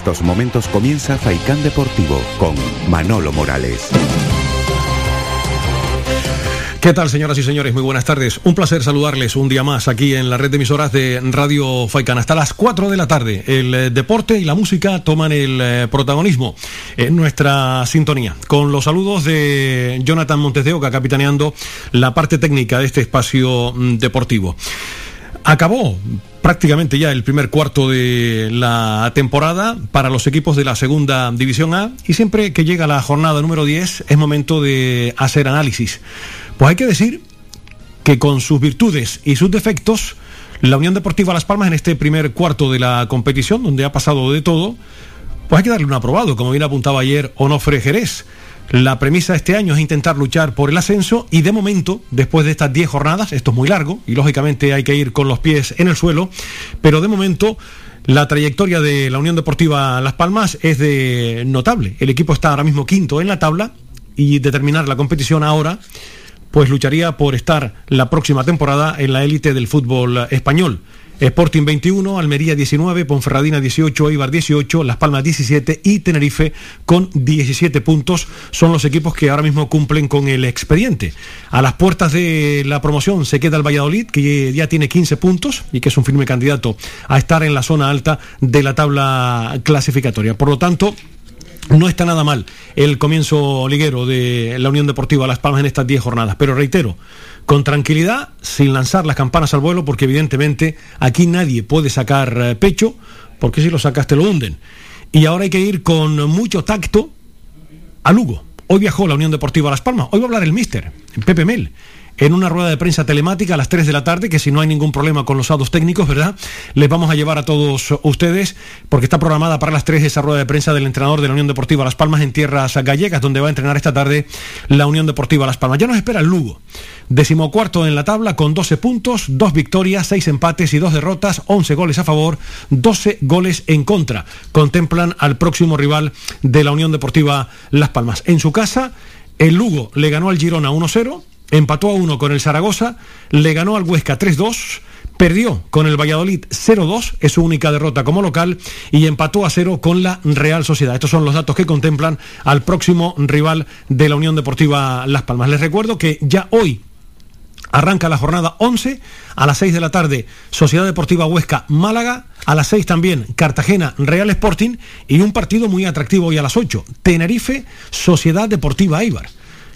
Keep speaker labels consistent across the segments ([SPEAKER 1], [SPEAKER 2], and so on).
[SPEAKER 1] estos momentos comienza Faicán Deportivo con Manolo Morales.
[SPEAKER 2] ¿Qué tal, señoras y señores? Muy buenas tardes. Un placer saludarles un día más aquí en la red de emisoras de Radio Faicán. Hasta las 4 de la tarde, el eh, deporte y la música toman el eh, protagonismo en nuestra sintonía. Con los saludos de Jonathan Montes de Oca, capitaneando la parte técnica de este espacio mm, deportivo. Acabó prácticamente ya el primer cuarto de la temporada para los equipos de la segunda división A y siempre que llega la jornada número 10 es momento de hacer análisis. Pues hay que decir que con sus virtudes y sus defectos, la Unión Deportiva Las Palmas en este primer cuarto de la competición, donde ha pasado de todo, pues hay que darle un aprobado, como bien apuntaba ayer Onofre Jerez. La premisa de este año es intentar luchar por el ascenso y de momento, después de estas 10 jornadas, esto es muy largo y lógicamente hay que ir con los pies en el suelo, pero de momento la trayectoria de la Unión Deportiva Las Palmas es de notable. El equipo está ahora mismo quinto en la tabla y determinar la competición ahora pues lucharía por estar la próxima temporada en la élite del fútbol español. Sporting 21, Almería 19, Ponferradina 18, Eibar 18, Las Palmas 17 y Tenerife con 17 puntos son los equipos que ahora mismo cumplen con el expediente. A las puertas de la promoción se queda el Valladolid, que ya tiene 15 puntos y que es un firme candidato a estar en la zona alta de la tabla clasificatoria. Por lo tanto, no está nada mal el comienzo liguero de la Unión Deportiva Las Palmas en estas 10 jornadas, pero reitero, con tranquilidad, sin lanzar las campanas al vuelo, porque evidentemente aquí nadie puede sacar eh, pecho, porque si lo sacas te lo hunden. Y ahora hay que ir con mucho tacto a Lugo. Hoy viajó la Unión Deportiva Las Palmas, hoy va a hablar el míster, Pepe Mel en una rueda de prensa telemática a las 3 de la tarde, que si no hay ningún problema con los datos técnicos, ¿verdad? Les vamos a llevar a todos ustedes, porque está programada para las 3 esa rueda de prensa del entrenador de la Unión Deportiva Las Palmas en tierras gallegas, donde va a entrenar esta tarde la Unión Deportiva Las Palmas. Ya nos espera el Lugo. Decimocuarto en la tabla con 12 puntos, 2 victorias, 6 empates y 2 derrotas, 11 goles a favor, 12 goles en contra. Contemplan al próximo rival de la Unión Deportiva Las Palmas. En su casa, el Lugo le ganó al Girona 1-0 empató a uno con el Zaragoza, le ganó al Huesca 3-2, perdió con el Valladolid 0-2, es su única derrota como local, y empató a 0 con la Real Sociedad. Estos son los datos que contemplan al próximo rival de la Unión Deportiva Las Palmas. Les recuerdo que ya hoy Arranca la jornada 11, a las 6 de la tarde Sociedad Deportiva Huesca Málaga, a las 6 también Cartagena Real Sporting y un partido muy atractivo hoy a las 8, Tenerife Sociedad Deportiva Eibar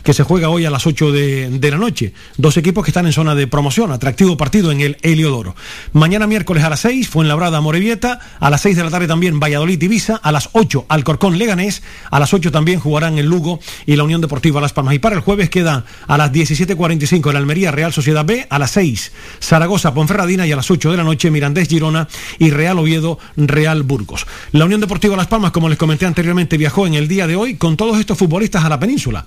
[SPEAKER 2] que se juega hoy a las 8 de, la noche. Dos equipos que están en zona de promoción, atractivo partido en el Heliodoro. Mañana miércoles a las 6, Fuenlabrada Morevieta, a las 6 de la tarde también Valladolid Ibiza, a las 8 Alcorcón Leganés, a las 8 también jugarán el Lugo y la Unión Deportiva Las Palmas. Y para el jueves queda a las 17.45 el Almería Real Sociedad B, a las 6 Zaragoza Ponferradina y a las 8 de la noche Mirandés Girona y Real Oviedo Real Burgos. La Unión Deportiva Las Palmas, como les comenté anteriormente, viajó en el día de hoy con todos estos futbolistas a la península.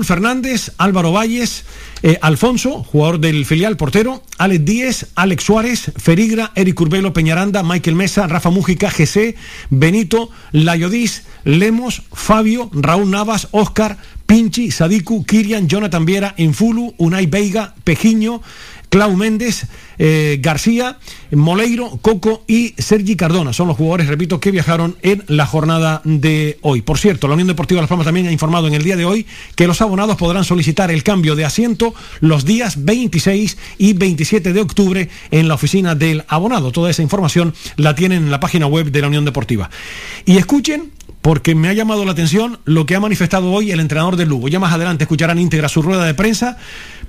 [SPEAKER 2] Fernández, Álvaro Valles, eh, Alfonso, jugador del filial portero, Alex Díez, Alex Suárez, Ferigra, Eric Urbelo, Peñaranda, Michael Mesa, Rafa Mújica, GC, Benito, Layodís, Lemos, Fabio, Raúl Navas, Oscar, Pinchi, Sadiku, Kirian, Jonathan Viera, Infulu, Unai Veiga, Pejiño, Clau Méndez, eh, García, Moleiro, Coco y Sergi Cardona. Son los jugadores, repito, que viajaron en la jornada de hoy. Por cierto, la Unión Deportiva Las Palmas también ha informado en el día de hoy que los abonados podrán solicitar el cambio de asiento los días 26 y 27 de octubre en la oficina del abonado. Toda esa información la tienen en la página web de la Unión Deportiva. Y escuchen porque me ha llamado la atención lo que ha manifestado hoy el entrenador del Lugo. Ya más adelante escucharán íntegra su rueda de prensa,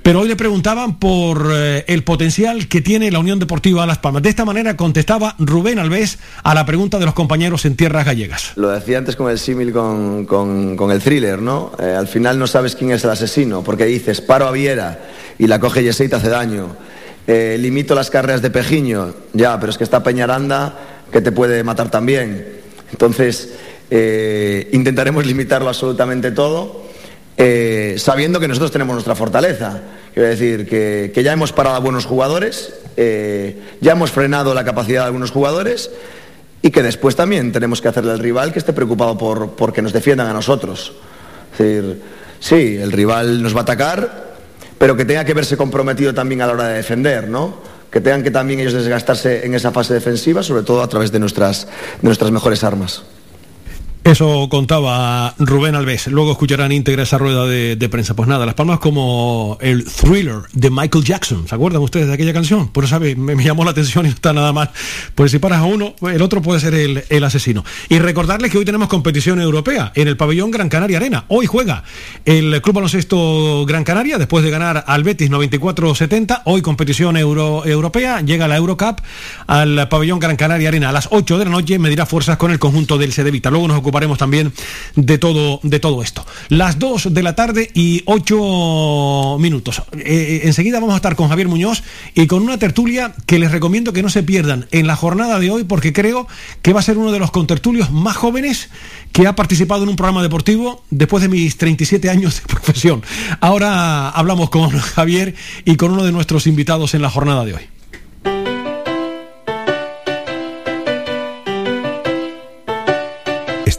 [SPEAKER 2] pero hoy le preguntaban por eh, el potencial que tiene la Unión Deportiva Las Palmas. De esta manera contestaba Rubén Alves a la pregunta de los compañeros en tierras gallegas.
[SPEAKER 3] Lo decía antes con el símil con, el thriller, ¿no? Eh, al final no sabes quién es el asesino, porque dices, paro a Viera y la coge Yesey y te hace daño. Eh, limito las carreras de Pejiño, ya, pero es que está Peñaranda que te puede matar también. Entonces, eh, intentaremos limitarlo absolutamente todo, eh, sabiendo que nosotros tenemos nuestra fortaleza. Quiero decir que, ya hemos parado a buenos jugadores, eh, ya hemos frenado la capacidad de algunos jugadores y que después también tenemos que hacerle al rival que esté preocupado por, que nos defiendan a nosotros. Es decir, sí, el rival nos va a atacar, pero que tenga que verse comprometido también a la hora de defender, ¿no? que tengan que también ellos desgastarse en esa fase defensiva, sobre todo a través de nuestras, de nuestras mejores armas.
[SPEAKER 2] Eso contaba Rubén Alves. Luego escucharán íntegra esa rueda de, prensa. Pues nada, Las Palmas como el thriller de Michael Jackson. ¿Se acuerdan ustedes de aquella canción? Por eso me, me, llamó la atención y no está nada más. Pues si paras a uno, el otro puede ser el, el, asesino. Y recordarles que hoy tenemos competición europea en el pabellón Gran Canaria Arena. Hoy juega el Club Baloncesto Gran Canaria después de ganar al Betis 94-70. Hoy competición euro, europea. Llega la Eurocup al pabellón Gran Canaria Arena a las 8 de la noche. Medirá fuerzas con el conjunto del Cedevita. Luego nos ocupamos también de todo, de todo esto. Las 2 de la tarde y 8 minutos. Eh, eh, enseguida vamos a estar con Javier Muñoz y con una tertulia que les recomiendo que no se pierdan en la jornada de hoy porque creo que va a ser uno de los contertulios más jóvenes que ha participado en un programa deportivo después de mis 37 años de profesión. Ahora hablamos con Javier y con uno de nuestros invitados en la jornada de hoy.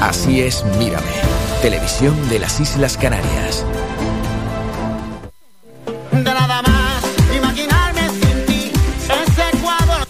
[SPEAKER 4] Así es, mírame. Televisión de las Islas Canarias.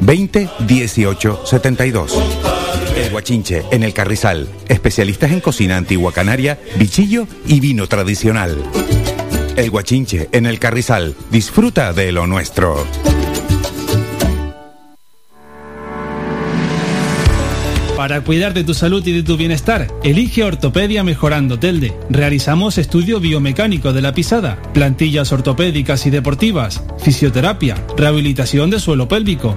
[SPEAKER 1] 20 18 72. El Guachinche, en el Carrizal. Especialistas en cocina antigua canaria, bichillo y vino tradicional. El Guachinche, en el Carrizal. Disfruta de lo nuestro.
[SPEAKER 5] Para cuidar de tu salud y de tu bienestar, elige Ortopedia Mejorando Telde. Realizamos estudio biomecánico de la pisada, plantillas ortopédicas y deportivas, fisioterapia, rehabilitación de suelo pélvico,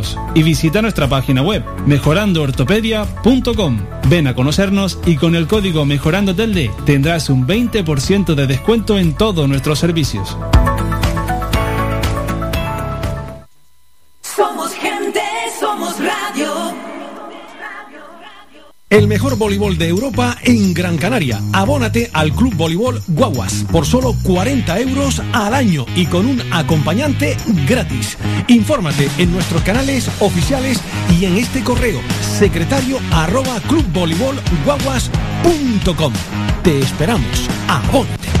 [SPEAKER 5] y visita nuestra página web mejorandoortopedia.com. Ven a conocernos y con el código Mejorando Telde tendrás un 20% de descuento en todos nuestros servicios.
[SPEAKER 2] El mejor voleibol de Europa en Gran Canaria. Abónate al Club Voleibol Guaguas por solo 40 euros al año y con un acompañante gratis. Infórmate en nuestros canales oficiales y en este correo secretario arroba clubvoleibolguaguas.com. Te esperamos. Abónate.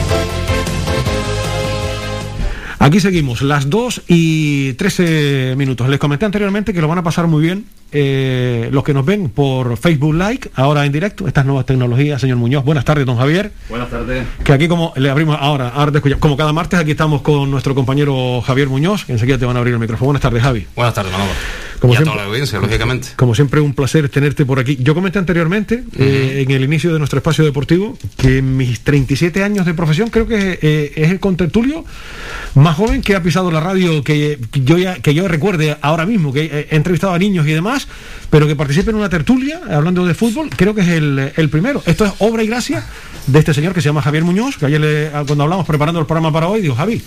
[SPEAKER 2] Aquí seguimos, las 2 y 13 minutos. Les comenté anteriormente que lo van a pasar muy bien eh, los que nos ven por Facebook Like, ahora en directo, estas nuevas tecnologías, señor Muñoz. Buenas tardes, don Javier.
[SPEAKER 6] Buenas tardes.
[SPEAKER 2] Que aquí como le abrimos ahora, ahora te escuchamos. Como cada martes aquí estamos con nuestro compañero Javier Muñoz, que enseguida te van a abrir el micrófono. Buenas tardes, Javi.
[SPEAKER 6] Buenas tardes, Manolo.
[SPEAKER 2] Como
[SPEAKER 6] y a
[SPEAKER 2] siempre-
[SPEAKER 6] toda la audiencia, lógicamente.
[SPEAKER 2] Como siempre, un placer tenerte por aquí. Yo comenté anteriormente, eh, en el inicio de nuestro espacio deportivo, que en mis 37 años de profesión creo que eh, es el contertulio más joven que ha pisado la radio que, que yo ya, que yo recuerde ahora mismo, que he, he entrevistado a niños y demás, pero que participe en una tertulia hablando de fútbol, creo que es el, el primero. Esto es obra y gracia de este señor que se llama Javier Muñoz, que ayer le- cuando hablamos preparando el programa para hoy, digo, Javi,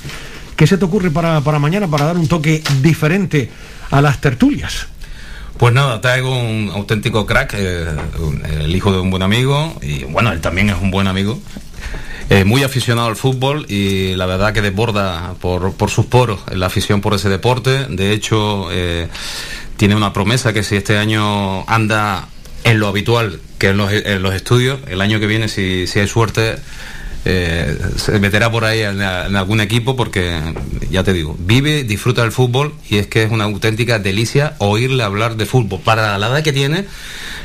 [SPEAKER 2] ¿qué se te ocurre para, para mañana para dar un toque diferente a las tertulias?
[SPEAKER 6] Pues nada, traigo un auténtico crack, eh, el hijo de un buen amigo, y bueno, él también es un buen amigo. Eh, muy aficionado al fútbol y la verdad que desborda por, por sus poros la afición por ese deporte. De hecho, eh, tiene una promesa que si este año anda en lo habitual, que en los, en los estudios, el año que viene, si, si hay suerte, eh, se meterá por ahí en, en algún equipo porque, ya te digo, vive, disfruta del fútbol y es que es una auténtica delicia oírle hablar de fútbol. Para la edad que tiene,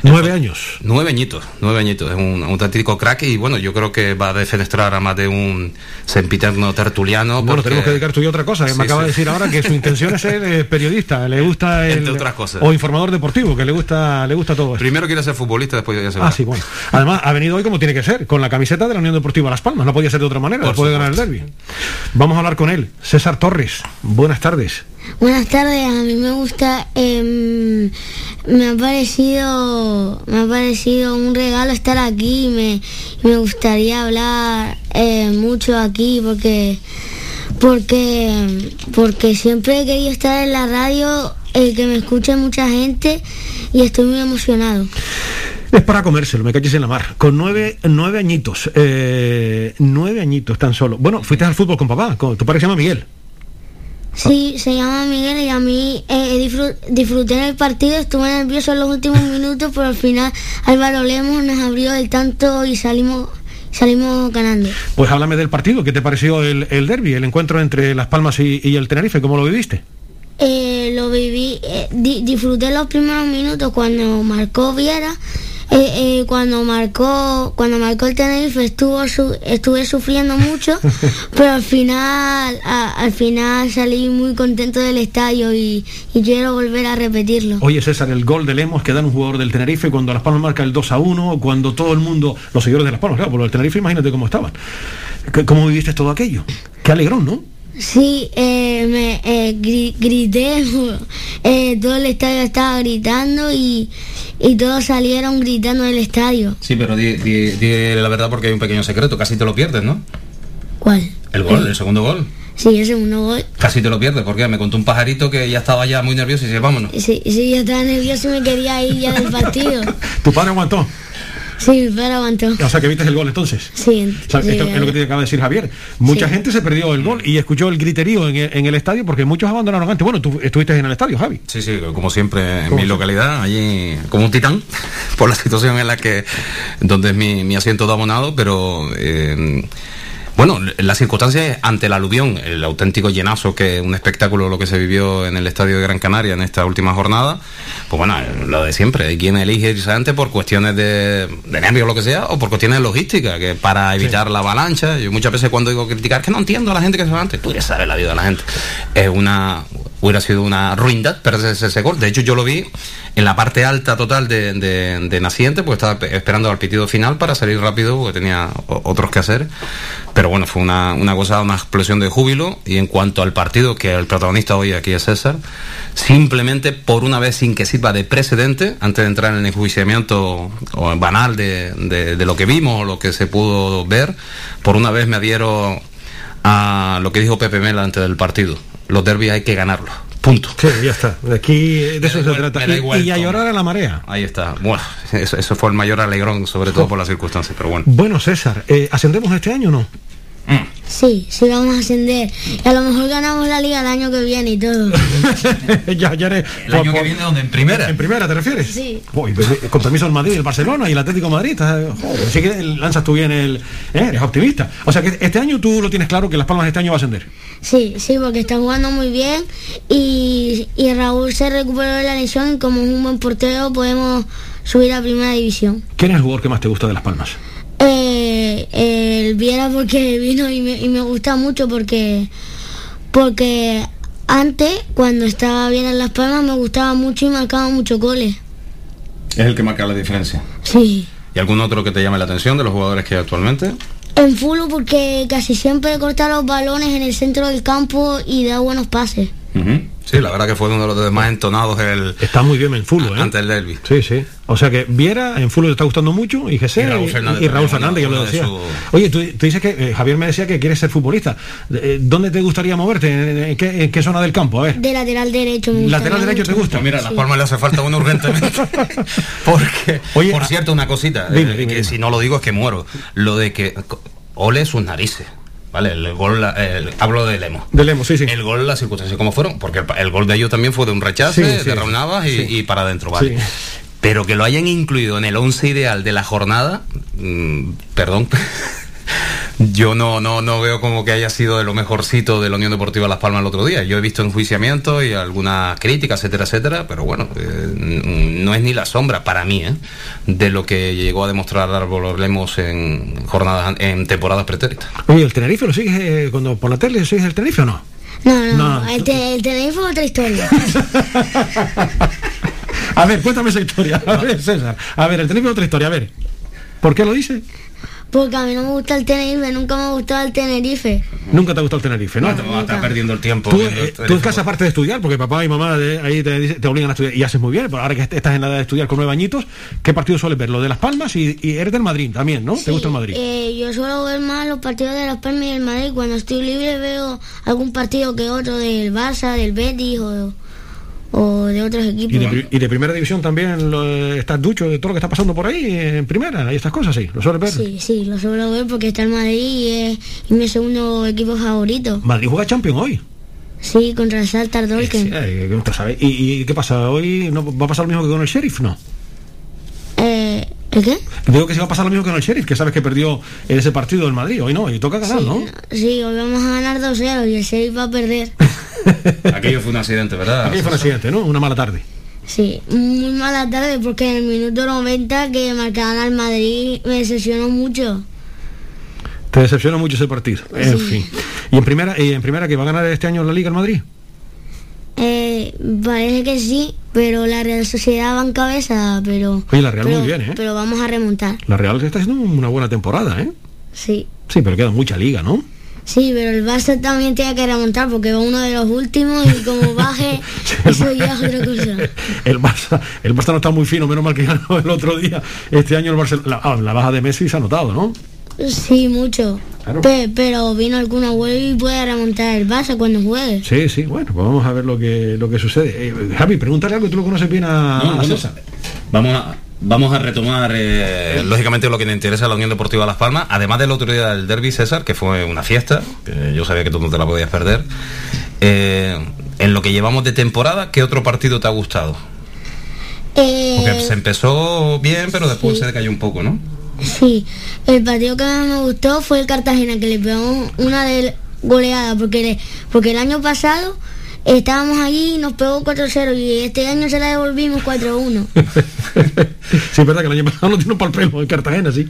[SPEAKER 2] Nueve años.
[SPEAKER 6] Nueve añitos, nueve añitos, es un auténtico crack y bueno, yo creo que va a defenestrar a más de un sempiterno tertuliano.
[SPEAKER 2] Bueno,
[SPEAKER 6] porque-
[SPEAKER 2] tenemos que dedicar tú y otra cosa. que
[SPEAKER 6] Sí,
[SPEAKER 2] me acaba
[SPEAKER 6] sí.
[SPEAKER 2] de decir ahora que su intención es ser eh, periodista, le gusta el
[SPEAKER 6] Entre otras cosas.
[SPEAKER 2] o informador deportivo, que le gusta le gusta todo esto.
[SPEAKER 6] Primero quiere ser futbolista, después ya se
[SPEAKER 2] Ah, sí, bueno. Además, ha venido hoy como tiene que ser, con la camiseta de la Unión Deportiva Las Palmas. No podía ser de otra manera,
[SPEAKER 6] Por
[SPEAKER 2] después de ganar el derby. Vamos a hablar con él. César Torres, buenas tardes.
[SPEAKER 7] Buenas tardes, a mí me gusta, em, me ha parecido, me ha parecido un regalo estar aquí y me, me gustaría hablar eh, mucho aquí porque, porque, porque siempre he querido estar en la radio, eh, que me escuche mucha gente y estoy muy emocionado.
[SPEAKER 2] Es para comérselo, me calles en la mar. Con nueve, nueve añitos, eh, nueve añitos tan solo. Bueno, fuiste al fútbol con papá, con, tu padre se llama Miguel.
[SPEAKER 7] Sí, se llama Miguel y a mí eh, disfru- disfruté en el partido, estuve nervioso en los últimos minutos, pero al final Álvaro Lemos nos abrió el tanto y salimos salimos ganando.
[SPEAKER 2] Pues háblame del partido, ¿qué te pareció el, el derby, el encuentro entre Las Palmas y, y el Tenerife? ¿Cómo lo viviste?
[SPEAKER 7] Eh, lo viví, eh, di- disfruté los primeros minutos cuando marcó Viera, eh, eh, cuando marcó cuando marcó el Tenerife estuvo su- estuve sufriendo mucho, pero al final a- al final salí muy contento del estadio y, y quiero volver a repetirlo.
[SPEAKER 2] Oye, César, el gol de Lemos que da un jugador del Tenerife cuando Las Palmas marca el 2 a 1, cuando todo el mundo, los seguidores de Las Palmas, claro, por el Tenerife, imagínate cómo estaban. ¿Cómo viviste todo aquello? Qué alegrón, ¿no?
[SPEAKER 7] Sí, eh, me eh, gri- grité, eh, todo el estadio estaba gritando y, y todos salieron gritando del estadio.
[SPEAKER 6] Sí, pero di, di- di la verdad porque hay un pequeño secreto, casi te lo pierdes, ¿no?
[SPEAKER 7] ¿Cuál?
[SPEAKER 6] El gol, el segundo gol.
[SPEAKER 7] Sí, el segundo gol.
[SPEAKER 6] Casi te lo pierdes, porque me contó un pajarito que ya estaba ya muy nervioso y dice, vámonos.
[SPEAKER 7] Sí, sí, yo estaba nervioso y me quería ir ya del partido.
[SPEAKER 2] Tu padre aguantó.
[SPEAKER 7] Sí, pero aguantó.
[SPEAKER 2] O sea, que viste el gol entonces.
[SPEAKER 7] Sí,
[SPEAKER 2] O sea,
[SPEAKER 7] sí,
[SPEAKER 2] esto es lo que te acaba de decir Javier. Mucha
[SPEAKER 7] Sí.
[SPEAKER 2] gente se perdió el gol y escuchó el griterío en el, en el estadio porque muchos abandonaron antes. Bueno, tú estuviste en el estadio, Javi.
[SPEAKER 6] Sí, sí, como siempre en
[SPEAKER 2] ¿Cómo
[SPEAKER 6] mi
[SPEAKER 2] sí?
[SPEAKER 6] localidad, allí como un titán, por la situación en la que, donde es mi, mi asiento de abonado, pero eh, bueno, las circunstancias ante la aluvión, el auténtico llenazo que un espectáculo lo que se vivió en el estadio de Gran Canaria en esta última jornada, pues bueno, lo de siempre, hay quien elige irse antes por cuestiones de, de nervios o lo que sea, o por cuestiones de logística, que para evitar la avalancha, yo muchas veces cuando digo criticar, que no entiendo a la gente que se va antes, tú ya sabes la vida de la gente, es una hubiera sido una ruindad perderse ese gol. De hecho, yo lo vi en la parte alta total de, de, Naciente, pues estaba esperando al pitido final para salir rápido porque tenía otros que hacer. Pero bueno, fue una, una cosa, una explosión de júbilo. Y en cuanto al partido, que el protagonista hoy aquí es César, simplemente por una vez sin que sirva de precedente, antes de entrar en el enjuiciamiento banal de, de, lo que vimos o lo que se pudo ver, por una vez me adhiero a lo que dijo Pepe Mela antes del partido los derbis hay que ganarlos. Punto.
[SPEAKER 2] Sí, ya está. Aquí de eso se trata. Y, a llorar a la marea.
[SPEAKER 6] Ahí está. Bueno, eso, fue el mayor alegrón, sobre todo por las circunstancias, pero bueno.
[SPEAKER 2] Bueno, César, eh, ¿ascendemos este año o no?
[SPEAKER 7] Sí, sí vamos a ascender. Y a lo mejor ganamos la liga el año que viene y todo.
[SPEAKER 2] ya, ya
[SPEAKER 6] el año que viene donde en primera.
[SPEAKER 2] ¿En primera te refieres?
[SPEAKER 7] Sí.
[SPEAKER 2] Pues, con permiso el Madrid, el Barcelona y el Atlético de Madrid. así que lanzas tú bien el. ¿eh? Eres optimista. O sea que este año tú lo tienes claro que Las Palmas este año va a ascender.
[SPEAKER 7] Sí, sí, porque está jugando muy bien y, y Raúl se recuperó de la lesión y como es un buen portero podemos subir a primera división.
[SPEAKER 2] ¿Quién es el jugador que más te gusta de Las Palmas?
[SPEAKER 7] Eh, el Viera porque vino y me, y me gusta mucho porque porque antes cuando estaba bien en Las Palmas me gustaba mucho y marcaba muchos goles.
[SPEAKER 6] ¿Es el que marca la diferencia?
[SPEAKER 7] Sí.
[SPEAKER 6] ¿Y algún otro que te llame la atención de los jugadores que hay actualmente?
[SPEAKER 7] En fútbol porque casi siempre corta los balones en el centro del campo y da buenos pases.
[SPEAKER 6] Sí, la verdad que fue uno de los más entonados el
[SPEAKER 2] Está muy bien en fútbol, ¿eh?
[SPEAKER 6] Antes del derby.
[SPEAKER 2] Sí, sí. O sea que Viera en fútbol te está gustando mucho y José y Raúl Fernández, y, Raúl Fernández, lo decía. Oye, tú, dices que eh, Javier me decía que quieres ser futbolista. Eh, ¿Dónde te gustaría moverte? ¿En, qué, zona del campo? A ver.
[SPEAKER 7] De lateral derecho. Me
[SPEAKER 2] lateral derecho te gusta.
[SPEAKER 6] Pues mira, Las Palmas le hace falta uno urgentemente. Porque, Oye, por cierto, una cosita. Eh, que si no lo digo es que muero. Lo de que ole sus narices. ¿Vale? El gol, hablo de Lemo.
[SPEAKER 2] De Lemo, sí, sí.
[SPEAKER 6] El gol, las circunstancias como fueron, porque el, gol de ellos también fue de un rechazo, de sí, y, para adentro, ¿vale? Pero que lo hayan incluido en el once ideal de la jornada, mm, perdón, yo no, no, no veo como que haya sido de lo mejorcito de la Unión Deportiva Las Palmas el otro día. Yo he visto enjuiciamientos y algunas críticas, etcétera, etcétera, pero bueno, eh, no es ni la sombra para mí ¿eh? de lo que llegó a demostrar Árbol Lemos en jornadas, en temporadas pretéritas.
[SPEAKER 2] Oye, ¿el Tenerife lo sigues eh, cuando por la tele sigues el Tenerife o no?
[SPEAKER 7] No, no, El, Tenerife es otra historia.
[SPEAKER 2] a ver, cuéntame esa historia. A ver, César. A ver, el Tenerife es otra historia. A ver, ¿por qué lo dice?
[SPEAKER 7] Porque a mí no me gusta el Tenerife, nunca me ha gustado el Tenerife.
[SPEAKER 2] Nunca te ha gustado el Tenerife, ¿no?
[SPEAKER 6] no estás perdiendo el tiempo.
[SPEAKER 2] Tú, eh, tú en casa, aparte de estudiar, porque papá y mamá ahí te, obligan a estudiar y haces muy bien, pero ahora que estás en la edad de estudiar con nueve añitos, ¿qué partido sueles ver? Lo de Las Palmas y, eres del Madrid también, ¿no? ¿Te gusta el Madrid?
[SPEAKER 7] Eh, yo suelo ver más los partidos de Las Palmas y del Madrid. Cuando estoy libre veo algún partido que otro del Barça, del Betis o o de otros equipos.
[SPEAKER 2] ¿Y de, primera división también lo, estás ducho de todo lo que está pasando por ahí en primera? ¿Y estas cosas sí? ¿Lo sueles ver?
[SPEAKER 7] Sí, sí, lo suelo ver porque está el Madrid y es, mi segundo equipo favorito.
[SPEAKER 2] ¿Madrid juega Champions hoy?
[SPEAKER 7] Sí, contra el Saltar Dolken.
[SPEAKER 2] ¿Y, qué pasa? ¿Hoy no va a pasar lo mismo que con el Sheriff? No.
[SPEAKER 7] Eh, ¿El qué?
[SPEAKER 2] Digo que se va a pasar lo mismo que con el Sheriff, que sabes que perdió en ese partido del Madrid. Hoy no, y toca ganar, ¿no?
[SPEAKER 7] Sí, hoy vamos a ganar 2-0 y el Sheriff va a perder.
[SPEAKER 6] Aquello fue un accidente, ¿verdad?
[SPEAKER 2] Aquello fue un accidente, ¿no? Una mala tarde.
[SPEAKER 7] Sí, muy mala tarde porque en el minuto 90 que marcaban al Madrid me decepcionó mucho.
[SPEAKER 2] Te decepcionó mucho ese partido. En fin. ¿Y en primera, y en primera que va a ganar este año la Liga el Madrid?
[SPEAKER 7] Parece que sí, pero la Real Sociedad va en cabeza, pero...
[SPEAKER 2] Oye, la Real muy bien, ¿eh?
[SPEAKER 7] Pero vamos a remontar.
[SPEAKER 2] La Real está haciendo una buena temporada, ¿eh?
[SPEAKER 7] Sí.
[SPEAKER 2] Sí, pero queda mucha liga, ¿no?
[SPEAKER 7] Sí, pero el Barça también tiene que remontar porque va uno de los últimos y como baje, eso ya es otra cosa.
[SPEAKER 2] El Barça, el Barça no está muy fino, menos mal que ganó el otro día. Este año el Barça, la, ah, baja de Messi se ha notado, ¿no?
[SPEAKER 7] Sí, mucho. Pero vino alguna vuelta y puede remontar el Barça cuando juegue.
[SPEAKER 2] Sí, sí, bueno, pues vamos a ver lo que, lo que sucede. Eh, Javi, pregúntale algo, tú lo conoces bien a, César.
[SPEAKER 6] Vamos a Vamos a retomar, eh, lógicamente, lo que le interesa a la Unión Deportiva Las Palmas, además del otro día del Derby César, que fue una fiesta, que yo sabía que tú no te la podías perder. Eh, en lo que llevamos de temporada, ¿qué otro partido te ha gustado?
[SPEAKER 7] Eh,
[SPEAKER 6] Porque se empezó bien, pero después se decayó un poco, ¿no?
[SPEAKER 7] Sí, el partido que más me gustó fue el Cartagena, que le pegó una de goleada, porque, porque el año pasado estábamos allí y nos pegó 4-0 y este año se la devolvimos 4-1.
[SPEAKER 2] sí, es verdad que el año pasado no tiene un palo en Cartagena, sí.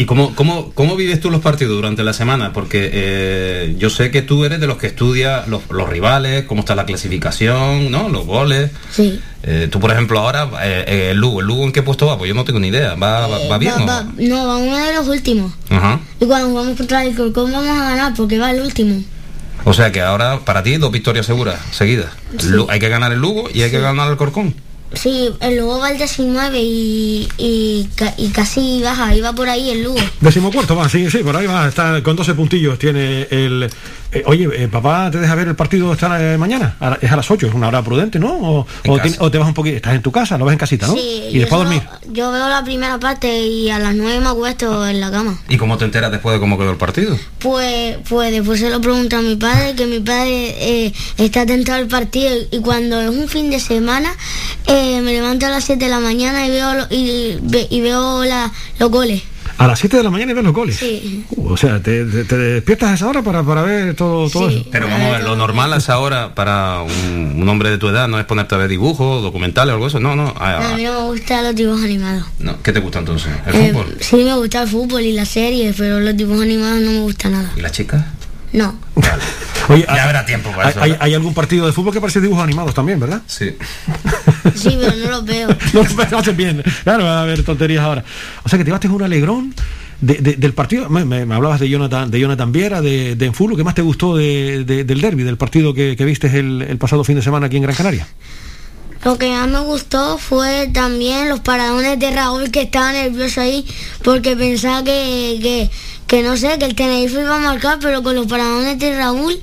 [SPEAKER 6] ¿Y cómo, cómo, cómo vives tú los partidos durante la semana? Porque eh, yo sé que tú eres de los que estudia los, los rivales, cómo está la clasificación, ¿no? Los goles.
[SPEAKER 7] Sí.
[SPEAKER 6] Eh, tú, por ejemplo, ahora, eh, eh, el Lugo, ¿el Lugo en qué puesto va? Pues yo no tengo ni idea. ¿Va, va, va bien?
[SPEAKER 7] Va-
[SPEAKER 6] o-
[SPEAKER 7] va- no, va uno de los últimos.
[SPEAKER 6] Ajá.
[SPEAKER 7] Y cuando jugamos contra el Corcón vamos a ganar porque va el último.
[SPEAKER 6] O sea que ahora, para ti, dos victorias seguras, seguidas.
[SPEAKER 7] Sí.
[SPEAKER 6] Hay que ganar el Lugo y hay que ganar el Corcón.
[SPEAKER 7] Sí, el Lugo va al 19 y, y, y casi baja, iba por ahí el Lugo.
[SPEAKER 2] Decimocuarto va, sí, sí, por ahí va, está con 12 puntillos. Tiene el. Eh, oye, eh, papá, ¿te deja ver el partido esta eh, mañana? A la- es a las 8, es una hora prudente, ¿no? O,
[SPEAKER 6] En
[SPEAKER 2] o
[SPEAKER 6] casa.
[SPEAKER 2] tiene- o te vas un poquito. Estás en tu casa, lo ves en casita, ¿no?
[SPEAKER 7] Sí,
[SPEAKER 2] y
[SPEAKER 7] yo
[SPEAKER 2] después dormir.
[SPEAKER 7] Yo veo la primera parte y a las 9 me acuesto en la cama.
[SPEAKER 6] ¿Y cómo te enteras después de cómo quedó el partido?
[SPEAKER 7] Pues, pues después se lo pregunto a mi padre, que mi padre eh, está atento al partido y cuando es un fin de semana eh, me levanto a las 7 de la mañana y veo, lo- y, ve- y veo la, los goles.
[SPEAKER 2] A las 7 de la mañana y ves los goles.
[SPEAKER 7] Sí.
[SPEAKER 2] Uh, o sea, te, te- te despiertas a esa hora para, para ver todo, todo
[SPEAKER 7] Sí.
[SPEAKER 2] eso.
[SPEAKER 6] Pero vamos a ver, lo normal a esa hora para un, un hombre de tu edad no es ponerte a ver dibujos, documentales o algo de eso. No, no. ah,
[SPEAKER 7] A mí no me gustan los dibujos animados.
[SPEAKER 6] no. ¿Qué te gusta entonces? ¿El
[SPEAKER 7] Eh,
[SPEAKER 6] fútbol?
[SPEAKER 7] sí me gusta el fútbol y las series, pero los dibujos animados no me gusta nada.
[SPEAKER 6] ¿Y las chicas?
[SPEAKER 7] No.
[SPEAKER 6] Vale.
[SPEAKER 2] Oye,
[SPEAKER 6] Ya
[SPEAKER 2] hay-
[SPEAKER 6] habrá tiempo para
[SPEAKER 2] hay,
[SPEAKER 6] eso.
[SPEAKER 2] hay- algún partido de fútbol que parece dibujos animados también, ¿verdad?
[SPEAKER 6] Sí.
[SPEAKER 7] Sí, pero no los veo.
[SPEAKER 2] No, pero hacen bien. Claro, va a haber tonterías ahora. O sea que te llevaste un alegrón de- de- del partido. Me, me- me hablabas de Jonathan, de Jonathan Viera, de, de Enfulo. ¿Qué más te gustó de- de- del derby, del partido que, que viste el, el pasado fin de semana aquí en Gran Canaria?
[SPEAKER 7] Lo que más me gustó fue también los paradones de Raúl que estaba nervioso ahí porque pensaba que, que, que no sé, que el Tenerife iba a marcar, pero con los paradones de Raúl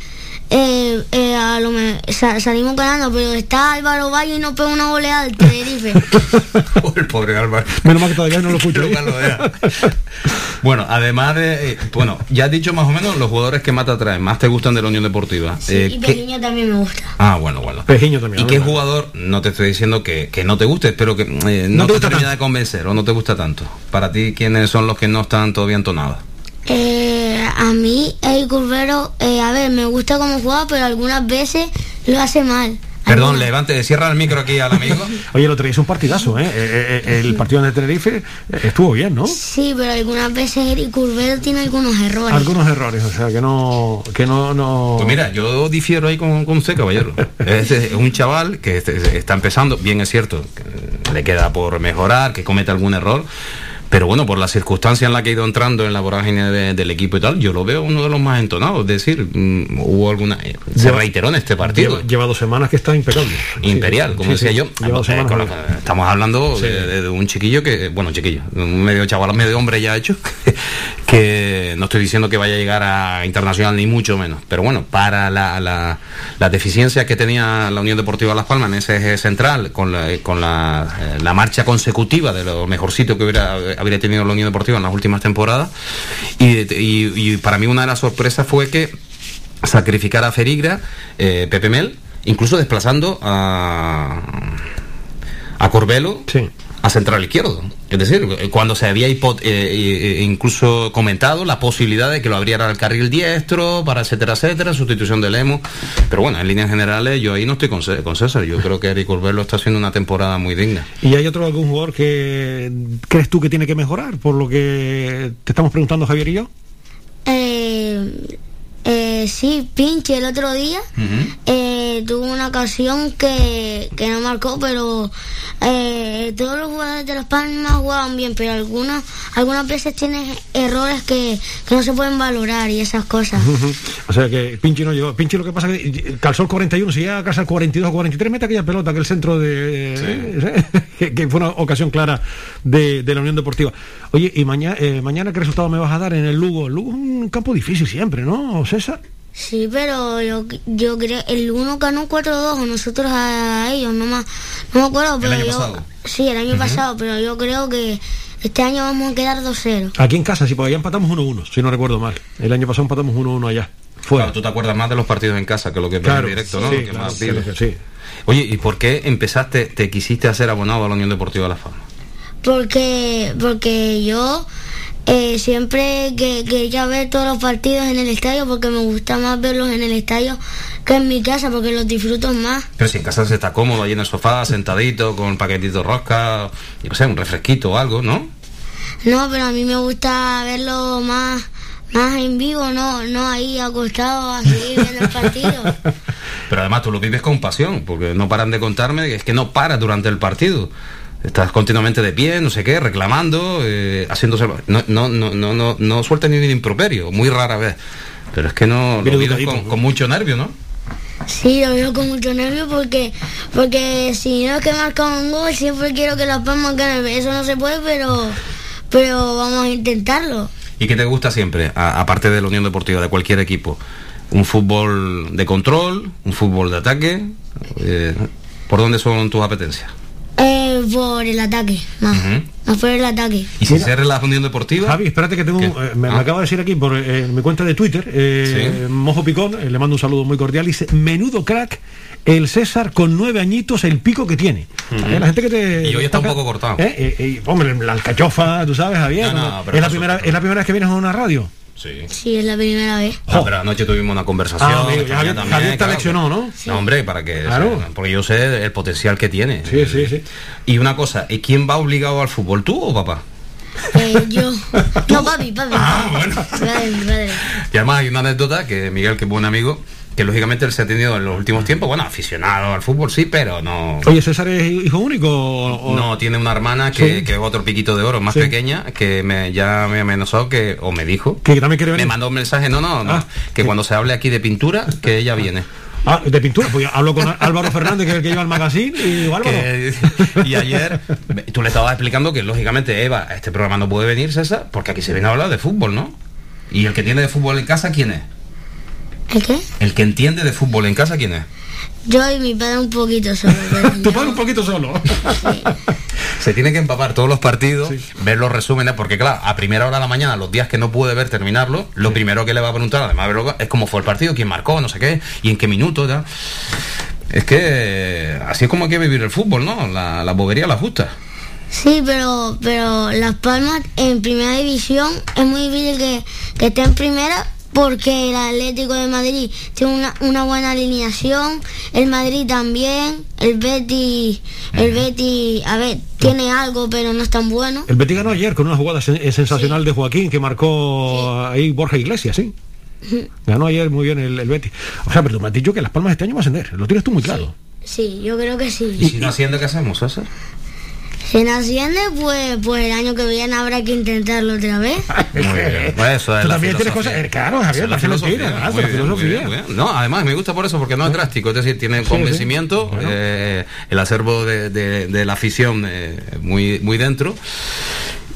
[SPEAKER 7] eh, eh, a lo me- sa- salimos ganando, pero está Álvaro Valle y no pega una goleada al Tenerife.
[SPEAKER 6] el pobre Álvaro.
[SPEAKER 2] Menos mal que todavía no lo escucho.
[SPEAKER 6] Bueno, además de. eh, bueno, ya has dicho más o menos los jugadores que más te atraen, más te gustan de la Unión Deportiva. Eh,
[SPEAKER 7] y
[SPEAKER 6] ¿qué-
[SPEAKER 7] Pequeño también me gusta.
[SPEAKER 6] Ah, bueno, bueno.
[SPEAKER 2] Pejiño también.
[SPEAKER 6] ¿Y
[SPEAKER 2] ¿no?
[SPEAKER 6] qué jugador, no te estoy diciendo que, que no te guste, pero que eh, no,
[SPEAKER 2] No te
[SPEAKER 6] te, termina
[SPEAKER 2] tanto.
[SPEAKER 6] de convencer o no te gusta tanto? Para ti, ¿quiénes son los que no están todavía entonados?
[SPEAKER 7] Eh, a mí, el Curvero, eh, a ver, me gusta cómo juega, pero algunas veces lo hace mal.
[SPEAKER 6] Perdón, levante, cierra el micro aquí al amigo.
[SPEAKER 2] Oye, lo traías un partidazo, ¿eh? Eh, eh, El partido de Tenerife eh, estuvo bien, ¿no?
[SPEAKER 7] Sí, pero algunas veces el Curvero tiene algunos errores.
[SPEAKER 2] Algunos errores, o sea, que no. Que no, no...
[SPEAKER 6] Pues mira, yo difiero ahí con, con usted, caballero. Es, es un chaval que este- está empezando, bien es cierto, que le queda por mejorar, que comete algún error. Pero bueno, por la circunstancia en la que ha ido entrando en la vorágine de- del equipo y tal, yo lo veo uno de los más entonados. Es decir, mm, hubo alguna. eh, se reiteró en este partido.
[SPEAKER 2] Lleva, lleva dos semanas que está impecable.
[SPEAKER 6] Imperial,
[SPEAKER 2] Sí,
[SPEAKER 6] como
[SPEAKER 2] sí,
[SPEAKER 6] decía
[SPEAKER 2] sí.
[SPEAKER 6] yo. Eh, con estamos hablando de, un chiquillo que, bueno, chiquillo, un medio chaval, medio hombre ya hecho, que no estoy diciendo que vaya a llegar a internacional ni mucho menos, pero bueno, para la, la, las deficiencias que tenía la Unión Deportiva Las Palmas en ese eje central, con la, con la, eh, la marcha consecutiva de lo mejorcito que hubiera, habría tenido la Unión Deportiva en las últimas temporadas, y, para mí una de las sorpresas fue que sacrificar a Ferigra, eh, Pepe Mel, incluso desplazando a, a Corbelo
[SPEAKER 2] Sí.
[SPEAKER 6] A central izquierdo. Es decir, eh, cuando se había hipo- eh, eh, incluso comentado la posibilidad de que lo abriera al carril diestro, para etcétera, etcétera, sustitución de Lemo. Pero bueno, en líneas generales yo ahí no estoy con César. Yo creo que Eric Corbelo está haciendo una temporada muy digna.
[SPEAKER 2] ¿Y hay otro algún jugador que crees tú que tiene que mejorar por lo que te estamos preguntando Javier y yo?
[SPEAKER 7] Eh, eh, sí, Pinche el otro día eh, tuvo una ocasión que, que no marcó, pero eh, todos los jugadores de Las Palmas jugaban bien, pero algunas algunas veces tienen errores que, que no se pueden valorar y esas cosas.
[SPEAKER 2] O sea que Pinchi no llegó. Pinchi lo que pasa es que calzó el 41, si llega a casa el 42 o 43, mete aquella pelota, aquel centro de. que, que fue una ocasión clara de, de la Unión Deportiva. Oye, y mañana, mañana ¿qué resultado me vas a dar en el Lugo? El Lugo es un campo difícil siempre, ¿no, César?
[SPEAKER 7] Sí, pero yo, yo creo el uno ganó 4-2 a nosotros a ellos, no, más, no me acuerdo, pero
[SPEAKER 6] año
[SPEAKER 7] yo...
[SPEAKER 6] pasado?
[SPEAKER 7] Sí, el año pasado, pero yo creo que este año vamos a quedar 2-0.
[SPEAKER 2] Aquí en casa, sí, porque allá empatamos 1-1, si no recuerdo mal. El año pasado empatamos 1-1 allá. Fuera.
[SPEAKER 6] Claro, tú te acuerdas más de los partidos en casa que lo que
[SPEAKER 2] Claro,
[SPEAKER 6] en directo, ¿no?
[SPEAKER 2] sí,
[SPEAKER 6] Lo que
[SPEAKER 2] claro,
[SPEAKER 6] más
[SPEAKER 2] sí,
[SPEAKER 6] vives.
[SPEAKER 2] lo que- sí.
[SPEAKER 6] Oye, ¿y por qué empezaste, te quisiste hacer abonado a la Unión Deportiva Las Palmas?
[SPEAKER 7] Porque, porque yo eh, siempre que quería ver todos los partidos en el estadio porque me gusta más verlos en el estadio que en mi casa porque los disfruto más.
[SPEAKER 6] Pero si en casa se está cómodo, ahí en el sofá, sentadito, con un paquetito de rosca, yo qué sé, un refresquito o algo, ¿no?
[SPEAKER 7] No, pero a mí me gusta verlo más, más en vivo, no, no ahí acostado así viendo el partido.
[SPEAKER 6] Pero además tú lo vives con pasión, porque no paran de contarme que es que no paras durante el partido. Estás continuamente de pie, no sé qué, reclamando, eh, haciéndose... No, no, no, no, no, no sueltas ni un improperio, muy rara vez. Pero es que no lo vives
[SPEAKER 2] educadito,
[SPEAKER 6] con, mucho nervio, ¿no?
[SPEAKER 7] Sí, lo veo con mucho nervio porque, porque si no es que marca un gol, siempre quiero que las palmas ganen. Eso no se puede, pero, pero vamos a intentarlo.
[SPEAKER 6] ¿Y qué te gusta siempre, a- aparte de la Unión Deportiva, de cualquier equipo? ¿Un fútbol de control? ¿Un fútbol de ataque? Eh, ¿Por dónde son tus apetencias?
[SPEAKER 7] Eh, por el ataque, más,
[SPEAKER 6] Ujú.
[SPEAKER 7] más por el ataque.
[SPEAKER 6] ¿Y si ser la Unión Deportiva?
[SPEAKER 2] Javi, espérate que tengo, eh, me, me
[SPEAKER 6] Ah.
[SPEAKER 2] acaba de decir aquí por eh, mi cuenta de Twitter, eh,
[SPEAKER 6] Sí.
[SPEAKER 2] Mojo Picón, eh, le mando un saludo muy cordial, dice, menudo crack, el César con nueve añitos, el pico que tiene. La gente que te...
[SPEAKER 6] Y hoy está un poco cortado.
[SPEAKER 2] Eh, eh, eh, hombre, la alcachofa, tú sabes, Javier.
[SPEAKER 6] No, no,
[SPEAKER 2] ¿no?
[SPEAKER 6] pero
[SPEAKER 2] es, la primera, es la primera vez que vienes a una radio.
[SPEAKER 6] Sí.
[SPEAKER 7] Sí, es la primera vez.
[SPEAKER 6] Ah, pero anoche tuvimos una conversación.
[SPEAKER 2] Ah, amigo,
[SPEAKER 6] esta
[SPEAKER 2] Javier- te
[SPEAKER 6] claro.
[SPEAKER 2] leccionó, ¿no?
[SPEAKER 6] No, hombre, para que.
[SPEAKER 2] Claro.
[SPEAKER 6] Porque yo sé el potencial que tiene.
[SPEAKER 2] Sí, sí, sí.
[SPEAKER 6] Y una cosa, ¿y quién va obligado al fútbol, tú o papá?
[SPEAKER 7] Eh, yo. No, papi, papi. Ah, bueno.
[SPEAKER 6] Y además hay una anécdota que Miguel, que es buen amigo, que lógicamente él se ha tenido en los últimos tiempos, bueno, aficionado al fútbol, sí, pero no.
[SPEAKER 2] Oye, ¿César es hijo único o-
[SPEAKER 6] No, tiene una hermana que,
[SPEAKER 2] Sí.
[SPEAKER 6] que es otro piquito de oro, más
[SPEAKER 2] Sí.
[SPEAKER 6] pequeña, que me, ya me amenazó que, o me dijo,
[SPEAKER 2] que también quiere
[SPEAKER 6] me
[SPEAKER 2] venir?
[SPEAKER 6] mandó un mensaje, no, no, no,
[SPEAKER 2] Ah,
[SPEAKER 6] que cuando se hable aquí de pintura, que ella viene.
[SPEAKER 2] Ah, de pintura, pues hablo con Álvaro Fernández, que es el que lleva el magazine, y Álvaro.
[SPEAKER 6] Que- y ayer tú le estabas explicando que lógicamente Eva, este programa no puede venir, César, porque aquí se viene a hablar de fútbol, ¿no? Y el que tiene de fútbol en casa, ¿quién es?
[SPEAKER 7] ¿El qué?
[SPEAKER 6] El que entiende de fútbol en casa, ¿quién es?
[SPEAKER 7] Yo y mi padre un poquito solo.
[SPEAKER 2] Tu padre un poquito solo.
[SPEAKER 6] Se tiene que empapar todos los partidos, ver los resúmenes, porque claro, a primera hora de la mañana, los días que no puede ver terminarlo, lo primero que le va a preguntar, además de verlo, es cómo fue el partido, quién marcó, no sé qué, y en qué minuto, tal. Es que así es como hay que vivir el fútbol, ¿no? La, la bobería la justa.
[SPEAKER 7] Sí, pero, pero Las Palmas en primera división es muy difícil que, que esté en primera porque el Atlético de Madrid tiene una, una buena alineación, el Madrid también, el Betis, el Betis, a ver, tiene algo pero no es tan bueno.
[SPEAKER 2] El Betis ganó ayer con una jugada sen- eh, sensacional de Joaquín que marcó ahí Borja Iglesias, sí. Ganó ayer muy bien el, el Betis. O sea, pero tú me has dicho que Las Palmas este año va a ascender. Lo tienes tú muy claro.
[SPEAKER 7] Sí, yo creo que
[SPEAKER 6] ¿Y
[SPEAKER 7] sí.
[SPEAKER 6] si no asciende, qué hacemos, César?
[SPEAKER 7] Si no asciende, pues, pues el año que viene habrá que intentarlo otra vez.
[SPEAKER 6] Muy bien. Pues eso es
[SPEAKER 2] Tú
[SPEAKER 6] la
[SPEAKER 2] también tienes
[SPEAKER 6] filosofía.
[SPEAKER 2] cosas- eh, claro, Javier, la filosofía,
[SPEAKER 6] filosofía,
[SPEAKER 2] claro,
[SPEAKER 6] muy
[SPEAKER 2] la
[SPEAKER 6] bien, muy
[SPEAKER 2] filosofía.
[SPEAKER 6] bien, muy bien. No, además me gusta por eso, porque no es drástico, es decir, tiene convencimiento,
[SPEAKER 2] sí. Bueno.
[SPEAKER 6] eh, el acervo de, de- de la afición eh, muy, muy dentro.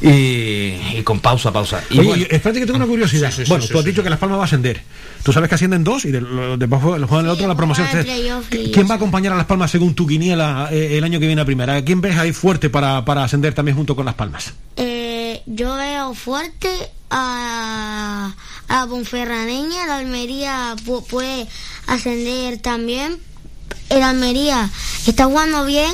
[SPEAKER 6] Y, y con pausa, pausa. Y
[SPEAKER 2] Oye, espérate que tengo una curiosidad.
[SPEAKER 6] Sí, sí, sí,
[SPEAKER 2] bueno,
[SPEAKER 6] sí,
[SPEAKER 2] tú has
[SPEAKER 6] sí,
[SPEAKER 2] dicho
[SPEAKER 6] sí.
[SPEAKER 2] que Las Palmas va a ascender. Tú sabes que ascienden dos y de, lo- debajo lo juegan el otro la promoción.
[SPEAKER 7] y
[SPEAKER 2] ¿Quién va a acompañar a Las Palmas según tu quiniela eh, el año que viene a primera? ¿Quién ves ahí fuerte para, para ascender también junto con Las Palmas?
[SPEAKER 7] Eh, yo veo fuerte a, a la Ponferraneña, la Almería pu- puede ascender también. El Almería está jugando bien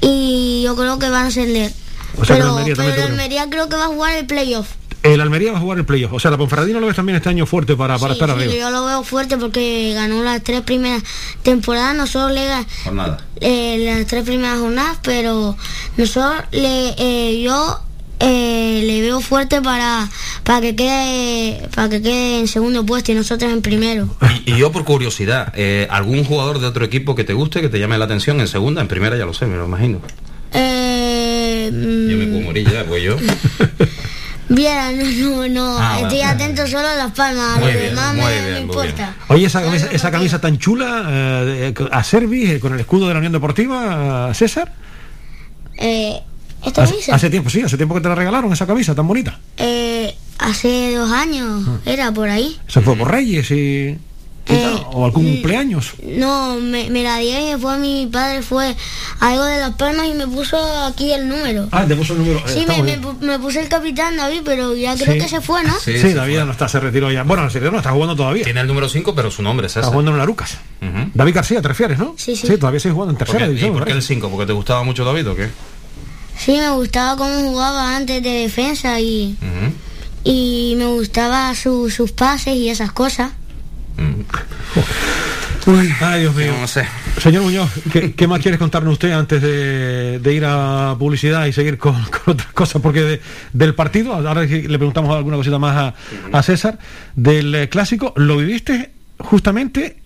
[SPEAKER 7] y yo creo que van a ascender.
[SPEAKER 2] O sea que el
[SPEAKER 7] pero
[SPEAKER 2] Almería también
[SPEAKER 7] pero el. Almería creo que va a jugar el playoff.
[SPEAKER 2] El Almería va a jugar el playoff. O sea, la Ponferradina lo ves también este año fuerte para, para
[SPEAKER 7] Sí,
[SPEAKER 2] estar
[SPEAKER 7] sí,
[SPEAKER 2] arriba.
[SPEAKER 7] yo lo veo fuerte porque ganó las tres primeras temporadas. Nosotros le ga-
[SPEAKER 6] jornada.
[SPEAKER 7] eh, las tres primeras jornadas, pero nosotros le, eh, yo eh, le veo fuerte para para que quede para que quede en segundo puesto y nosotros en primero.
[SPEAKER 6] Y, y yo por curiosidad, eh, ¿algún jugador de otro equipo que te guste, que te llame la atención en segunda, en primera ya lo sé, me lo imagino.
[SPEAKER 7] Eh,
[SPEAKER 6] Yo me puedo morir ya, pues yo.
[SPEAKER 7] Viera, no, no, no,
[SPEAKER 6] Ah,
[SPEAKER 7] estoy
[SPEAKER 6] vale.
[SPEAKER 7] atento solo a las palmas, a
[SPEAKER 6] Muy
[SPEAKER 7] lo
[SPEAKER 6] bien,
[SPEAKER 7] demás
[SPEAKER 6] muy
[SPEAKER 7] me,
[SPEAKER 6] bien,
[SPEAKER 7] me importa.
[SPEAKER 2] Oye, esa camisa, esa camisa tan chula, eh, a Servi, eh, con el escudo de la Unión Deportiva, César.
[SPEAKER 7] Eh, ¿Esta
[SPEAKER 2] Hace,
[SPEAKER 7] camisa?
[SPEAKER 2] hace tiempo, sí, hace tiempo que te la regalaron, esa camisa tan bonita.
[SPEAKER 7] Eh, hace dos años,
[SPEAKER 2] Ah.
[SPEAKER 7] era por ahí.
[SPEAKER 2] Se fue por Reyes y, tal, o algún
[SPEAKER 7] mm,
[SPEAKER 2] cumpleaños.
[SPEAKER 7] No, me, me la di y después mi padre fue a algo de las palmas y me puso aquí el número.
[SPEAKER 2] Ah, te puso el número. eh,
[SPEAKER 7] Sí,
[SPEAKER 2] está
[SPEAKER 7] me, me, me puse el capitán David, pero ya creo
[SPEAKER 2] Sí.
[SPEAKER 7] que se fue, ¿no?
[SPEAKER 2] Sí,
[SPEAKER 6] se
[SPEAKER 2] David
[SPEAKER 6] fue.
[SPEAKER 2] no está, se retiró ya. Bueno, en serio, no, está jugando todavía.
[SPEAKER 6] Tiene el número 5, pero su nombre es
[SPEAKER 2] Está
[SPEAKER 6] César.
[SPEAKER 2] jugando en la Lucas.
[SPEAKER 6] Ujú.
[SPEAKER 2] David García, ¿te refieres, no?
[SPEAKER 7] Sí, sí.
[SPEAKER 2] Sí, todavía sigue jugando en
[SPEAKER 6] ¿Por
[SPEAKER 2] tercera
[SPEAKER 6] qué, ¿Y
[SPEAKER 2] división.
[SPEAKER 6] por el 5? ¿Porque te gustaba mucho David o qué?
[SPEAKER 7] Sí, me gustaba cómo jugaba antes de defensa y, y me gustaba su- sus pases y esas cosas.
[SPEAKER 6] Mm.
[SPEAKER 2] Ay, Dios mío.
[SPEAKER 6] No sé.
[SPEAKER 2] Señor Muñoz, ¿qué, más quieres contarnos usted antes de, ir a publicidad y seguir con, otras cosas? Porque del partido, ahora le preguntamos alguna cosita más a, a César, del eh, clásico, ¿lo viviste justamente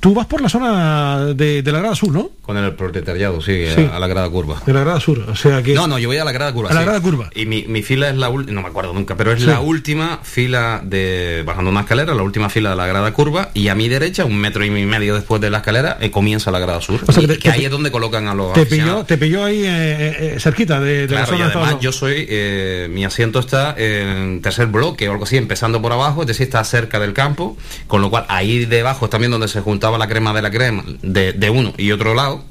[SPEAKER 2] Tú vas por la zona de, la grada sur, ¿no?
[SPEAKER 6] Con el proletariado, sí, A, la grada curva.
[SPEAKER 2] De la grada sur, o sea que...
[SPEAKER 6] No, no, yo voy a la grada curva.
[SPEAKER 2] A la grada curva.
[SPEAKER 6] Y mi, fila es la última, no me acuerdo nunca, pero es la última fila de, bajando una escalera, la última fila de la grada curva, y a mi derecha, un metro y medio después de la escalera, eh, comienza la grada sur. O sea, que, ahí es donde colocan a los
[SPEAKER 2] Te pilló, te pilló ahí eh, eh, cerquita de,
[SPEAKER 6] la zona. Y además yo soy, mi asiento está en tercer bloque o algo así, empezando por abajo, es decir, está cerca del campo, con lo cual ahí debajo es también donde se la crema de la crema de, uno y otro lado.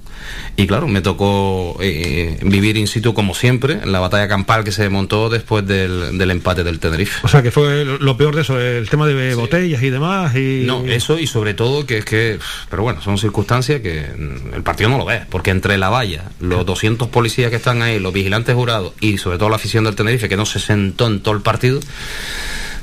[SPEAKER 6] Y claro, me tocó eh, vivir in situ como siempre, en la batalla campal que se montó después del, empate del Tenerife.
[SPEAKER 2] O sea, que fue lo peor de eso, el tema de botellas y demás. Y...
[SPEAKER 6] No, eso y sobre todo que es que, pero bueno, son circunstancias que el partido no lo ve, porque entre la valla, los 200 policías que están ahí, los vigilantes jurados y sobre todo la afición del Tenerife, que no se sentó en todo el partido,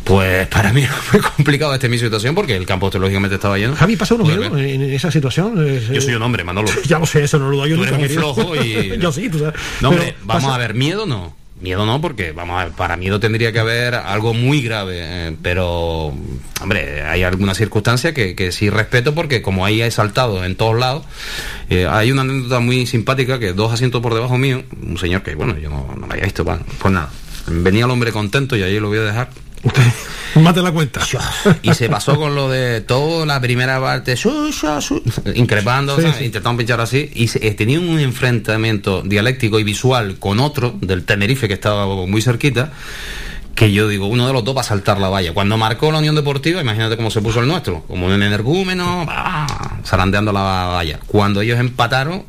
[SPEAKER 6] pues para mí fue complicado esta mi situación porque el campo lógicamente estaba lleno.
[SPEAKER 2] Javi, ¿pasa uno miedo en esa situación?
[SPEAKER 6] Yo soy un hombre, Manolo.
[SPEAKER 2] ya lo sé, eso no lo doy yo.
[SPEAKER 6] Tú eres un flojo y...
[SPEAKER 2] yo sí, tú sabes.
[SPEAKER 6] No, hombre, vamos a ver, miedo no. Miedo no, porque vamos a ver, para miedo tendría que haber algo muy grave, eh, pero, hombre, hay alguna circunstancia que, que, sí respeto porque como ahí hay saltado en todos lados, eh, hay una anécdota muy simpática que dos asientos por debajo mío, un señor que, bueno, yo no, no me había visto, pues nada, venía el hombre contento y ahí lo voy a dejar
[SPEAKER 2] Mate la cuenta.
[SPEAKER 6] Y se pasó con lo de toda la primera parte, increpando, intentando pinchar así, y se, eh, tenía un enfrentamiento dialéctico y visual con otro del Tenerife que estaba muy cerquita que yo digo, uno de los dos va a saltar la valla. Cuando marcó la Unión Deportiva, imagínate cómo se puso el nuestro, como un energúmeno, zarandeando la valla. Cuando ellos empataron,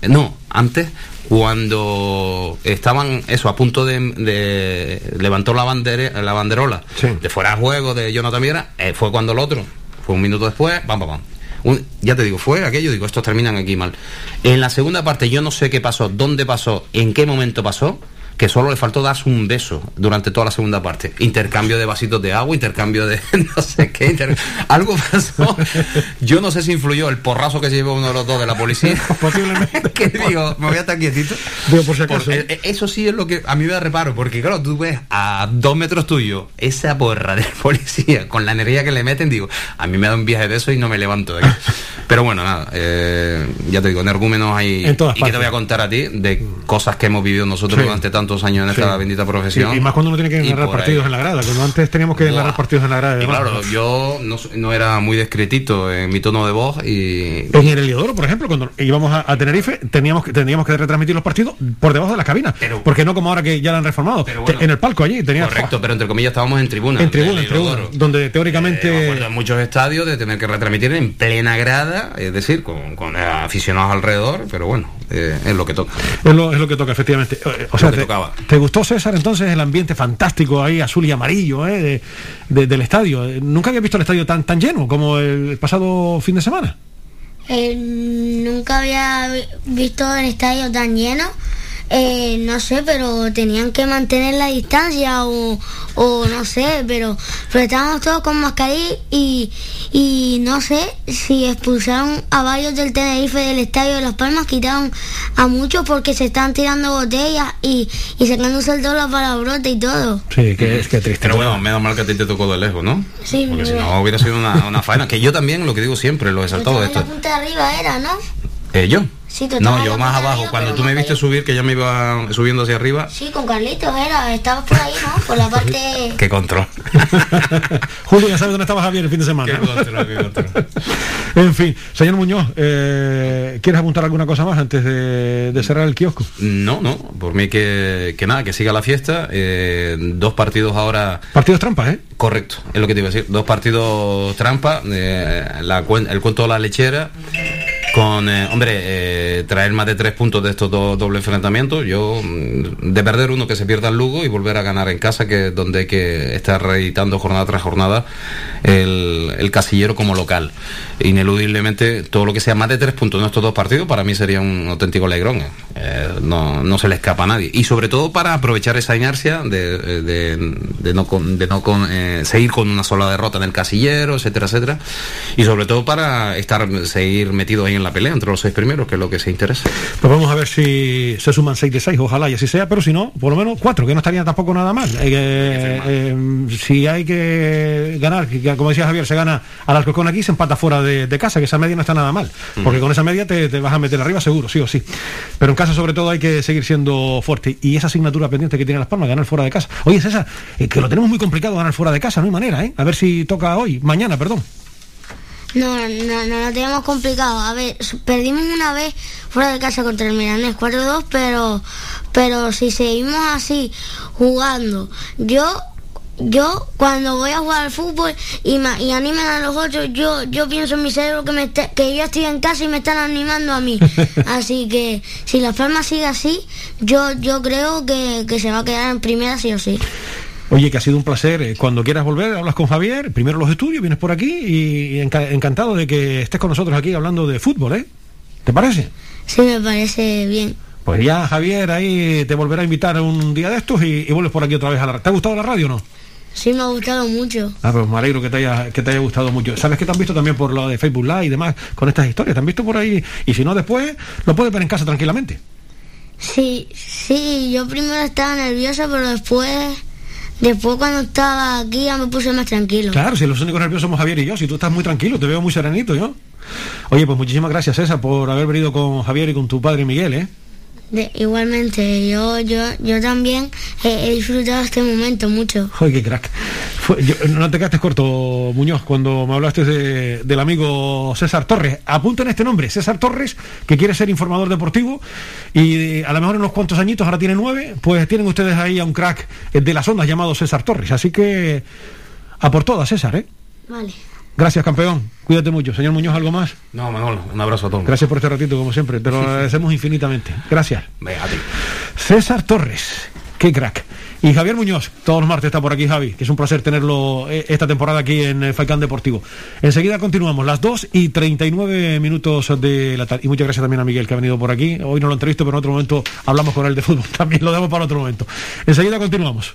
[SPEAKER 6] no, antes cuando estaban eso a punto de, levantó la bandera la banderola de fuera de juego de Jonathan Viera eh, fue cuando el otro fue un minuto después pam pam pam ya te digo fue aquello digo estos terminan aquí mal. En la segunda parte yo no sé qué pasó dónde pasó en qué momento pasó que solo le faltó darse un beso durante toda la segunda parte. Intercambio de vasitos de agua, intercambio de no sé qué. Algo pasó. Yo no sé si influyó el porrazo que se llevó uno de los dos de la policía.
[SPEAKER 2] Posiblemente.
[SPEAKER 6] que digo, me voy a estar quietito.
[SPEAKER 2] por si acaso.
[SPEAKER 6] Eh, eso sí es lo que a mí me da reparo, porque claro, tú ves a dos metros tuyo esa porra del policía con la energía que le meten, digo, a mí me da un viaje de eso y no me levanto de aquí. Pero bueno, nada, eh, ya te digo, hay...
[SPEAKER 2] En todas
[SPEAKER 6] y que te voy a contar a ti de cosas que hemos vivido nosotros durante tanto años en esta bendita profesión.
[SPEAKER 2] y más cuando uno tiene que narrar partidos en la grada, cuando antes teníamos que narrar partidos en la grada.
[SPEAKER 6] claro, yo no, era muy discretito en mi tono de voz y...
[SPEAKER 2] En el Heliodoro, por ejemplo, cuando íbamos a, Tenerife, teníamos que, teníamos que retransmitir los partidos por debajo de la cabina. porque no como ahora que ya la han reformado. en el palco allí tenía...
[SPEAKER 6] Correcto, pero entre comillas estábamos en tribuna.
[SPEAKER 2] En tribuna, en tribuna, donde teóricamente...
[SPEAKER 6] Eh, muchos estadios de tener que retransmitir en plena grada, es decir, con, con aficionados alrededor, pero bueno, eh, es lo que toca.
[SPEAKER 2] Es lo, es lo que toca, efectivamente. O sea, te, te, gustó, César, entonces el ambiente fantástico ahí, azul y amarillo, eh, del estadio? ¿Nunca había visto el estadio tan, tan lleno como el pasado fin de semana?
[SPEAKER 7] Eh, nunca había visto el estadio tan lleno. Eh, no sé, pero tenían que mantener la distancia o, o no sé, pero, pero estábamos todos con mascarilla y, y no sé si expulsaron a varios del Tenerife del Estadio de Las Palmas, quitaron a muchos porque se están tirando botellas y, y sacándose el dólar para brote y todo.
[SPEAKER 2] Sí, que es que triste.
[SPEAKER 6] Pero bueno, menos mal que a ti te tocó de lejos, ¿no?
[SPEAKER 7] Sí,
[SPEAKER 6] Porque si no hubiera sido una, una faena, que yo también lo que digo siempre, lo he saltado
[SPEAKER 7] esto. La punta de arriba era, ¿no?
[SPEAKER 6] Eh, yo no, yo más abajo. Cuando tú me viste subir, que ya me iba subiendo hacia arriba.
[SPEAKER 7] Sí, con Carlitos era. Estabas por ahí, ¿no? Por la parte.
[SPEAKER 6] Qué control.
[SPEAKER 2] Julio, ya sabes dónde estaba Javier el fin de semana. Qué control, qué control. en fin, señor Muñoz, eh, ¿quieres apuntar alguna cosa más antes de, cerrar el kiosco?
[SPEAKER 6] No, no. Por mí que, que nada, que siga la fiesta. Eh, dos partidos ahora.
[SPEAKER 2] Partidos trampas, ¿eh?
[SPEAKER 6] Correcto, es lo que te iba a decir. Dos partidos trampa. Eh, la, el cuento de la lechera con, eh, hombre, eh, traer más de tres puntos de estos dos dobles enfrentamientos. Yo, mm, de perder uno que se pierda el Lugo y volver a ganar en casa, que es donde hay que estar reeditando jornada tras jornada el, casillero como local. Ineludiblemente, todo lo que sea más de tres puntos en estos dos partidos, para mí sería un auténtico alegrón. Eh, no, no se le escapa a nadie. Y sobre todo para aprovechar esa inercia de, de, no, de no seguir con una sola derrota en el casillero, etcétera, etcétera. Y sobre todo para estar seguir metidos en en la pelea entre los seis primeros, que es lo que se interesa.
[SPEAKER 2] Pues vamos a ver si se suman seis de seis, ojalá y así sea, pero si no, por lo menos cuatro, que no estaría tampoco nada mal. Eh, eh, si hay que ganar, como decía Javier, se gana al Alcorcón aquí, se empata fuera de, casa, que esa media no está nada mal, porque con esa media te, vas a meter arriba seguro, sí o sí. Pero en casa sobre todo hay que seguir siendo fuerte y esa asignatura pendiente que tiene Las Palmas, ganar fuera de casa. Oye, César, que lo tenemos muy complicado ganar fuera de casa, no hay manera, ¿eh? A ver si toca hoy, mañana, perdón.
[SPEAKER 7] No, no, no lo tenemos complicado. A ver, perdimos una vez fuera de casa contra el Milanés 4-2, pero, pero si seguimos así jugando, yo yo cuando voy a jugar al fútbol y, y animan a los otros, yo, yo pienso en mi cerebro que, me que yo estoy en casa y me están animando a mí. así que si la Palmas sigue así, yo, yo creo que, que se va a quedar en primera sí o sí.
[SPEAKER 2] Oye, que ha sido un placer. Eh, cuando quieras volver, hablas con Javier. Primero los estudios, vienes por aquí y encantado de que estés con nosotros aquí hablando de fútbol, ¿eh? ¿Te parece?
[SPEAKER 7] Sí, me parece bien.
[SPEAKER 2] Pues ya, Javier, ahí te volverá a invitar un día de estos y, vuelves por aquí otra vez a la ¿Te ha gustado la radio o no?
[SPEAKER 7] Sí, me ha gustado mucho.
[SPEAKER 2] Ah, pues me alegro que te haya, que te haya gustado mucho. ¿Sabes que te han visto también por lo de Facebook Live y demás con estas historias? ¿Te han visto por ahí? Y si no, después lo puedes ver en casa tranquilamente.
[SPEAKER 7] Sí, sí, yo primero estaba nerviosa, pero después Después cuando estaba aquí ya me puse más tranquilo.
[SPEAKER 2] Claro, si los únicos nerviosos somos Javier y yo, si tú estás muy tranquilo, te veo muy serenito yo. Oye, pues muchísimas gracias César por haber venido con Javier y con tu padre Miguel, ¿eh?
[SPEAKER 7] Igualmente, yo, yo, yo también he, disfrutado este momento mucho.
[SPEAKER 2] ¡Ay, qué crack! no te quedaste corto, Muñoz, cuando me hablaste del amigo César Torres. Apunten este nombre, César Torres, que quiere ser informador deportivo y a lo mejor en unos cuantos añitos, ahora tiene nueve, pues tienen ustedes ahí a un crack de las ondas llamado César Torres. Así que a por todas, César, ¿eh?
[SPEAKER 7] Vale.
[SPEAKER 2] Gracias, campeón. Cuídate mucho. Señor Muñoz, ¿algo más?
[SPEAKER 6] No, Manolo, un abrazo a todos.
[SPEAKER 2] Gracias por este ratito, como siempre. Te lo agradecemos infinitamente. Gracias.
[SPEAKER 6] Venga, a ti.
[SPEAKER 2] César Torres. Qué crack. Y Javier Muñoz, todos los martes está por aquí Javi, que es un placer tenerlo eh, esta temporada aquí en eh, Falcán Deportivo. Enseguida continuamos, las 2 y 39 minutos de la tarde. Y muchas gracias también a Miguel que ha venido por aquí. Hoy no lo entrevisto, pero en otro momento hablamos con él de fútbol. También lo damos para otro momento. Enseguida continuamos.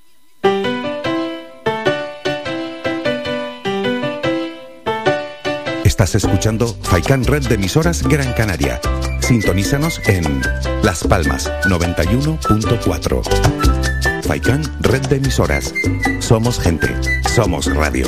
[SPEAKER 1] Estás escuchando Faikan Red de emisoras Gran Canaria. Sintonízanos en Las Palmas 91.4. Faikan Red de emisoras. Somos gente. Somos radio.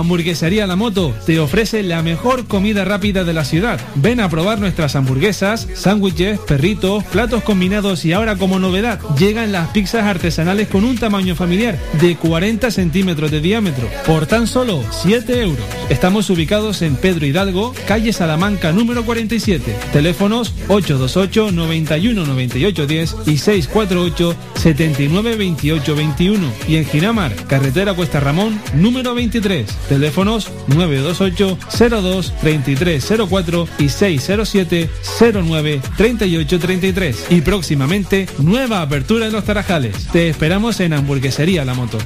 [SPEAKER 5] Hamburguesería La Moto te ofrece la mejor comida rápida de la ciudad. Ven a probar nuestras hamburguesas, sándwiches, perritos, platos combinados y ahora como novedad llegan las pizzas artesanales con un tamaño familiar de 40 centímetros de diámetro por tan solo 7 euros. Estamos ubicados en Pedro Hidalgo, calle Salamanca número 47. Teléfonos 828 91 98 10 y 648 79 28 21 y en Ginamar, carretera Cuesta Ramón número 23. Teléfonos 928 02 2304 y 607 09 3833. Y próximamente, nueva apertura en los Tarajales. Te esperamos en Hamburguesería La Moto.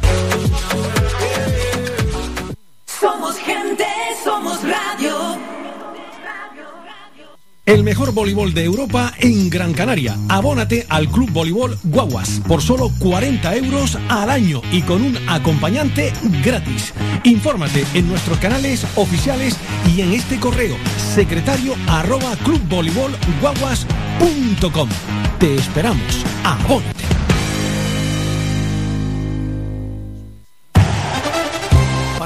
[SPEAKER 2] El mejor voleibol de Europa en Gran Canaria. Abónate al Club Voleibol Guaguas por solo 40 euros al año y con un acompañante gratis. Infórmate en nuestros canales oficiales y en este correo secretario arroba. Te esperamos. Abónate.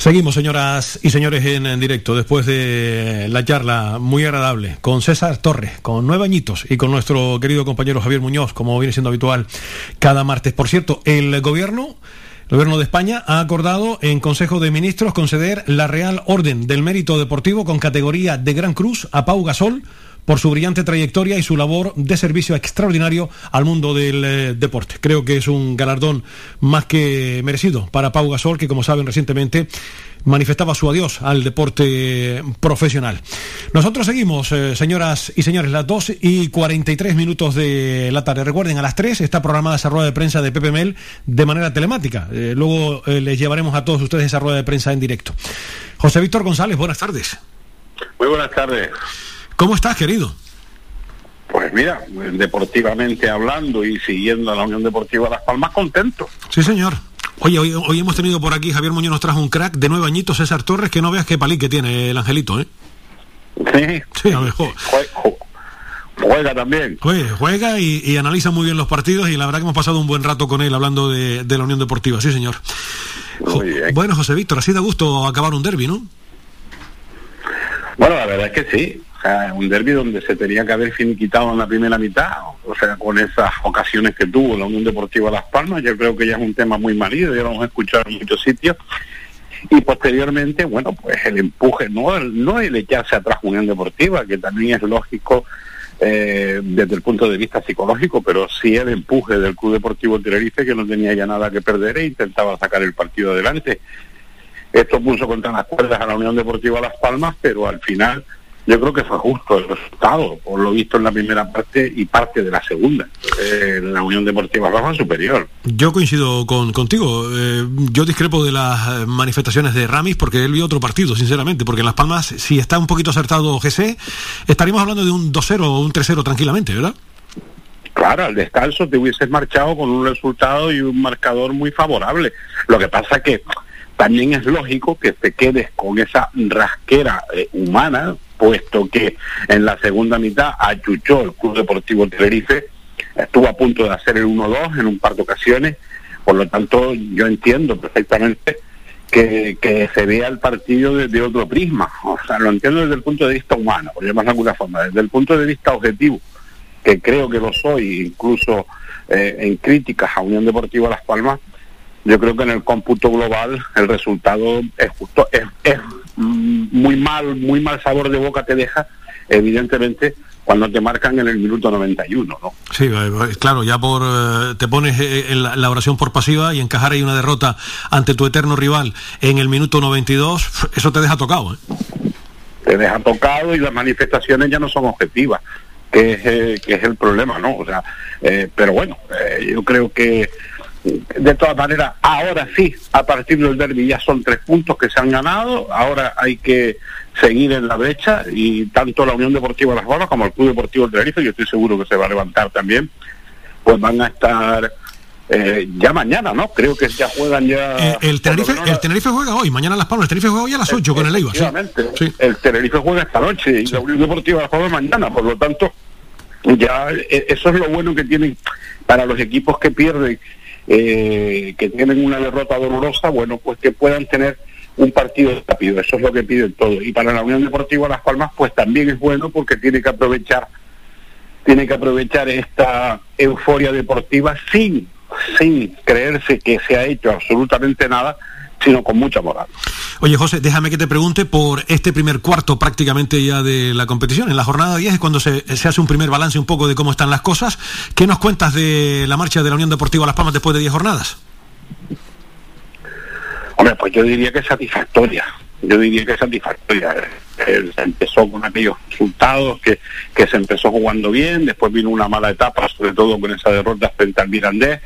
[SPEAKER 2] Seguimos, señoras y señores, en, directo después de la charla muy agradable con César Torres, con nueve añitos y con nuestro querido compañero Javier Muñoz, como viene siendo habitual cada martes. Por cierto, el gobierno. El Gobierno de España ha acordado en Consejo de Ministros conceder la Real Orden del Mérito Deportivo con categoría de Gran Cruz a Pau Gasol por su brillante trayectoria y su labor de servicio extraordinario al mundo del eh, deporte. Creo que es un galardón más que merecido para Pau Gasol, que como saben recientemente manifestaba su adiós al deporte profesional. Nosotros seguimos, eh, señoras y señores, las 2 y 43 minutos de la tarde. Recuerden, a las 3 está programada esa rueda de prensa de Pepe Mel de manera telemática. Eh, luego les llevaremos a todos ustedes esa rueda de prensa en directo. José Víctor González, buenas tardes.
[SPEAKER 8] Muy buenas tardes.
[SPEAKER 2] ¿Cómo estás, querido?
[SPEAKER 8] Pues mira, deportivamente hablando y siguiendo a la Unión Deportiva Las Palmas, contento.
[SPEAKER 2] Sí, señor. Oye, hoy, hoy, hemos tenido por aquí, Javier Muñoz nos trajo un crack de nueve añitos, César Torres, que no veas qué palí que tiene el angelito, ¿eh?
[SPEAKER 8] Sí.
[SPEAKER 2] Sí, a mejor.
[SPEAKER 8] Juega, también.
[SPEAKER 2] Juega, juega y, analiza muy bien los partidos y la verdad que hemos pasado un buen rato con él hablando de, la Unión Deportiva, sí, señor. Bueno, José Víctor, así da gusto acabar un derby, ¿no?
[SPEAKER 8] Bueno, la verdad es que sí. O sea, un derby donde se tenía que haber finiquitado en la primera mitad, o sea, con esas ocasiones que tuvo la Unión Deportiva Las Palmas, yo creo que ya es un tema muy manido, ya lo hemos escuchado en muchos sitios. Y posteriormente, bueno, pues el empuje, no el, no el echarse atrás Unión Deportiva, que también es lógico eh, desde el punto de vista psicológico, pero sí el empuje del Club Deportivo Tenerife, que no tenía ya nada que perder e intentaba sacar el partido adelante. Esto puso contra las cuerdas a la Unión Deportiva Las Palmas, pero al final yo creo que fue justo el resultado, por lo visto en la primera parte y parte de la segunda. Eh, la Unión Deportiva Baja superior.
[SPEAKER 2] Yo coincido con, contigo. Eh, yo discrepo de las manifestaciones de Ramis porque él vio otro partido, sinceramente, porque en Las Palmas, si está un poquito acertado GC, estaríamos hablando de un 2-0 o un 3-0 tranquilamente, ¿verdad?
[SPEAKER 8] Claro, al descanso te hubieses marchado con un resultado y un marcador muy favorable. Lo que pasa que también es lógico que te quedes con esa rasquera eh, humana puesto que en la segunda mitad achuchó el Club Deportivo Tenerife, estuvo a punto de hacer el 1-2 en un par de ocasiones, por lo tanto yo entiendo perfectamente que, se vea el partido desde otro prisma, o sea, lo entiendo desde el punto de vista humano, por llamarlo de alguna forma, desde el punto de vista objetivo, que creo que lo soy, incluso eh, en críticas a Unión Deportiva Las Palmas, yo creo que en el cómputo global el resultado es justo, es, es muy mal, muy mal sabor de boca te deja, evidentemente, cuando te marcan en el minuto 91, ¿no?
[SPEAKER 2] Sí, eh, eh, claro, ya por eh, te pones en la, oración por pasiva y encajar ahí una derrota ante tu eterno rival en el minuto 92, eso te deja tocado, ¿eh?
[SPEAKER 8] Te deja tocado y las manifestaciones ya no son objetivas, que es, que es el problema, ¿no? O sea, pero bueno, yo creo que de todas maneras, ahora sí, a partir del derby ya son tres puntos que se han ganado, ahora hay que seguir en la brecha y tanto la Unión Deportiva Las Palmas como el Club Deportivo del Tenerife, yo estoy seguro que se va a levantar también, pues van a estar eh, ya mañana, ¿no? Creo que ya juegan ya...
[SPEAKER 2] Eh, el, Tenerife, el Tenerife juega hoy, mañana Las Palmas, el Tenerife juega hoy a las 8 con el Eibar.
[SPEAKER 8] Sí. El Tenerife juega esta noche y la Unión Deportiva Las Palmas mañana, por lo tanto, ya eh, eso es lo bueno que tienen para los equipos que pierden eh, que tienen una derrota dolorosa, bueno, pues que puedan tener un partido rápido, eso es lo que piden todos. Y para la Unión Deportiva Las Palmas, pues también es bueno porque tiene que aprovechar, tiene que aprovechar esta euforia deportiva sin, sin creerse que se ha hecho absolutamente nada sino con mucha moral.
[SPEAKER 2] Oye, José, déjame que te pregunte por este primer cuarto prácticamente ya de la competición. En la jornada 10 es cuando se, hace un primer balance un poco de cómo están las cosas. ¿Qué nos cuentas de la marcha de la Unión Deportiva Las Palmas después de 10 jornadas?
[SPEAKER 8] Hombre, pues yo diría que es satisfactoria. Yo diría que es satisfactoria. Eh, se empezó con aquellos resultados, que, que se empezó jugando bien, después vino una mala etapa, sobre todo con esa derrota frente al Mirandés,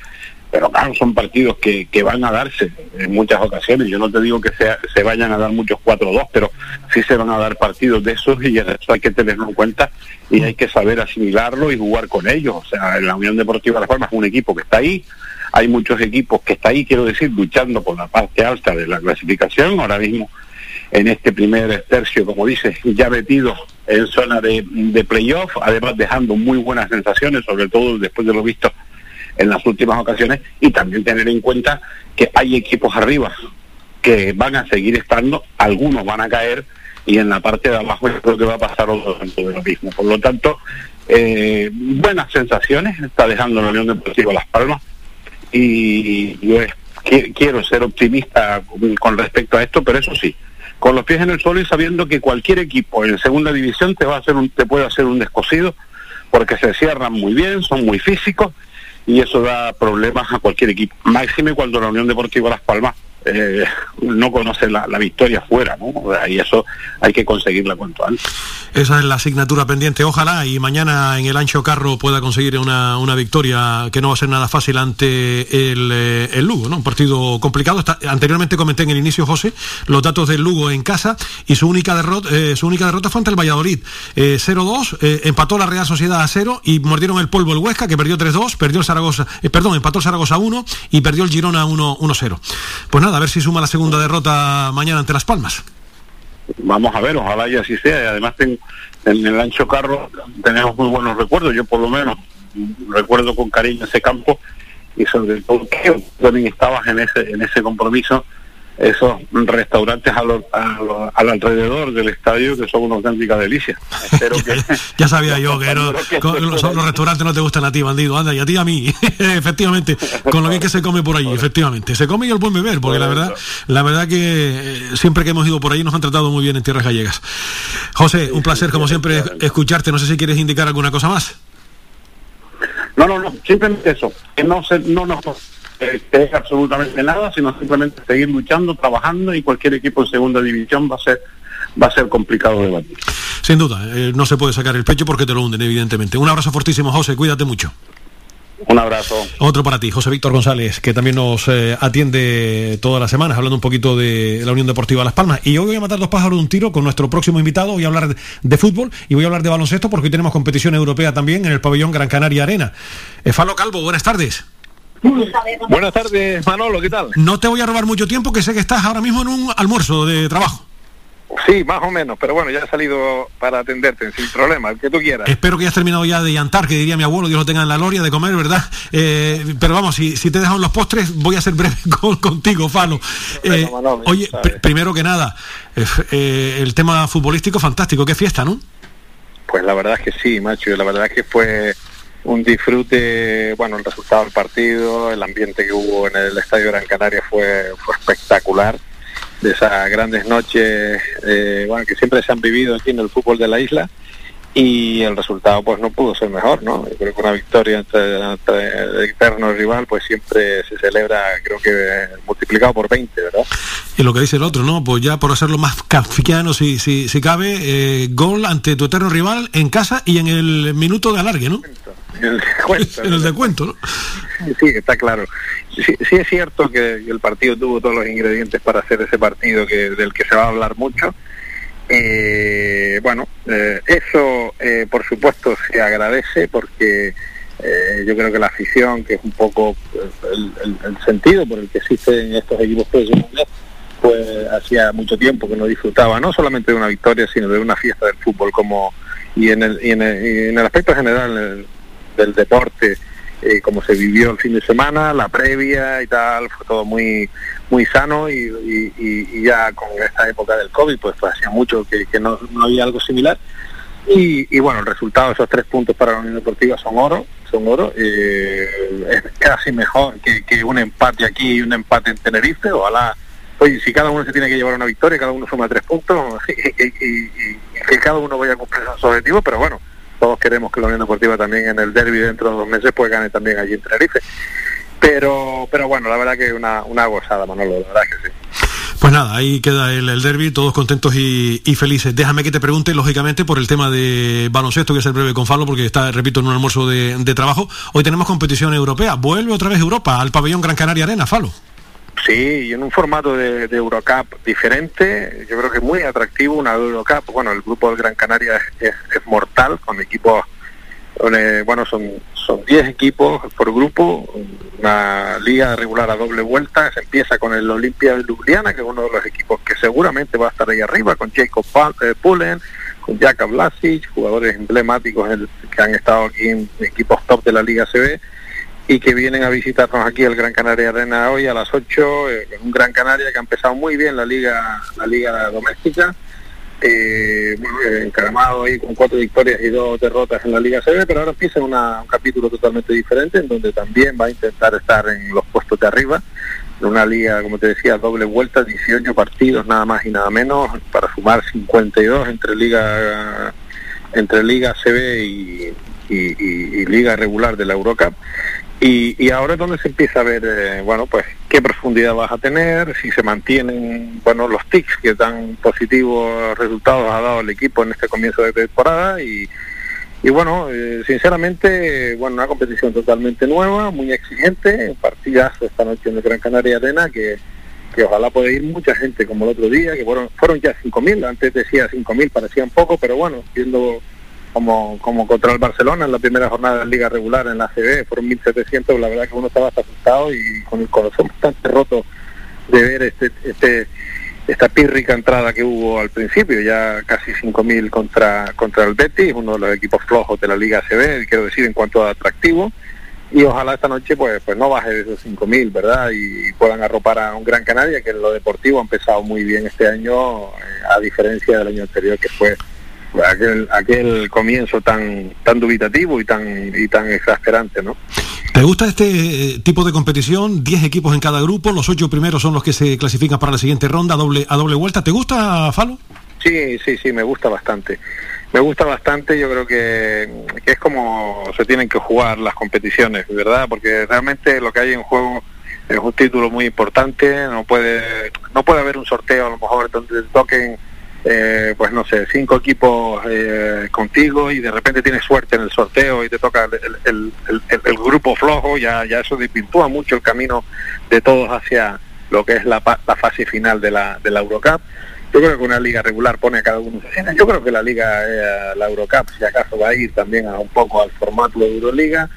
[SPEAKER 8] pero claro, son partidos que, que van a darse en muchas ocasiones. Yo no te digo que sea, se vayan a dar muchos 4-2, pero sí se van a dar partidos de esos y eso hay que tenerlo en cuenta y hay que saber asimilarlo y jugar con ellos. O sea, la Unión Deportiva Las Palmas es un equipo que está ahí, hay muchos equipos que está ahí, quiero decir, luchando por la parte alta de la clasificación. Ahora mismo, en este primer tercio, como dices, ya metidos en zona de, de playoff, además dejando muy buenas sensaciones, sobre todo después de lo visto en las últimas ocasiones, y también tener en cuenta que hay equipos arriba que van a seguir estando, algunos van a caer, y en la parte de abajo yo creo que va a pasar otro de lo mismo. Por lo tanto, eh, buenas sensaciones está dejando la Unión Deportiva Las Palmas, y yo es- qui- quiero ser optimista con respecto a esto, pero eso sí, con los pies en el suelo y sabiendo que cualquier equipo en segunda división te va a hacer un, te puede hacer un descosido porque se cierran muy bien, son muy físicos y eso da problemas a cualquier equipo. Máxime cuando la Unión Deportiva Las Palmas eh, no conoce la, la victoria fuera, ¿no? Y eso hay que conseguirla cuanto antes.
[SPEAKER 2] Esa es la asignatura pendiente. Ojalá y mañana en el ancho carro pueda conseguir una, una victoria que no va a ser nada fácil ante el, eh, el Lugo, ¿no? Un partido complicado. Anteriormente comenté en el inicio, José, los datos del Lugo en casa y su única derrota, eh, su única derrota fue ante el Valladolid. Eh, 0-2, eh, empató la Real Sociedad a 0 y mordieron el polvo el Huesca, que perdió 3-2, perdió el Zaragoza, perdón, empató el Zaragoza 1 y perdió el Girona 1 1-0. Pues nada, a ver si suma la segunda derrota mañana ante Las Palmas.
[SPEAKER 8] Vamos a ver, ojalá y así sea. Además ten- en el ancho carro tenemos muy buenos recuerdos. Yo por lo menos recuerdo con cariño ese campo y sobre todo que también estabas en ese en ese compromiso esos restaurantes a lo- a lo- al alrededor del estadio que son una auténtica delicia. Espero que
[SPEAKER 2] Ya sabía yo que no- con- los, los restaurantes no te gustan a ti, bandido. Anda, y a ti a mí. efectivamente, con lo bien que se come por allí, efectivamente. Se come y el buen beber, porque la verdad, la verdad que eh, siempre que hemos ido por allí nos han tratado muy bien en tierras gallegas. José, un placer como siempre escucharte. No sé si quieres indicar alguna cosa más.
[SPEAKER 8] No, no, no, simplemente eso, que no se, no nos deje absolutamente nada, sino simplemente seguir luchando, trabajando y cualquier equipo en segunda división va a ser va a ser complicado de batir.
[SPEAKER 2] Sin duda, eh, no se puede sacar el pecho porque te lo hunden, evidentemente. Un abrazo fortísimo, José. Cuídate mucho.
[SPEAKER 8] Un abrazo.
[SPEAKER 2] Otro para ti, José Víctor González, que también nos eh, atiende todas las semanas, hablando un poquito de la Unión Deportiva Las Palmas. Y hoy voy a matar dos pájaros de un tiro con nuestro próximo invitado. Voy a hablar de, fútbol y voy a hablar de baloncesto porque hoy tenemos competición europea también en el pabellón Gran Canaria Arena. Falo Calvo, buenas tardes.
[SPEAKER 9] Buenas tardes, Manolo, ¿qué tal?
[SPEAKER 2] No te voy a robar mucho tiempo, que sé que estás ahora mismo en un almuerzo de trabajo.
[SPEAKER 9] Sí, más o menos, pero bueno, ya he salido para atenderte, sin problema, el que tú quieras.
[SPEAKER 2] Espero que hayas terminado ya de llantar, que diría mi abuelo, Dios lo tenga en la gloria, de comer, ¿verdad? Eh, pero vamos, si, si te dejan los postres, voy a ser breve con- contigo, Falo. Eh, oye, pr- primero que nada, eh, eh, el tema futbolístico fantástico, qué fiesta, ¿no?
[SPEAKER 9] Pues la verdad es que sí, macho, la verdad es que fue un disfrute, bueno, el resultado del partido, el ambiente que hubo en el Estadio Gran Canaria fue, fue espectacular, de esas grandes noches, eh, bueno, que siempre se han vivido aquí en el fútbol de la isla, y el resultado pues no pudo ser mejor, ¿no? Yo creo que una victoria entre, el eterno rival pues siempre se celebra, creo que multiplicado por 20, ¿verdad?
[SPEAKER 2] Y lo que dice el otro, ¿no? Pues ya por hacerlo más kafkiano, si, si, si cabe, eh, gol ante tu eterno rival en casa y en el minuto de alargue, ¿no?
[SPEAKER 9] En el descuento,
[SPEAKER 2] En el descuento, ¿no?
[SPEAKER 9] Sí, está claro. Sí, sí es cierto que el partido tuvo todos los ingredientes para hacer ese partido que del que se va a hablar mucho. Eh, bueno, eh, eso eh, por supuesto se agradece porque eh, yo creo que la afición, que es un poco eh, el, el- el sentido por el que existen estos equipos profesionales, pues hacía mucho tiempo que no disfrutaba no solamente de una victoria, sino de una fiesta del fútbol como y en el, y en el, y en el aspecto general eh, del deporte eh, como se vivió el fin de semana, la previa y tal, fue todo muy muy sano y, ya con esta época del COVID, pues, pues hacía mucho que, no, no había algo similar. Y, y bueno, el resultado de esos tres puntos para la Unión Deportiva son oro, son oro. eh, es casi mejor que, que un empate aquí y un empate en Tenerife. Ojalá, oye, si cada uno se tiene que llevar una victoria, cada uno suma tres puntos y que cada uno vaya a cumplir sus objetivos, pero bueno, todos queremos que la Unión Deportiva también en el derby dentro de dos meses pues gane también allí en Tenerife. Pero, pero bueno, la verdad que una, una gozada, Manolo, la verdad que sí.
[SPEAKER 2] Pues nada, ahí queda el, el derby, todos contentos y, felices. Déjame que te pregunte, lógicamente, por el tema de baloncesto, voy a ser breve con Falo, porque está, repito, en un almuerzo de, trabajo. Hoy tenemos competición europea. Vuelve otra vez Europa al pabellón Gran Canaria Arena, Falo.
[SPEAKER 9] Sí, y en un formato de, Eurocup diferente, yo creo que es muy atractivo una Eurocup. Bueno, el grupo del Gran Canaria es, mortal, con equipos, bueno, son son 10 equipos por grupo, una liga regular a doble vuelta, se empieza con el Olimpia de Ljubljana, que es uno de los equipos que seguramente va a estar ahí arriba, con Jacob eh, Pullen, con Jakab Vlasic, jugadores emblemáticos que han estado aquí en equipos top de la Liga CB y que vienen a visitarnos aquí el Gran Canaria Arena hoy a las 8, eh, un Gran Canaria que ha empezado muy bien la liga la liga doméstica eh, encaramado ahí con cuatro victorias y dos derrotas en la Liga CB, pero ahora empieza un capítulo totalmente diferente en donde también va a intentar estar en los puestos de arriba, en una liga, como te decía, doble vuelta, 18 partidos nada más y nada menos, para sumar 52 entre Liga entre Liga CB y, y Liga regular de la Eurocup y, ahora es donde se empieza a ver, eh, bueno, pues qué profundidad vas a tener, si se mantienen, bueno, los tics que tan positivos resultados ha dado el equipo en este comienzo de temporada. Y, y bueno, eh, sinceramente, bueno, una competición totalmente nueva, muy exigente, partidazo esta noche en el Gran Canaria Arena que, que ojalá pueda ir mucha gente como el otro día, que fueron, fueron ya 5.000, antes decía 5.000, parecían poco, pero bueno, viendo como, como contra el Barcelona en la primera jornada de Liga Regular en la CB, fueron 1.700, la verdad que uno estaba asustado y con el corazón bastante roto de ver este, este esta pírrica entrada que hubo al principio, ya casi 5.000 contra, contra el Betis, uno de los equipos flojos de la Liga CB, quiero decir, en cuanto a atractivo, y ojalá esta noche pues, pues no baje de esos 5.000, ¿verdad? Y puedan arropar a un Gran Canaria, que en lo deportivo ha empezado muy bien este año, eh, a diferencia del año anterior que fue aquel, aquel comienzo tan, tan dubitativo y tan, y tan exasperante, ¿no?
[SPEAKER 2] ¿Te gusta este eh, tipo de competición? Diez equipos en cada grupo, los ocho primeros son los que se clasifican para la siguiente ronda a doble, a doble vuelta. ¿Te gusta, Falo?
[SPEAKER 9] Sí, sí, sí, me gusta bastante. Me gusta bastante, yo creo que, que es como se tienen que jugar las competiciones, ¿verdad? Porque realmente lo que hay en juego es un título muy importante, no puede, no puede haber un sorteo a lo mejor donde toquen eh, pues no sé, cinco equipos eh, contigo y de repente tienes suerte en el sorteo y te toca el, grupo flojo, ya, ya eso despintúa mucho el camino de todos hacia lo que es la, la fase final de la, de la Eurocup. Yo creo que una liga regular pone a cada uno. Yo creo que la liga, eh, la Eurocup, si acaso va a ir también a un poco al formato de Euroliga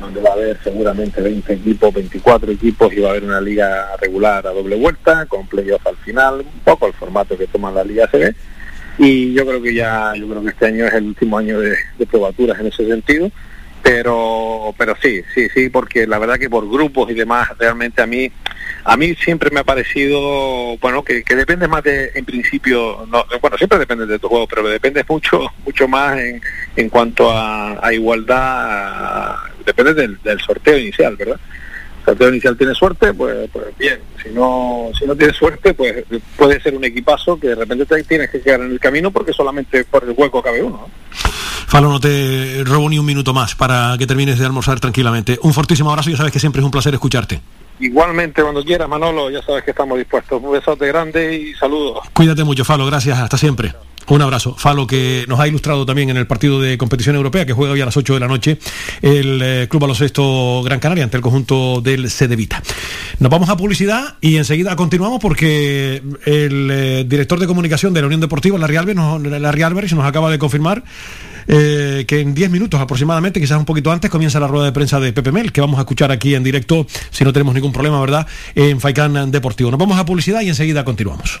[SPEAKER 9] donde va a haber seguramente 20 equipos, 24 equipos y va a haber una liga regular a doble vuelta, con playoff al final, un poco el formato que toma la Liga CB. Y yo creo que ya, yo creo que este año es el último año de, probaturas en ese sentido pero pero sí sí sí porque la verdad que por grupos y demás realmente a mí a mí siempre me ha parecido bueno que, depende más de en principio no, bueno siempre depende de tu juego pero depende mucho mucho más en, en cuanto a, a igualdad depende del, sorteo inicial, ¿verdad? El sorteo inicial tiene suerte, pues, pues, bien. Si no, si no tiene suerte, pues puede ser un equipazo que de repente te tienes que quedar en el camino porque solamente por el hueco cabe uno.
[SPEAKER 2] Falo, no te robo ni un minuto más para que termines de almorzar tranquilamente. Un fortísimo abrazo ya sabes que siempre es un placer escucharte.
[SPEAKER 9] Igualmente, cuando quieras, Manolo, ya sabes que estamos dispuestos. Un besote grande y saludos.
[SPEAKER 2] Cuídate mucho, Falo. Gracias. Hasta siempre. Un abrazo. Falo, que nos ha ilustrado también en el partido de competición europea que juega hoy a las 8 de la noche el eh, Club Baloncesto Gran Canaria ante el conjunto del Cedevita. Nos vamos a publicidad y enseguida continuamos porque el eh, director de comunicación de la Unión Deportiva, Larry Álvarez, nos, nos acaba de confirmar eh, que en 10 minutos aproximadamente, quizás un poquito antes, comienza la rueda de prensa de Pepe Mel, que vamos a escuchar aquí en directo, si no tenemos ningún problema, ¿verdad?, en Faikán Deportivo. Nos vamos a publicidad y enseguida continuamos.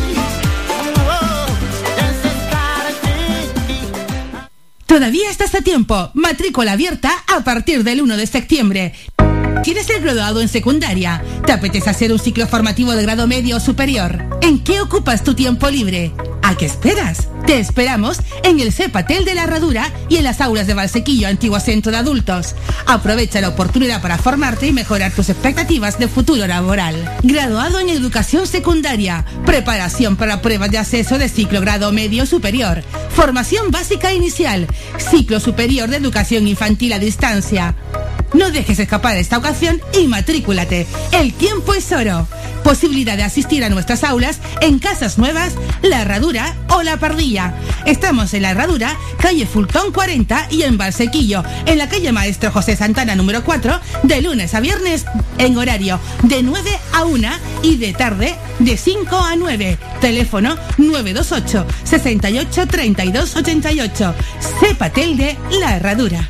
[SPEAKER 10] Todavía estás a tiempo. Matrícula abierta a partir del 1 de septiembre. ¿Quieres ser graduado en secundaria? ¿Te apetece hacer un ciclo formativo de grado medio o superior? ¿En qué ocupas tu tiempo libre? ¿A qué esperas? Te esperamos en el CEPATEL de la Herradura y en las aulas de Valsequillo, antiguo centro de adultos. Aprovecha la oportunidad para formarte y mejorar tus expectativas de futuro laboral. Graduado en educación secundaria, preparación para pruebas de acceso de ciclo grado medio superior, formación básica inicial, ciclo superior de educación infantil a distancia. No dejes escapar esta ocasión y matrículate. El tiempo es oro. Posibilidad de asistir a nuestras aulas en Casas Nuevas, La Herradura o La Pardilla. Estamos en La Herradura, calle Fultón 40 y en Valsequillo, en la calle Maestro José Santana número 4, de lunes a viernes en horario de 9 a 1 y de tarde de 5 a 9. Teléfono 928 68 32 88. Cepatel de La Herradura.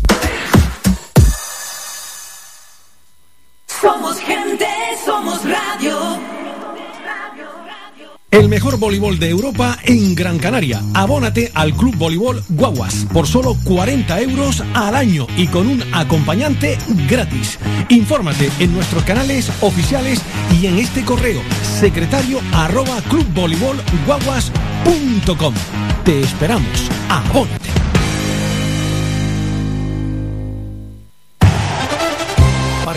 [SPEAKER 2] El mejor voleibol de Europa en Gran Canaria. Abónate al Club Voleibol Guaguas por solo 40 euros al año y con un acompañante gratis. Infórmate en nuestros canales oficiales y en este correo secretario arroba clubvoleibolguaguas.com. Te esperamos. Abónate.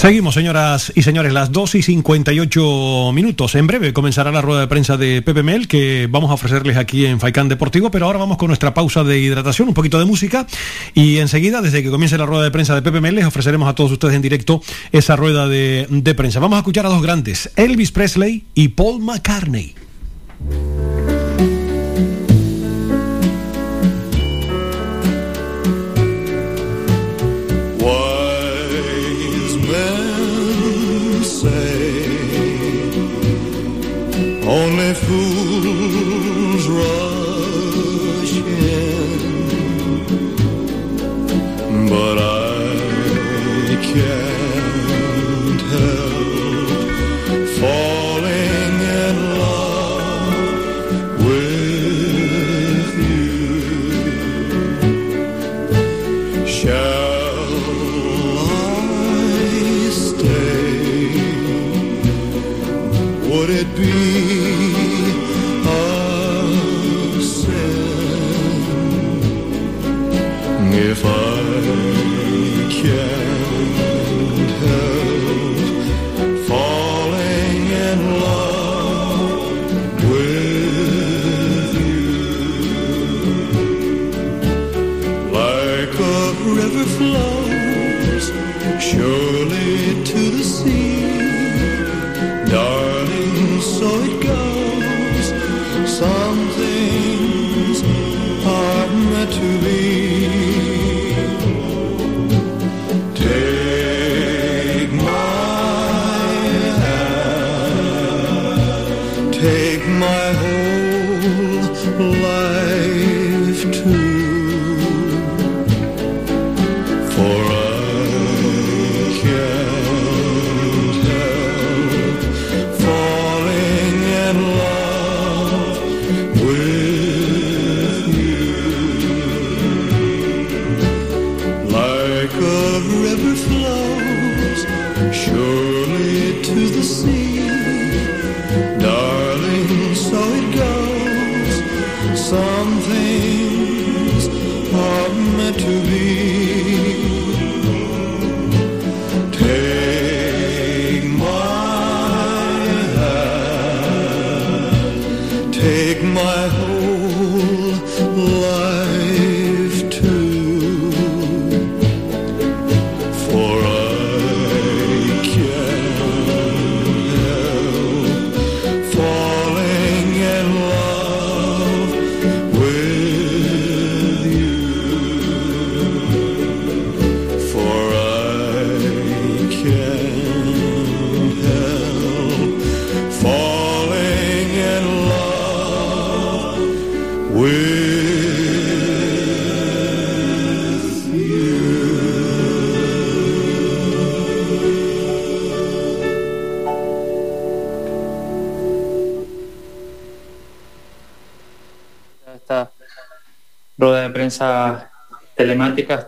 [SPEAKER 2] Seguimos, señoras y señores, las 2 y 58 minutos. En breve comenzará la rueda de prensa de Pepe Mel, que vamos a ofrecerles aquí en Faicán Deportivo, pero ahora vamos con nuestra pausa de hidratación, un poquito de música, y enseguida, desde que comience la rueda de prensa de Pepe Mel, les ofreceremos a todos ustedes en directo esa rueda de, de prensa. Vamos a escuchar a dos grandes, Elvis Presley y Paul McCartney.
[SPEAKER 11] Only fools rush in, but I can't help falling in love with you. Shall I stay? Would it be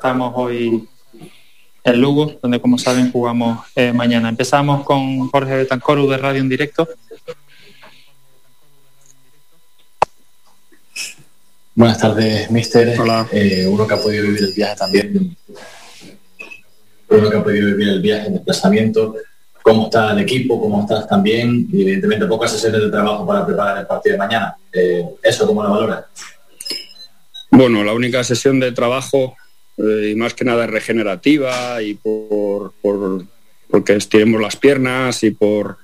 [SPEAKER 12] Estamos hoy en Lugo, donde como saben jugamos eh, mañana. Empezamos con Jorge Betancoru de Radio en Directo.
[SPEAKER 13] Buenas tardes, mister. Eh, uno que ha podido vivir el viaje también. Uno que ha podido vivir el viaje, el desplazamiento. ¿Cómo está el equipo? ¿Cómo estás también? Y evidentemente pocas sesiones de trabajo para preparar el partido de mañana. Eh, ¿Eso cómo lo valora?
[SPEAKER 14] Bueno, la única sesión de trabajo, eh, y más que nada regenerativa, y por, por porque estiremos las piernas y por,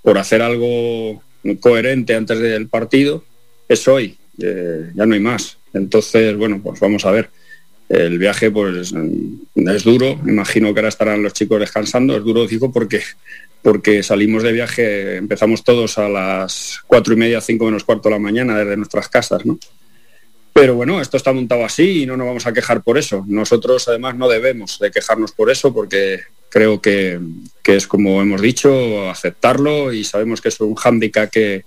[SPEAKER 14] por hacer algo coherente antes del partido, es hoy. Eh, ya no hay más. Entonces, bueno, pues vamos a ver. El viaje pues es duro, imagino que ahora estarán los chicos descansando, es duro, digo, porque, porque salimos de viaje, empezamos todos a las cuatro y media, cinco menos cuarto de la mañana desde nuestras casas, ¿no? Pero bueno, esto está montado así y no nos vamos a quejar por eso. Nosotros además no debemos de quejarnos por eso porque creo que, que es como hemos dicho, aceptarlo y sabemos que es un hándicap que,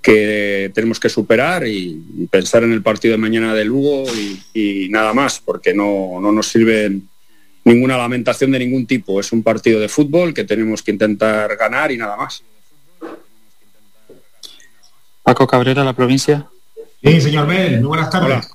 [SPEAKER 14] que tenemos que superar y, pensar en el partido de mañana de Lugo y, y nada más, porque no, no nos sirve ninguna lamentación de ningún tipo. Es un partido de fútbol que tenemos que intentar ganar y nada más.
[SPEAKER 12] Paco Cabrera, la provincia.
[SPEAKER 15] Sí, señor Bell, muy buenas tardes.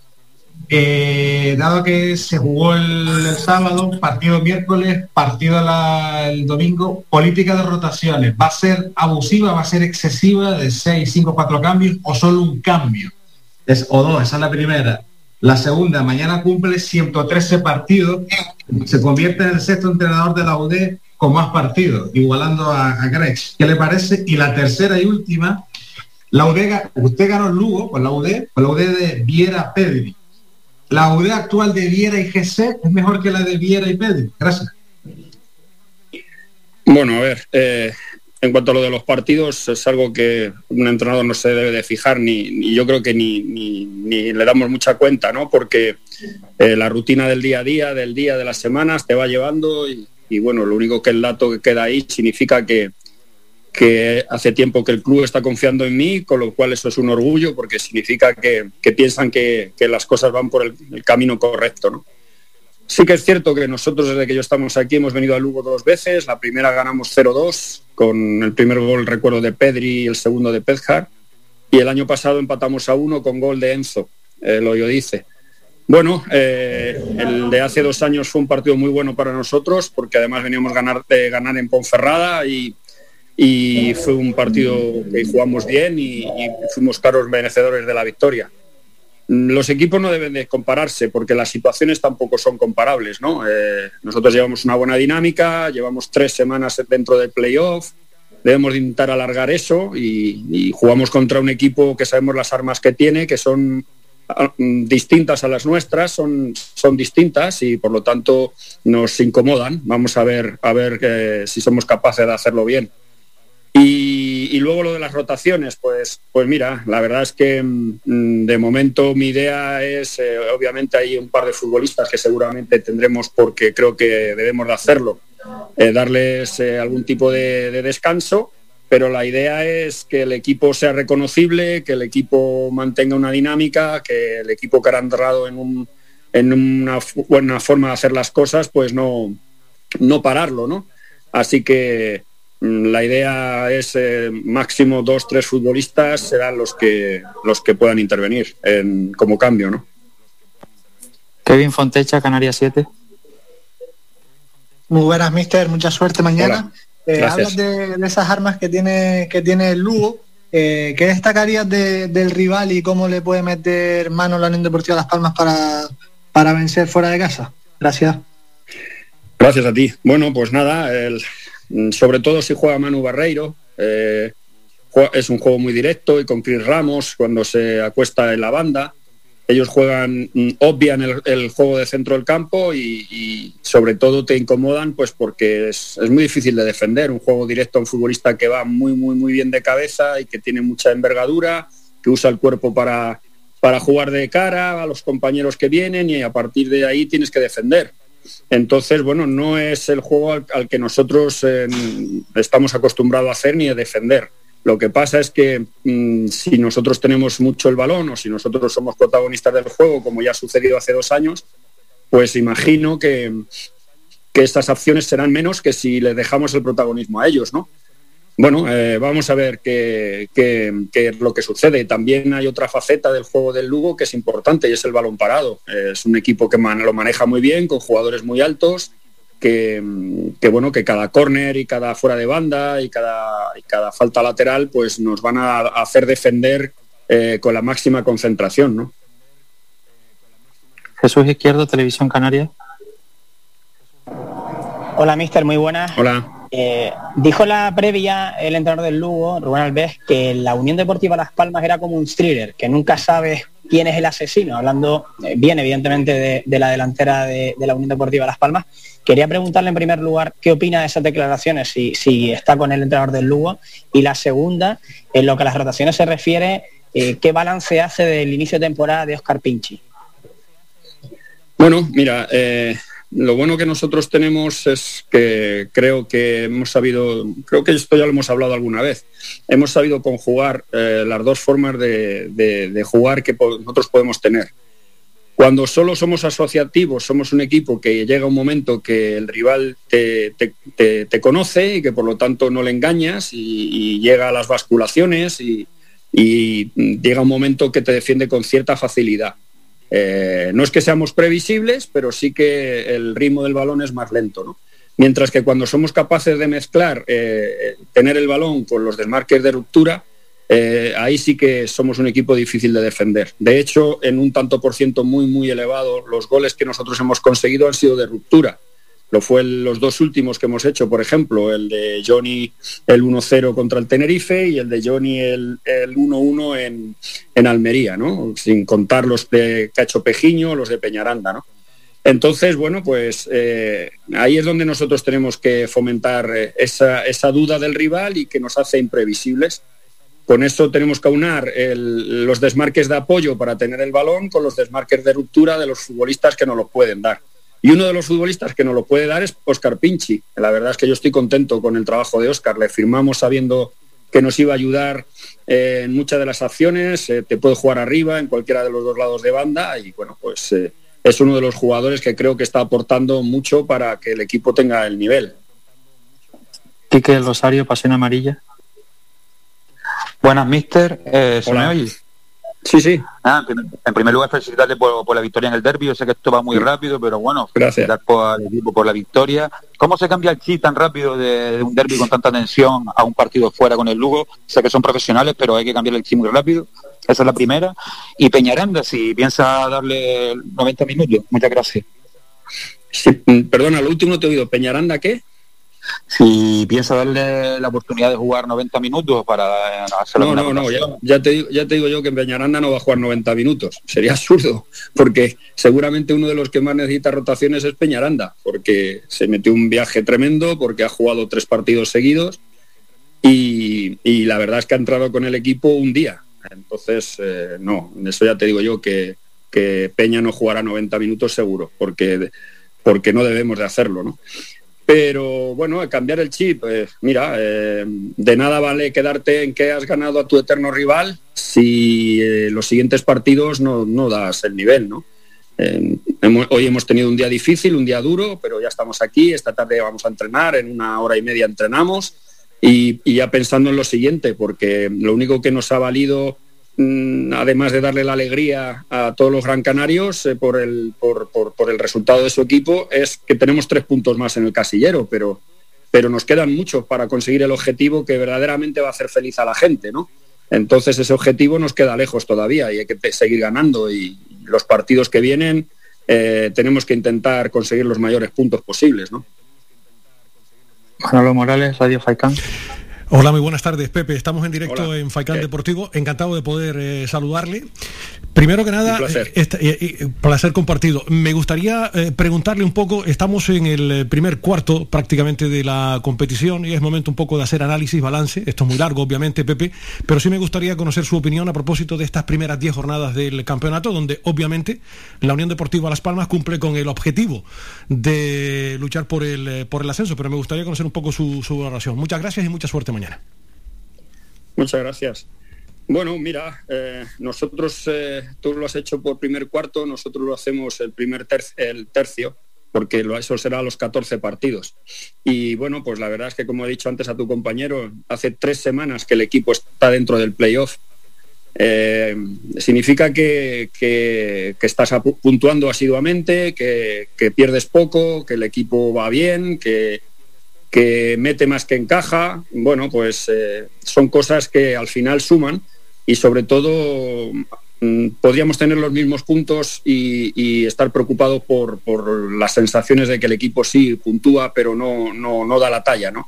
[SPEAKER 15] Eh, dado que se jugó el, el sábado, partido miércoles, partido la- el domingo, política de rotaciones, ¿va a ser abusiva, va a ser excesiva de 6, 5, 4 cambios o solo un cambio? Es, o dos, esa es la primera. La segunda, mañana cumple 113 partidos, se convierte en el sexto entrenador de la UD con más partidos, igualando a, a Grech. ¿Qué le parece? Y la tercera y última, la UD, usted ganó el Lugo con la UD, con la UD de Viera Pedri. La UD actual de Viera y GC es mejor que la de Viera y Pedri. Gracias.
[SPEAKER 14] Bueno, a ver, eh, en cuanto a lo de los partidos, es algo que un entrenador no se debe de fijar, ni, yo creo que ni, ni- ni le damos mucha cuenta, ¿no? Porque eh, la rutina del día a día, del día, de las semanas, te va llevando y, y, bueno, lo único que el dato que queda ahí significa que, que hace tiempo que el club está confiando en mí, con lo cual eso es un orgullo porque significa que, piensan que, las cosas van por el, camino correcto. Sí que es cierto que nosotros desde que yo estamos aquí hemos venido a Lugo dos veces. La primera ganamos 0-2 con el primer gol recuerdo de Pedri y el segundo de Pezjar. Y el año pasado empatamos a uno con gol de Enzo, eh, lo yo dice. Bueno, eh, el de hace dos años fue un partido muy bueno para nosotros porque además veníamos ganar, de ganar en Ponferrada y, y fue un partido que jugamos bien y, fuimos claros merecedores de la victoria. Los equipos no deben de compararse porque las situaciones tampoco son comparables, ¿no? Eh, nosotros llevamos una buena dinámica, llevamos tres semanas dentro del playoff, debemos de intentar alargar eso y, jugamos contra un equipo que sabemos las armas que tiene, que son ah, distintas a las nuestras, son, son distintas y por lo tanto nos incomodan. Vamos a ver, a ver eh, si somos capaces de hacerlo bien. Y, luego lo de las rotaciones, pues, pues mira, la verdad es que mm, de momento mi idea es, eh, obviamente hay un par de futbolistas que seguramente tendremos porque creo que debemos de hacerlo, eh, darles eh, algún tipo de, de descanso, pero la idea es que el equipo sea reconocible, que el equipo mantenga una dinámica, que el equipo que ha entrado en, en una buena forma de hacer las cosas, pues no, no pararlo, ¿no? Así que la idea es eh, máximo dos, tres futbolistas serán los que los que puedan intervenir en- como cambio, ¿no?
[SPEAKER 12] Kevin Fontecha, Canarias 7.
[SPEAKER 16] Muy buenas, mister. Mucha suerte mañana. Eh, hablas de, de esas armas que tiene, que tiene el Lugo. Eh, ¿Qué destacarías de- del rival y cómo le puede meter mano la Unión Deportiva Las Palmas para, para vencer fuera de casa? Gracias.
[SPEAKER 14] Gracias a ti. Bueno, pues nada, el- mm, sobre todo si juega Manu Barreiro, eh, es un juego muy directo y con Chris Ramos cuando se acuesta en la banda. Ellos juegan, mm, obvian el, el juego de centro del campo y, sobre todo te incomodan pues porque es, es muy difícil de defender. Un juego directo a un futbolista que va muy, muy, muy bien de cabeza y que tiene mucha envergadura, que usa el cuerpo para, para jugar de cara a los compañeros que vienen y a partir de ahí tienes que defender. Entonces, bueno, no es el juego al, que nosotros eh, estamos acostumbrados a hacer ni a defender. Lo que pasa es que mm, si nosotros tenemos mucho el balón o si nosotros somos protagonistas del juego, como ya ha sucedido hace dos años, pues imagino que, que estas acciones serán menos que si le dejamos el protagonismo a ellos, ¿no? Bueno, eh, vamos a ver qué, qué- qué es lo que sucede. También hay otra faceta del juego del Lugo que es importante y es el balón parado. Eh, es un equipo que man- lo maneja muy bien, con jugadores muy altos, que, que, bueno, que cada córner y cada fuera de banda y cada, y cada falta lateral, pues nos van a hacer defender eh, con la máxima concentración, ¿no?
[SPEAKER 12] Jesús Izquierdo, Televisión Canaria.
[SPEAKER 17] Hola, mister, muy buenas.
[SPEAKER 14] Hola.
[SPEAKER 17] Eh, dijo la previa el entrenador del Lugo, Rubén Alves, que la Unión Deportiva Las Palmas era como un thriller, que nunca sabes quién es el asesino, hablando eh, bien evidentemente de, la delantera de, la Unión Deportiva Las Palmas. Quería preguntarle en primer lugar qué opina de esas declaraciones, si, si está con el entrenador del Lugo, y la segunda, en lo que a las rotaciones se refiere, eh, qué balance hace del inicio de temporada de Oscar Pinchi.
[SPEAKER 14] Bueno, mira, eh, lo bueno que nosotros tenemos es que creo que hemos sabido, creo que esto ya lo hemos hablado alguna vez, hemos sabido conjugar eh, las dos formas de, jugar que nosotros podemos tener. Cuando solo somos asociativos, somos un equipo que llega un momento que el rival te, conoce y que por lo tanto no le engañas y, llega a las basculaciones y llega un momento que te defiende con cierta facilidad. Eh, no es que seamos previsibles, pero sí que el ritmo del balón es más lento. ¿no? Mientras que cuando somos capaces de mezclar, eh, tener el balón con los desmarques de ruptura, eh, ahí sí que somos un equipo difícil de defender. De hecho, en un tanto por ciento muy, muy elevado, los goles que nosotros hemos conseguido han sido de ruptura. Lo fue los dos últimos que hemos hecho, por ejemplo, el de Johnny el 1-0 contra el Tenerife y el de Johnny el, el 1-1 en, en Almería, ¿no? Sin contar los de Cacho Pejiño, los de Peñaranda, ¿no? Entonces, bueno, pues eh, ahí es donde nosotros tenemos que fomentar eh, esa, esa duda del rival y que nos hace imprevisibles. Con eso tenemos que aunar los desmarques de apoyo para tener el balón con los desmarques de ruptura de los futbolistas que nos lo pueden dar. Y uno de los futbolistas que nos lo puede dar es Oscar Pinchi. La verdad es que yo estoy contento con el trabajo de Oscar. Le firmamos sabiendo que nos iba a ayudar eh, en muchas de las acciones. Eh, te puede jugar arriba, en cualquiera de los dos lados de banda. Y bueno, pues eh, es uno de los jugadores que creo que está aportando mucho para que el equipo tenga el nivel.
[SPEAKER 12] Quique Rosario, Pasión Amarilla.
[SPEAKER 18] Buenas, mister. ¿Se
[SPEAKER 14] Hola.
[SPEAKER 18] me oye?
[SPEAKER 14] Sí, sí.
[SPEAKER 18] Ah, en prim- en primer lugar, felicitarle por, por la victoria en el derbi. Yo sé que esto va muy rápido, pero bueno,
[SPEAKER 14] Gracias.
[SPEAKER 18] felicitar por, al equipo por la victoria. ¿Cómo se cambia el chip tan rápido de, de un derby con tanta tensión a un partido fuera con el Lugo? Sé que son profesionales, pero hay que cambiar el chip muy rápido. Esa es la primera. Y Peñaranda, si piensa darle 90 minutos. Muchas gracias.
[SPEAKER 14] Sí, mm, perdona, lo último te he oído. ¿Peñaranda qué?
[SPEAKER 18] Si piensa darle la oportunidad de jugar 90 minutos para hacer
[SPEAKER 14] No, no, no, ya, ya te, digo- ya te digo yo que Peñaranda no va a jugar 90 minutos. Sería absurdo, porque seguramente uno de los que más necesita rotaciones es Peñaranda, porque se metió un viaje tremendo, porque ha jugado tres partidos seguidos y, y la verdad es que ha entrado con el equipo un día. Entonces, eh, no, eso ya te digo yo que, que Peña no jugará 90 minutos seguro, porque, porque no debemos de hacerlo, ¿no? Pero bueno, cambiar el chip, eh, mira, eh, de nada vale quedarte en que has ganado a tu eterno rival si eh, los siguientes partidos no, no das el nivel, ¿no? Hoy hemos tenido un día difícil, un día duro, pero ya estamos aquí, esta tarde vamos a entrenar, en una hora y media entrenamos y, ya pensando en lo siguiente, porque lo único que nos ha valido, además de darle la alegría a todos los gran canarios eh, por, el, por, el resultado de su equipo, es que tenemos tres puntos más en el casillero, pero, pero nos quedan muchos para conseguir el objetivo que verdaderamente va a hacer feliz a la gente, ¿no? Entonces ese objetivo nos queda lejos todavía y hay que seguir ganando y los partidos que vienen eh, tenemos que intentar conseguir los mayores puntos posibles, ¿no?
[SPEAKER 12] Manolo Morales, Radio Faicán.
[SPEAKER 2] Hola, muy buenas tardes, Pepe. Estamos en directo
[SPEAKER 14] Hola.
[SPEAKER 2] en Faicán. Deportivo. Encantado de poder eh, saludarle. Primero que nada,
[SPEAKER 14] Un placer.
[SPEAKER 2] eh, eh, placer compartido. Me gustaría eh, preguntarle un poco, estamos en el primer cuarto prácticamente de la competición y es momento un poco de hacer análisis, balance. Esto es muy largo, obviamente, Pepe, pero sí me gustaría conocer su opinión a propósito de estas primeras 10 jornadas del campeonato, donde obviamente la Unión Deportiva Las Palmas cumple con el objetivo de luchar por el, por el ascenso, pero me gustaría conocer un poco su, su valoración. Muchas gracias y mucha suerte mañana.
[SPEAKER 14] Muchas gracias. Bueno, mira, eh, nosotros, eh, tú lo has hecho por primer cuarto, nosotros lo hacemos el primer tercio, el tercio, porque eso será los 14 partidos. Y bueno, pues la verdad es que como he dicho antes a tu compañero, hace tres semanas que el equipo está dentro del playoff. Eh, significa que, que- estás puntuando asiduamente, que pierdes poco, que el equipo va bien, que, que mete más que encaja. Bueno, pues eh, son cosas que al final suman y sobre todo mm, podríamos tener los mismos puntos y, estar preocupados por, por las sensaciones de que el equipo sí puntúa, pero no, no, no da la talla, ¿no?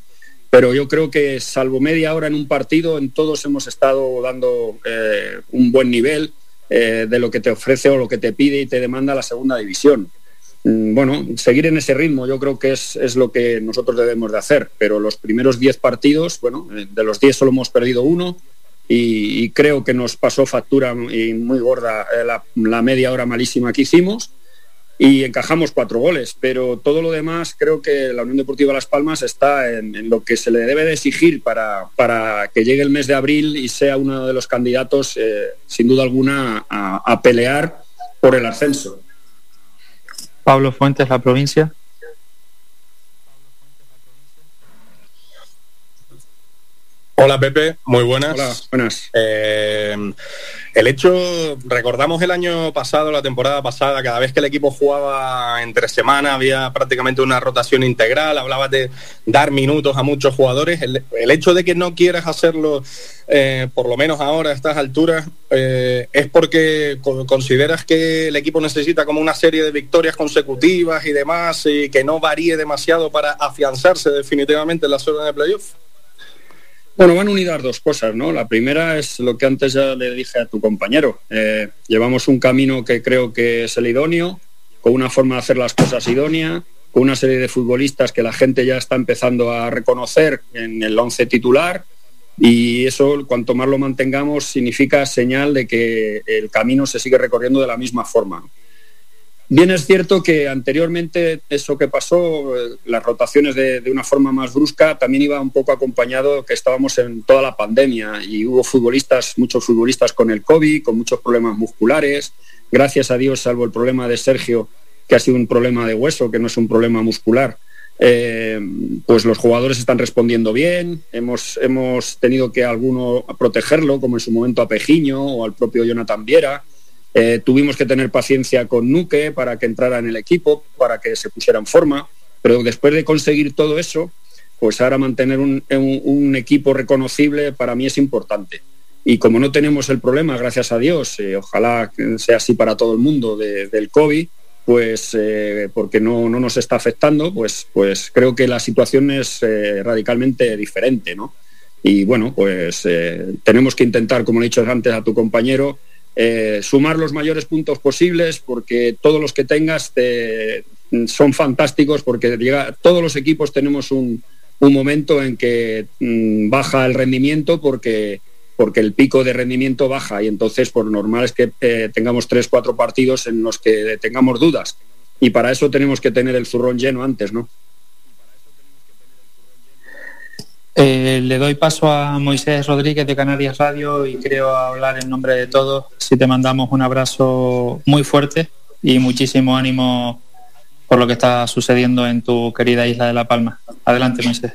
[SPEAKER 14] Pero yo creo que salvo media hora en un partido, en todos hemos estado dando eh, un buen nivel eh, de lo que te ofrece o lo que te pide y te demanda la segunda división. Mm, Bueno, seguir en ese ritmo yo creo que es, es lo que nosotros debemos de hacer, pero los primeros 10 partidos, bueno, eh, de los 10 solo hemos perdido uno y, creo que nos pasó factura y muy gorda eh, la, media hora malísima que hicimos y encajamos cuatro goles, pero todo lo demás creo que la Unión Deportiva Las Palmas está en, lo que se le debe de exigir para, para que llegue el mes de abril y sea uno de los candidatos, eh, sin duda alguna, a pelear por el ascenso.
[SPEAKER 12] Pablo Fuentes, la provincia.
[SPEAKER 19] Hola Pepe, muy buenas.
[SPEAKER 14] Hola, buenas.
[SPEAKER 19] Eh, el hecho, recordamos el año pasado, la temporada pasada, cada vez que el equipo jugaba entre semana había prácticamente una rotación integral, hablabas de dar minutos a muchos jugadores. El, el hecho de que no quieras hacerlo, eh, por lo menos ahora a estas alturas, eh, es porque co- consideras que el equipo necesita como una serie de victorias consecutivas y demás y que no varíe demasiado para afianzarse definitivamente en la zona de playoff.
[SPEAKER 14] Bueno, van unidas dos cosas, ¿no? La primera es lo que antes ya le dije a tu compañero. Eh, llevamos un camino que creo que es el idóneo, con una forma de hacer las cosas idónea, con una serie de futbolistas que la gente ya está empezando a reconocer en el once titular y eso, cuanto más lo mantengamos, significa señal de que el camino se sigue recorriendo de la misma forma. Bien es cierto que anteriormente eso que pasó, eh, las rotaciones de, una forma más brusca, también iba un poco acompañado que estábamos en toda la pandemia y hubo futbolistas, muchos futbolistas con el COVID, con muchos problemas musculares. Gracias a Dios, salvo el problema de Sergio, que ha sido un problema de hueso, que no es un problema muscular, eh, pues los jugadores están respondiendo bien. Hemos, hemos tenido que alguno protegerlo, como en su momento a Pejiño o al propio Jonathan Viera. Eh, tuvimos que tener paciencia con Nuque para que entrara en el equipo, para que se pusiera en forma, pero después de conseguir todo eso, pues ahora mantener un, un- equipo reconocible para mí es importante. Y como no tenemos el problema, gracias a Dios, eh, ojalá sea así para todo el mundo de- del COVID, pues eh, porque no, no nos está afectando, pues, pues creo que la situación es radicalmente diferente, ¿no? Y bueno, pues tenemos que intentar, como le he dicho antes a tu compañero, eh, sumar los mayores puntos posibles porque todos los que tengas te- son fantásticos porque llega, todos los equipos tenemos un, un momento en que mm, baja el rendimiento porque, porque el pico de rendimiento baja y entonces por normal es que eh, tengamos tres, cuatro partidos en los que tengamos dudas y para eso tenemos que tener el zurrón lleno antes, ¿no?
[SPEAKER 12] Eh, le doy paso a Moisés Rodríguez de Canarias Radio y creo hablar en nombre de todos. Si te mandamos un abrazo muy fuerte y muchísimo ánimo por lo que está sucediendo en tu querida isla de La Palma. Adelante, Moisés.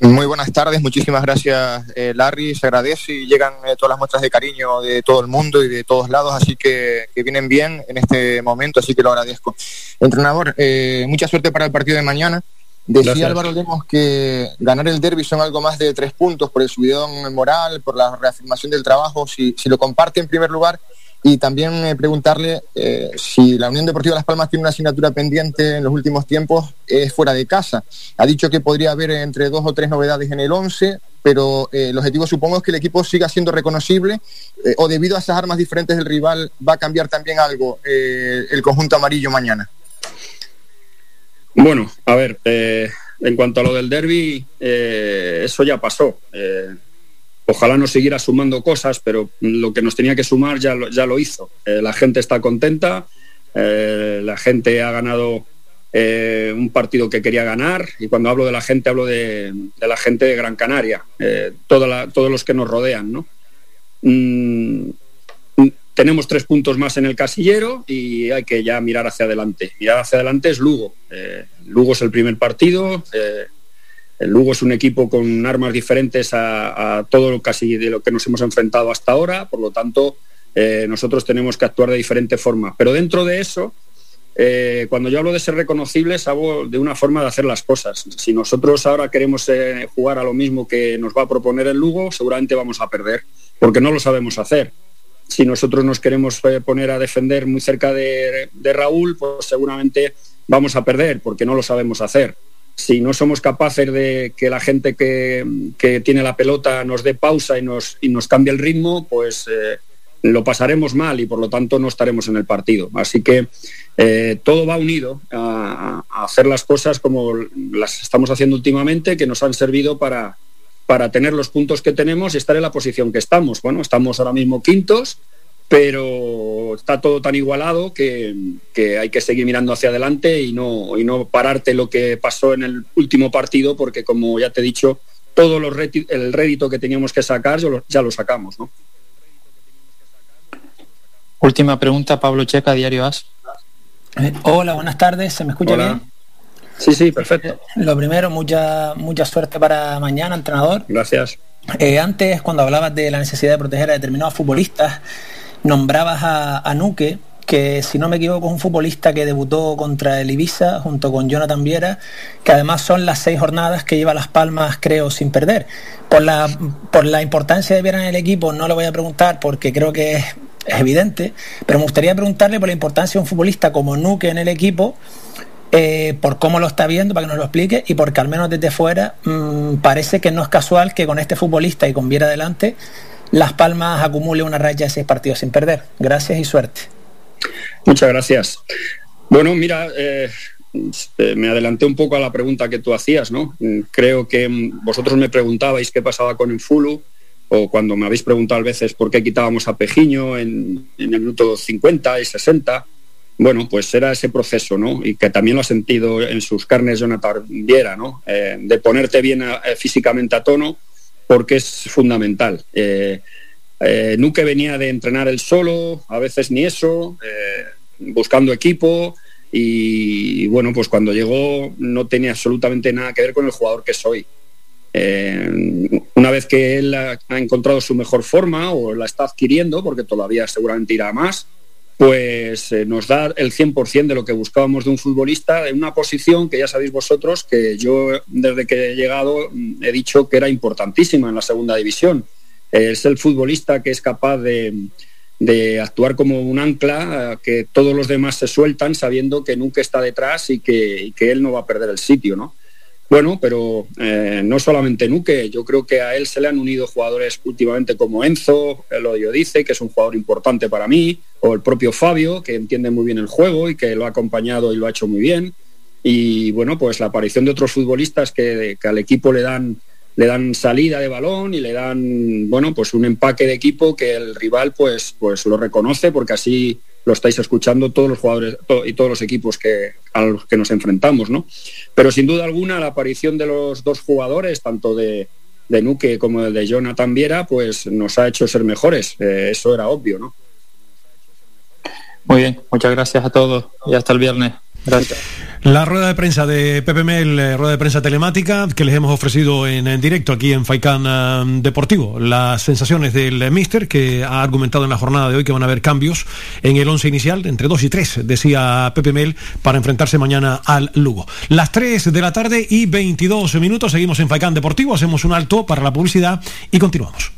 [SPEAKER 20] Muy buenas tardes, muchísimas gracias eh, Larry, se agradece y llegan eh, todas las muestras de cariño de todo el mundo y de todos lados, así que, que vienen bien en este momento, así que lo agradezco. Entrenador, mucha suerte para el partido de mañana. Decía
[SPEAKER 14] Gracias.
[SPEAKER 20] Álvaro Lemos que ganar el derby son algo más de tres puntos por el subidón moral, por la reafirmación del trabajo, si, si lo comparte en primer lugar. Y también eh, preguntarle eh, si la Unión Deportiva Las Palmas tiene una asignatura pendiente en los últimos tiempos, es fuera de casa. Ha dicho que podría haber entre dos o tres novedades en el 11, pero eh, el objetivo supongo es que el equipo siga siendo reconocible eh, o debido a esas armas diferentes del rival va a cambiar también algo eh, el conjunto amarillo mañana.
[SPEAKER 14] Bueno, a ver, eh, en cuanto a lo del derby, eh, eso ya pasó. Eh, ojalá nos siguiera sumando cosas, pero lo que nos tenía que sumar ya lo, ya lo hizo. La gente está contenta, la gente ha ganado un partido que quería ganar y cuando hablo de la gente hablo de, la gente de Gran Canaria, toda la- todos los que nos rodean. ¿no? Mm, tenemos tres puntos más en el casillero y hay que ya mirar hacia adelante. Mirar hacia adelante es Lugo. Eh, Lugo es el primer partido. eh, el Lugo es un equipo con armas diferentes a, todo lo que nos hemos enfrentado hasta ahora. Por lo tanto, eh, nosotros tenemos que actuar de diferente forma. Pero dentro de eso, cuando yo hablo de ser reconocibles, hablo de una forma de hacer las cosas. Si nosotros ahora queremos jugar a lo mismo que nos va a proponer el Lugo, seguramente vamos a perder, porque no lo sabemos hacer. Si nosotros nos queremos eh, poner a defender muy cerca de, Raúl, pues seguramente vamos a perder, porque no lo sabemos hacer. Si no somos capaces de que la gente que, que tiene la pelota nos dé pausa y nos, y nos cambie el ritmo, pues eh, lo pasaremos mal y por lo tanto no estaremos en el partido. Así que eh, todo va unido a hacer las cosas como las estamos haciendo últimamente, que nos han servido para, para tener los puntos que tenemos y estar en la posición que estamos. Bueno, estamos ahora mismo quintos, pero está todo tan igualado que, que hay que seguir mirando hacia adelante y no, y no pararte lo que pasó en el último partido, porque como ya te he dicho, todo los el rédito que teníamos que sacar ya lo, ya lo sacamos. ¿no?
[SPEAKER 12] Última pregunta, Pablo Checa, Diario As.
[SPEAKER 21] Eh, Hola, buenas tardes. ¿Se me escucha
[SPEAKER 14] Hola.
[SPEAKER 21] bien?
[SPEAKER 14] Sí, sí, perfecto.
[SPEAKER 21] Lo primero, mucha, mucha suerte para mañana, entrenador.
[SPEAKER 14] Gracias.
[SPEAKER 21] Eh, antes, cuando hablabas de la necesidad de proteger a determinados futbolistas, nombrabas a, a Nuque, que si no me equivoco es un futbolista que debutó contra el Ibiza junto con Jonathan Viera, que además son las seis jornadas que lleva Las Palmas, creo, sin perder. Por la, por la importancia de Viera en el equipo no le voy a preguntar porque creo que es, es evidente, pero me gustaría preguntarle por la importancia de un futbolista como Nuque en el equipo, eh, por cómo lo está viendo, para que nos lo explique, y porque al menos desde fuera mm, parece que no es casual que con este futbolista y con Viera adelante, Las Palmas acumule una raya de seis partidos sin perder. Gracias y suerte.
[SPEAKER 14] Muchas gracias. Bueno, mira, eh, eh, me adelanté un poco a la pregunta que tú hacías, ¿no? Mm, Creo que mm, vosotros me preguntabais qué pasaba con el Fulu, o cuando me habéis preguntado a veces por qué quitábamos a Pejiño en el minuto 50 y 60. Bueno, pues era ese proceso, ¿no? Y que también lo ha sentido en sus carnes Jonathan Viera, ¿no? Eh, de ponerte bien eh, físicamente a tono, porque es fundamental. Eh, eh, Nuque venía de entrenar él solo, a veces ni eso, buscando equipo y, bueno, pues cuando llegó no tenía absolutamente nada que ver con el jugador que soy. Una vez que él ha, encontrado su mejor forma o la está adquiriendo, porque todavía seguramente irá más, pues eh, nos da el 100% de lo que buscábamos de un futbolista en una posición que ya sabéis vosotros que yo desde que he llegado mm, he dicho que era importantísima en la segunda división. Es el futbolista que es capaz de, de actuar como un ancla, que todos los demás se sueltan sabiendo que nunca está detrás y que, que él no va a perder el sitio, ¿no? Bueno, pero eh, no solamente Nuque, yo creo que a él se le han unido jugadores últimamente como Enzo, Elodio dice, que es un jugador importante para mí, o el propio Fabio, que entiende muy bien el juego y que lo ha acompañado y lo ha hecho muy bien. Y bueno, pues la aparición de otros futbolistas que, que al equipo le dan, le dan salida de balón y le dan, bueno, pues un empaque de equipo que el rival pues, pues lo reconoce porque así lo estáis escuchando todos los jugadores y todos los equipos que, a los que nos enfrentamos, ¿no? Pero sin duda alguna la aparición de los dos jugadores, tanto de, de Nuque como de Jonathan Viera, pues nos ha hecho ser mejores. Eh, eso era obvio, ¿no?
[SPEAKER 12] Muy bien, muchas gracias a todos y hasta el viernes.
[SPEAKER 2] La rueda de prensa de Pepe Mel, eh, rueda de prensa telemática que les hemos ofrecido en, directo aquí en Faikan eh, Deportivo. Las sensaciones del eh, Mister que ha argumentado en la jornada de hoy que van a haber cambios en el once inicial, entre 2 y 3, decía Pepe Mel, para enfrentarse mañana al Lugo. Las 3 de la tarde y 22 minutos, seguimos en Faikan Deportivo, hacemos un alto para la publicidad y continuamos.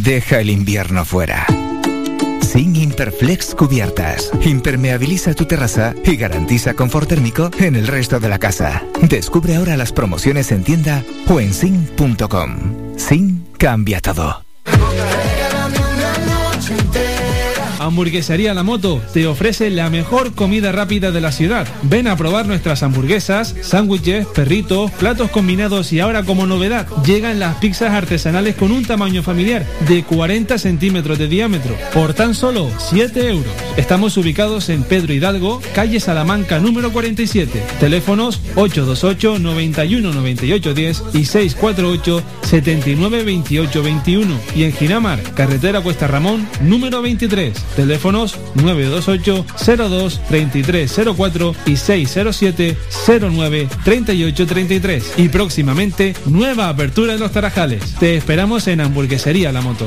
[SPEAKER 22] deja el invierno fuera. Sin Imperflex Cubiertas. Impermeabiliza tu terraza y garantiza confort térmico en el resto de la casa. Descubre ahora las promociones en tienda o en sin.com. Sin cambia todo.
[SPEAKER 5] Hamburguesería La Moto te ofrece la mejor comida rápida de la ciudad. Ven a probar nuestras hamburguesas, sándwiches, perritos, platos combinados y ahora como novedad llegan las pizzas artesanales con un tamaño familiar de 40 centímetros de diámetro por tan solo 7 euros. Estamos ubicados en Pedro Hidalgo, calle Salamanca número 47. Teléfonos 828 91 98 10 y 648 79 28 21 y en Ginamar, carretera Cuesta Ramón número 23. Teléfonos 928 02 33 04 y 607 09 38 33. Y próximamente, nueva apertura en los Tarajales. Te esperamos en Hamburguesería La Moto.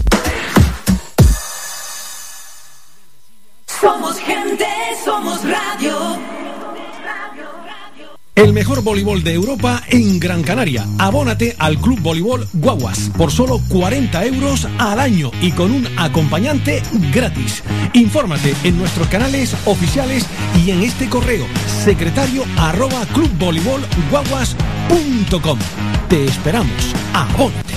[SPEAKER 2] El mejor voleibol de Europa en Gran Canaria. Abónate al Club Voleibol Guaguas por solo 40 euros al año y con un acompañante gratis. Infórmate en nuestros canales oficiales y en este correo secretario arroba clubvoleibolguaguas.com. Te esperamos. Abónate.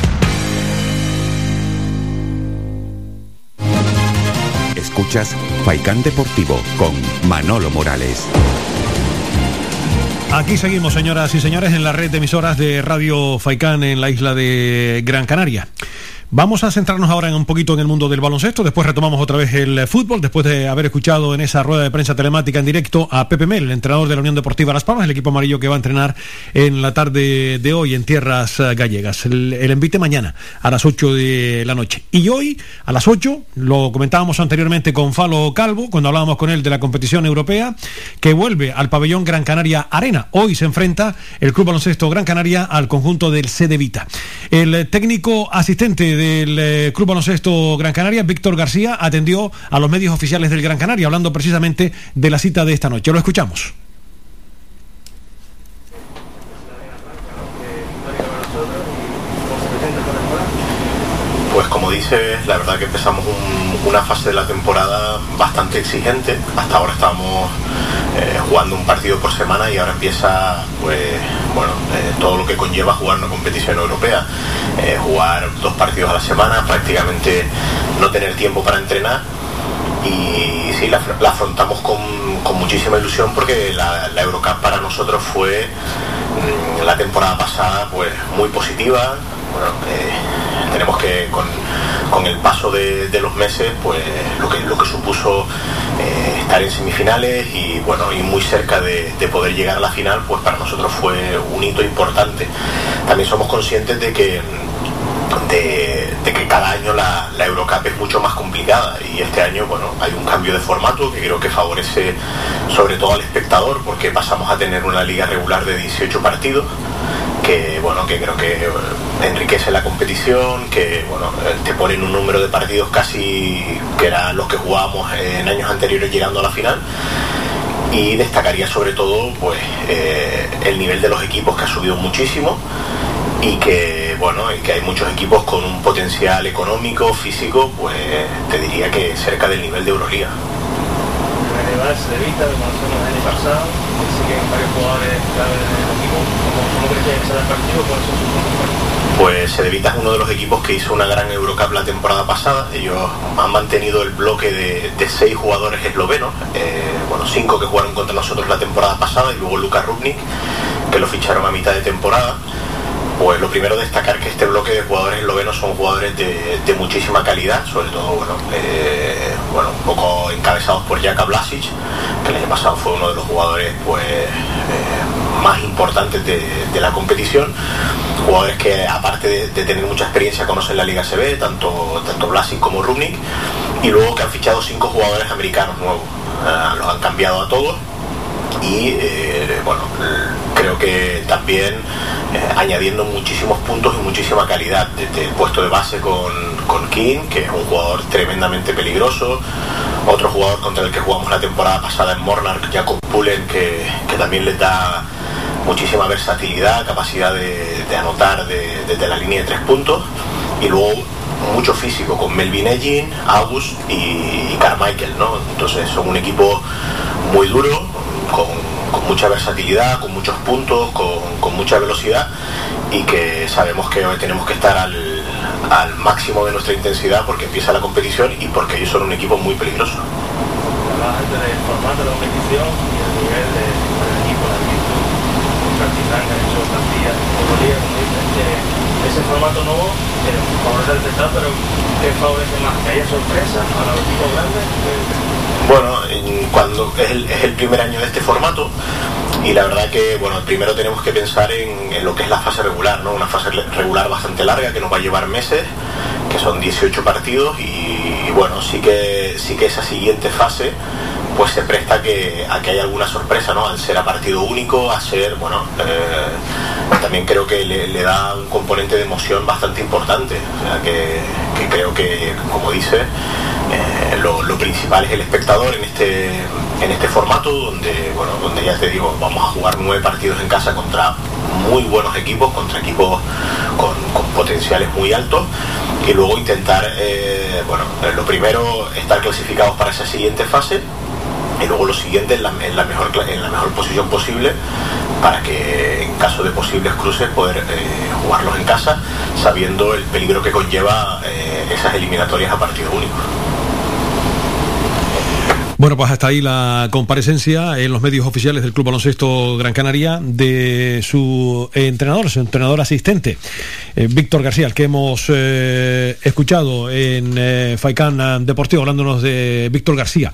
[SPEAKER 1] Escuchas Faikán Deportivo con Manolo Morales.
[SPEAKER 2] Aquí seguimos, señoras y señores, en la red de emisoras de Radio Faicán en la isla de Gran Canaria. Vamos a centrarnos ahora en un poquito en el mundo del baloncesto, después retomamos otra vez el eh, fútbol, después de haber escuchado en esa rueda de prensa telemática en directo a Pepe Mel, el entrenador de la Unión Deportiva Las Palmas, el equipo amarillo que va a entrenar en la tarde de hoy en tierras eh, gallegas. El, el envite mañana a las 8 de la noche. Y hoy a las 8, lo comentábamos anteriormente con Falo Calvo, cuando hablábamos con él de la competición europea, que vuelve al pabellón Gran Canaria Arena. Hoy se enfrenta el Club Baloncesto Gran Canaria al conjunto del CD Vita. El eh, técnico asistente del eh, Club Baloncesto Gran Canaria, Víctor García, atendió a los medios oficiales del Gran Canaria, hablando precisamente de la cita de esta noche. Lo escuchamos.
[SPEAKER 23] Pues como dices, la verdad que empezamos un- una fase de la temporada bastante exigente. Hasta ahora estábamos eh, jugando un partido por semana y ahora empieza pues bueno eh, todo lo que conlleva jugar una competición europea. Eh, jugar dos partidos a la semana, prácticamente no tener tiempo para entrenar y sí, la, afrontamos con, con muchísima ilusión porque la, Eurocup para nosotros fue mm, la temporada pasada pues muy positiva. Bueno, tenemos que con, con el paso de, de los meses pues lo que, lo que supuso eh, estar en semifinales y bueno y muy cerca de, de poder llegar a la final pues para nosotros fue un hito importante. También somos conscientes de que de, que cada año la, la, Eurocup es mucho más complicada. Y este año bueno hay un cambio de formato que creo que favorece sobre todo al espectador porque pasamos a tener una liga regular de 18 partidos que bueno que creo que enriquece la competición que bueno te ponen un número de partidos casi que eran los que jugábamos en años anteriores llegando a la final. Y destacaría sobre todo pues eh, el nivel de los equipos que ha subido muchísimo y que bueno y que hay muchos equipos con un potencial económico físico pues te diría que cerca del nivel de Euroliga
[SPEAKER 24] Además, se evita, como hacemos el año pasado, que siguen varios jugadores clave del equipo. ¿Cómo, crees que será el partido? ¿Cuáles son sus puntos
[SPEAKER 23] Pues Cedevita es uno de los equipos que hizo una gran Eurocup la temporada pasada. Ellos han mantenido el bloque de, de seis jugadores eslovenos, eh, bueno, cinco que jugaron contra nosotros la temporada pasada y luego Lucas Rubnik, que lo ficharon a mitad de temporada. Pues lo primero destacar que este bloque de jugadores eslovenos son jugadores de, muchísima calidad, sobre todo bueno, eh, bueno, un poco encabezados por Jaka Blasic, que el año pasado fue uno de los jugadores pues, eh, más importantes de, la competición. Jugadores que aparte de, tener mucha experiencia conocen la Liga CB, tanto, tanto Blasic como Rubnik, y luego que han fichado cinco jugadores americanos nuevos. Uh, los han cambiado a todos y eh, bueno, creo que también eh, añadiendo muchísimos puntos y muchísima calidad desde el puesto de base con, con King, que es un jugador tremendamente peligroso, otro jugador contra el que jugamos la temporada pasada en Mornar, Jacob Pullen, que, que también les da muchísima versatilidad, capacidad de, de anotar de, desde la línea de tres puntos, y luego mucho físico con Melvin Egin, August y, y Carmichael, ¿no? Entonces son un equipo muy duro, con, con, mucha versatilidad, con muchos puntos, con, con, mucha velocidad y que sabemos que hoy tenemos que estar al, al, máximo de nuestra intensidad porque empieza la competición y porque ellos son un equipo muy peligroso.
[SPEAKER 24] de competición y el nivel de, que que ese formato nuevo eh, favorece testado, pero ¿qué favorece más? ¿Que haya sorpresas para los equipos grandes?
[SPEAKER 23] Bueno, cuando es el, es el, primer año de este formato y la verdad que, bueno, primero tenemos que pensar en, lo que es la fase regular, ¿no? Una fase regular bastante larga que nos va a llevar meses, que son 18 partidos y, y bueno, sí que, sí que esa siguiente fase pues se presta que, a que haya alguna sorpresa, ¿no? Al ser a partido único, a ser, bueno, eh, también creo que le, da un componente de emoción bastante importante. O sea, que, creo que, como dice, eh, lo, principal es el espectador en este, en este formato, donde, bueno, donde ya te digo, vamos a jugar nueve partidos en casa contra muy buenos equipos, contra equipos con, con potenciales muy altos, y luego intentar, eh, bueno, lo primero, estar clasificados para esa siguiente fase, y luego lo siguiente en la, en la, mejor, en la mejor posición posible para que en caso de posibles cruces poder eh, jugarlos en casa sabiendo el peligro que conlleva eh, esas eliminatorias a partido único.
[SPEAKER 2] Bueno, pues hasta ahí la comparecencia en los medios oficiales del Club Baloncesto Gran Canaria de su entrenador, su entrenador asistente, eh, Víctor García, el que hemos eh, escuchado en eh, Faicán Deportivo, hablándonos de Víctor García,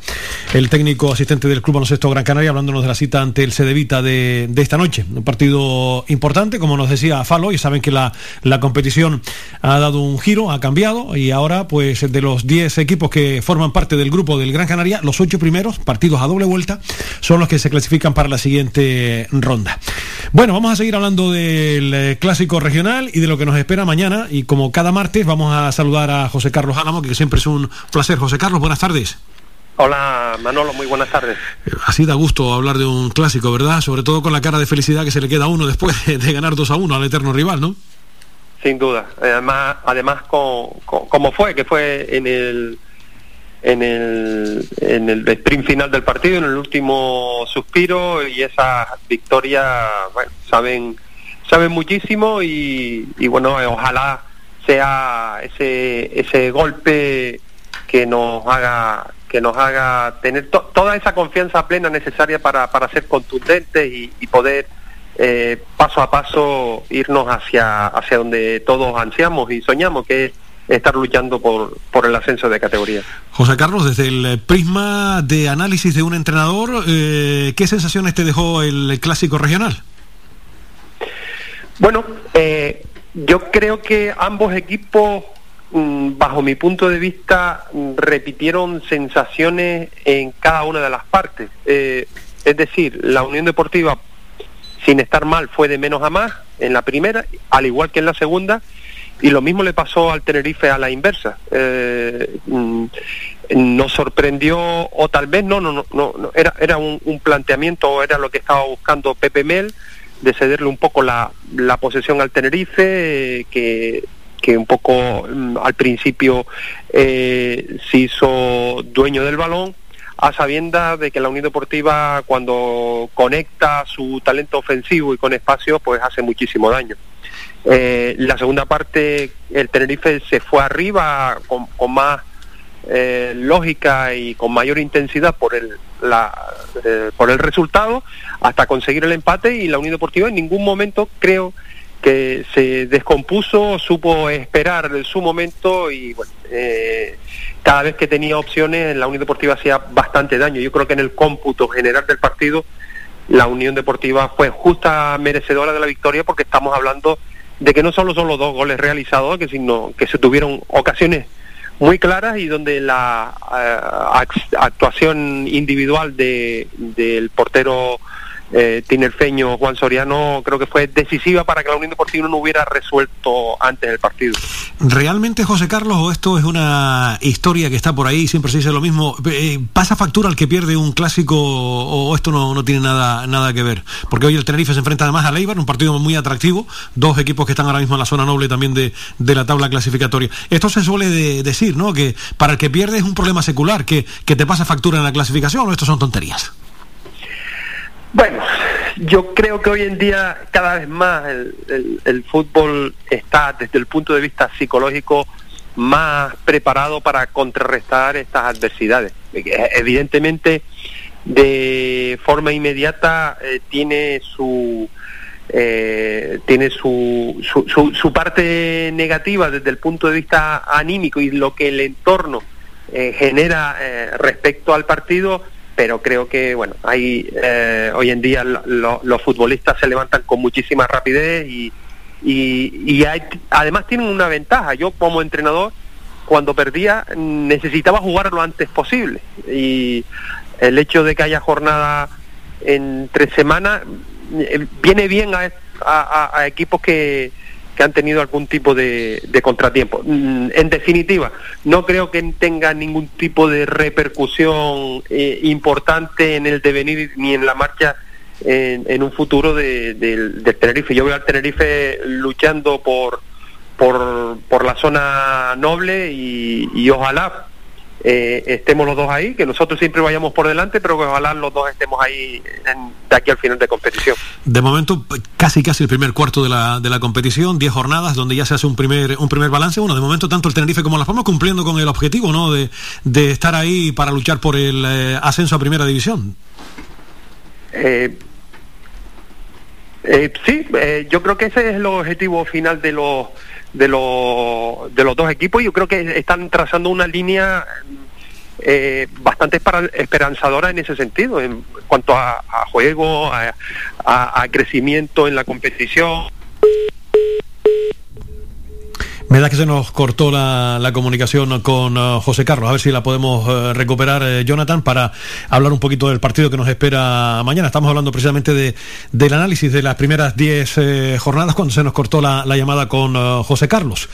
[SPEAKER 2] el técnico asistente del Club Baloncesto Gran Canaria, hablándonos de la cita ante el Cedevita de, de esta noche. Un partido importante, como nos decía Falo, y saben que la, la competición ha dado un giro, ha cambiado, y ahora, pues de los 10 equipos que forman parte del grupo del Gran Canaria, los 8 primeros, partidos a doble vuelta, son los que se clasifican para la siguiente ronda. Bueno, vamos a seguir hablando del eh, clásico regional y de lo que nos espera mañana. Y como cada martes, vamos a saludar a José Carlos Álamo, que siempre es un placer. José Carlos, buenas tardes.
[SPEAKER 25] Hola Manolo, muy buenas tardes.
[SPEAKER 2] Así da gusto hablar de un clásico, ¿verdad? Sobre todo con la cara de felicidad que se le queda a uno después de ganar 2 a 1 al eterno rival, ¿no?
[SPEAKER 25] Sin duda. Además, además con, con, como fue, que fue en el en el, en el sprint final del partido, en el último suspiro y esa victoria, bueno, saben, saben muchísimo y, y bueno, ojalá sea ese, ese golpe que nos haga que nos haga tener to toda esa confianza plena necesaria para, para ser contundentes y, y poder eh, paso a paso irnos hacia, hacia donde todos ansiamos y soñamos, que es estar luchando por, por el ascenso de categoría.
[SPEAKER 2] José Carlos, desde el prisma de análisis de un entrenador, eh, ¿qué sensaciones te dejó el clásico regional?
[SPEAKER 25] Bueno, eh, yo creo que ambos equipos mm, bajo mi punto de vista, mm, repitieron sensaciones en cada una de las partes. Eh, es decir, la Unión Deportiva, sin estar mal, fue de menos a más en la primera, al igual que en la segunda, y lo mismo le pasó al Tenerife a la inversa. Eh, mm, nos sorprendió, o tal vez no, no, no, no era, era un, un, planteamiento, era lo que estaba buscando Pepe Mel, de cederle un poco la, la posesión al Tenerife, que, que un poco mm, al principio eh, se hizo dueño del balón, a sabiendas de que la Unión Deportiva cuando conecta su talento ofensivo y con espacio, pues hace muchísimo daño. Eh, la segunda parte, el Tenerife se fue arriba con, con más eh, lógica y con mayor intensidad por el, la, eh, por el resultado hasta conseguir el empate y la Unión Deportiva en ningún momento creo que se descompuso, supo esperar su momento y bueno, eh, cada vez que tenía opciones la Unión Deportiva hacía bastante daño. Yo creo que en el cómputo general del partido la Unión Deportiva fue justa merecedora de la victoria porque estamos hablando de que no solo son los dos goles realizados, que sino que se tuvieron ocasiones muy claras y donde la uh, actuación individual de, del portero eh, tinerfeño Juan Soriano creo que fue decisiva para que la Unión Deportiva no hubiera resuelto antes el partido.
[SPEAKER 2] ¿Realmente, José Carlos, o esto es una historia que está por ahí, siempre se dice lo mismo, eh, pasa factura al que pierde un clásico o esto no, no, tiene nada, nada que ver? Porque hoy el Tenerife se enfrenta además a Leibar, un partido muy atractivo, dos equipos que están ahora mismo en la zona noble también de, de la tabla clasificatoria. Esto se suele de, decir, ¿no? Que para el que pierde es un problema secular, que, que te pasa factura en la clasificación, o esto son tonterías.
[SPEAKER 25] Bueno, yo creo que hoy en día cada vez más el, fútbol está desde el punto de vista psicológico más preparado para contrarrestar estas adversidades. Evidentemente, de forma inmediata eh, tiene su eh, tiene su, su, su, su, parte negativa desde el punto de vista anímico y lo que el entorno eh, genera eh, respecto al partido pero creo que bueno hay eh, hoy en día lo, lo, los futbolistas se levantan con muchísima rapidez y, y, y hay, además tienen una ventaja. Yo como entrenador cuando perdía necesitaba jugar lo antes posible. Y el hecho de que haya jornada en tres semanas eh, viene bien a, a equipos que, que han tenido algún tipo de, contratiempo. En definitiva, no creo que tenga ningún tipo de repercusión eh, importante en el devenir ni en la marcha en, un futuro de, de, del Tenerife. Yo veo al Tenerife luchando por, por, la zona noble y ojalá eh, estemos los dos ahí, que nosotros siempre vayamos por delante, pero que ojalá los dos estemos ahí en, de aquí al final de competición.
[SPEAKER 2] De momento, casi casi el primer cuarto de la, de la competición, 10 jornadas donde ya se hace un primer, un primer balance. Bueno, de momento tanto el Tenerife como Las Palmas cumpliendo con el objetivo, ¿no? De, de estar ahí para luchar por el eh, ascenso a primera división.
[SPEAKER 25] Eh, eh, sí, eh, yo creo que ese es el objetivo final de los de los de los dos equipos. Yo creo que están trazando una línea eh, bastante esperanzadora en ese sentido, en cuanto a, a juego, a, a, a crecimiento en la competición.
[SPEAKER 2] Me da que se nos cortó la, comunicación con uh, José Carlos. A ver si la podemos uh, recuperar, eh, Jonathan, para hablar un poquito del partido que nos espera mañana. Estamos hablando precisamente de, del análisis de las primeras 10 eh, jornadas cuando se nos cortó la, la llamada con José Carlos.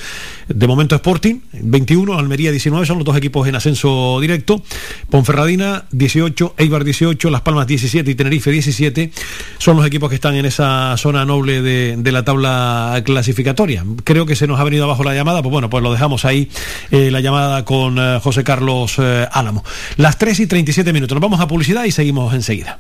[SPEAKER 2] De momento Sporting, 21, Almería 19, son los dos equipos en ascenso directo. Ponferradina 18, Eibar 18, Las Palmas 17 y Tenerife 17 son los equipos que están en esa zona noble de, de la tabla clasificatoria. Creo que se nos ha venido abajo la llamada, pues bueno, pues lo dejamos ahí, eh, la llamada con eh, José Carlos eh, Álamo. Las 3 y 37 minutos, nos vamos a publicidad y seguimos enseguida.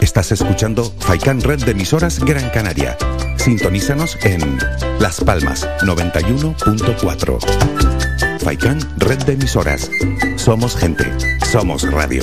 [SPEAKER 1] Estás escuchando Faikan Red de emisoras Gran Canaria. Sintonízanos en Las Palmas 91.4. Faikan Red de emisoras. Somos gente. Somos radio.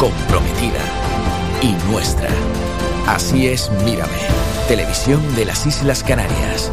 [SPEAKER 26] comprometida y nuestra. Así es Mírame, televisión de las Islas Canarias.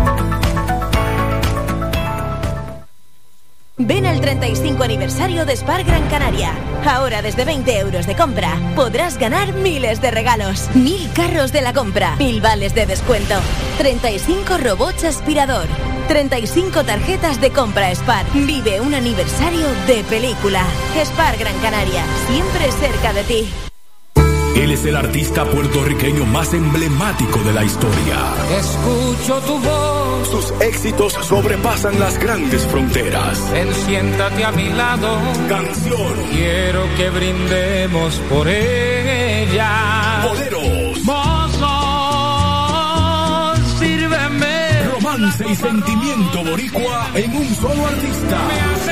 [SPEAKER 27] Ven al 35 aniversario de Spar Gran Canaria. Ahora desde 20 euros de compra podrás ganar miles de regalos. Mil carros de la compra, mil vales de descuento, 35 robots aspirador, 35 tarjetas de compra Spar. Vive un aniversario de película. Spar Gran Canaria, siempre cerca de ti.
[SPEAKER 28] Él es el artista puertorriqueño más emblemático de la historia.
[SPEAKER 29] Escucho tu voz.
[SPEAKER 28] Sus éxitos sobrepasan las grandes fronteras.
[SPEAKER 29] Ven, siéntate a mi lado.
[SPEAKER 28] Canción.
[SPEAKER 29] Quiero que brindemos por ella.
[SPEAKER 28] Boleros.
[SPEAKER 29] Mozo, sírveme.
[SPEAKER 28] Romance y sentimiento boricua en un solo artista.
[SPEAKER 29] Me has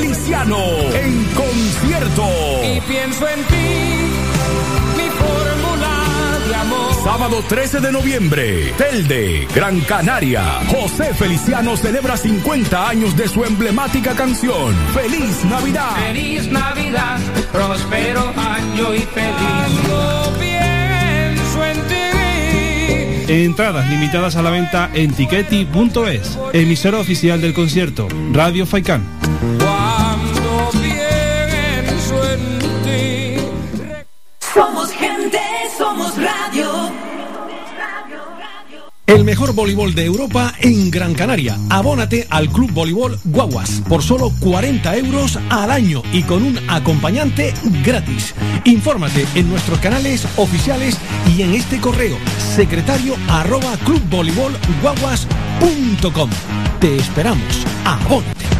[SPEAKER 28] Feliciano en concierto.
[SPEAKER 29] Y pienso en ti, mi fórmula de amor.
[SPEAKER 28] Sábado 13 de noviembre, Telde, Gran Canaria. José Feliciano celebra 50 años de su emblemática canción. ¡Feliz Navidad!
[SPEAKER 29] Feliz Navidad, próspero año y feliz. Pienso en ti.
[SPEAKER 5] Entradas limitadas a la venta en tiqueti.es. Emisora oficial del concierto, Radio Faikán.
[SPEAKER 2] El mejor voleibol de Europa en Gran Canaria. Abónate al Club Voleibol Guaguas por solo 40 euros al año y con un acompañante gratis. Infórmate en nuestros canales oficiales y en este correo secretario arroba clubvoleibolguaguas.com. Te esperamos. Abónate.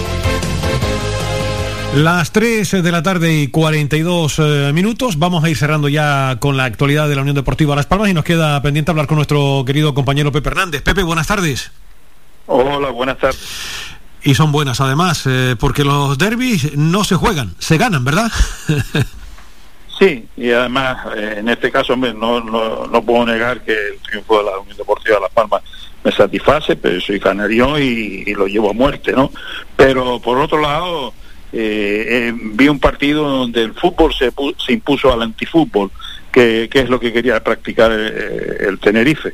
[SPEAKER 2] Las 3 de la tarde y 42 eh, minutos. Vamos a ir cerrando ya con la actualidad de la Unión Deportiva Las Palmas y nos queda pendiente hablar con nuestro querido compañero Pepe Hernández. Pepe, buenas tardes.
[SPEAKER 30] Hola, buenas tardes.
[SPEAKER 2] Y son buenas además, eh, porque los derbis no se juegan, se ganan, ¿verdad?
[SPEAKER 30] sí, y además eh, en este caso no, no, no, puedo negar que el triunfo de la Unión Deportiva Las Palmas me satisface, pero soy canario y, y lo llevo a muerte, ¿no? Pero por otro lado eh, eh, vi un partido donde el fútbol se, se impuso al antifútbol, que, que, es lo que quería practicar eh, el Tenerife.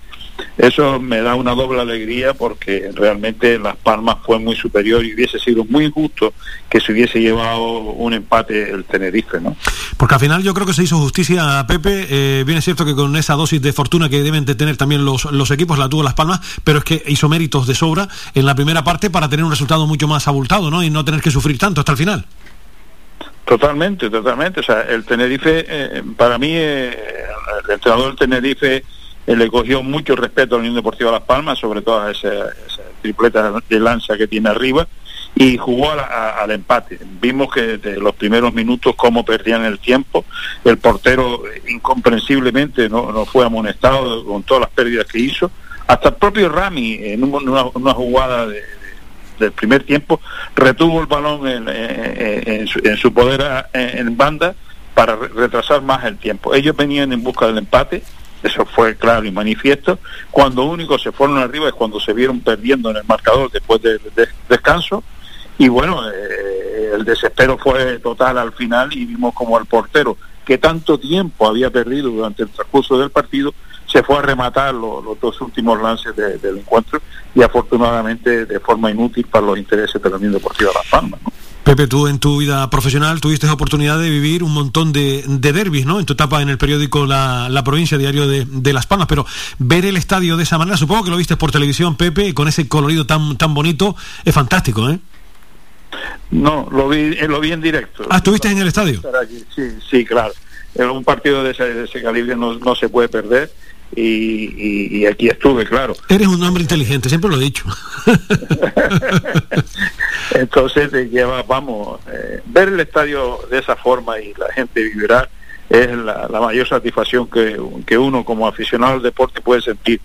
[SPEAKER 30] Eso me da una doble alegría porque realmente Las Palmas fue muy superior y hubiese sido muy justo que se hubiese llevado un empate el Tenerife, ¿no?
[SPEAKER 2] Porque al final yo creo que se hizo justicia a Pepe. Eh, bien es cierto que con esa dosis de fortuna que deben de tener también los, los equipos la tuvo Las Palmas, pero es que hizo méritos de sobra en la primera parte para tener un resultado mucho más abultado, ¿no? Y no tener que sufrir tanto hasta el final.
[SPEAKER 30] Totalmente, totalmente. O sea, el Tenerife, eh, para mí, eh, el entrenador del Tenerife le cogió mucho respeto a la Unión Deportiva Las Palmas, sobre todo a esa, esa tripleta de lanza que tiene arriba, y jugó a a, al empate. Vimos que desde los primeros minutos cómo perdían el tiempo, el portero eh, incomprensiblemente no, fue amonestado con todas las pérdidas que hizo, hasta el propio Rami en una, jugada de, del primer tiempo retuvo el balón en, su, en su, poder en banda para retrasar más el tiempo. Ellos venían en busca del empate, eso fue claro y manifiesto. Cuando únicos se fueron arriba es cuando se vieron perdiendo en el marcador después del de descanso. Y bueno, eh, el desespero fue total al final y vimos como el portero, que tanto tiempo había perdido durante el transcurso del partido, se fue a rematar lo, los dos últimos lances de, del encuentro y afortunadamente de forma inútil para los intereses de la Unión Deportiva Las Palmas.
[SPEAKER 2] Pepe, tú en tu vida profesional tuviste la oportunidad de vivir un montón de, de derbis, ¿no? En tu etapa en el periódico La, la Provincia, diario de, de, Las Palmas, pero ver el estadio de esa manera, supongo que lo viste por televisión, Pepe, con ese colorido tan, tan bonito, es fantástico, ¿eh?
[SPEAKER 30] No, lo vi, eh, lo vi en directo.
[SPEAKER 2] Ah, ¿estuviste en el estadio?
[SPEAKER 30] Sí, sí, claro. Un partido de ese, de ese calibre no, no se puede perder. Y, y, y, aquí estuve, claro.
[SPEAKER 2] Eres un hombre inteligente, siempre lo he dicho.
[SPEAKER 30] Entonces te lleva, vamos, eh, ver el estadio de esa forma y la gente vibrar es la, la mayor satisfacción que, que, uno como aficionado al deporte puede sentir.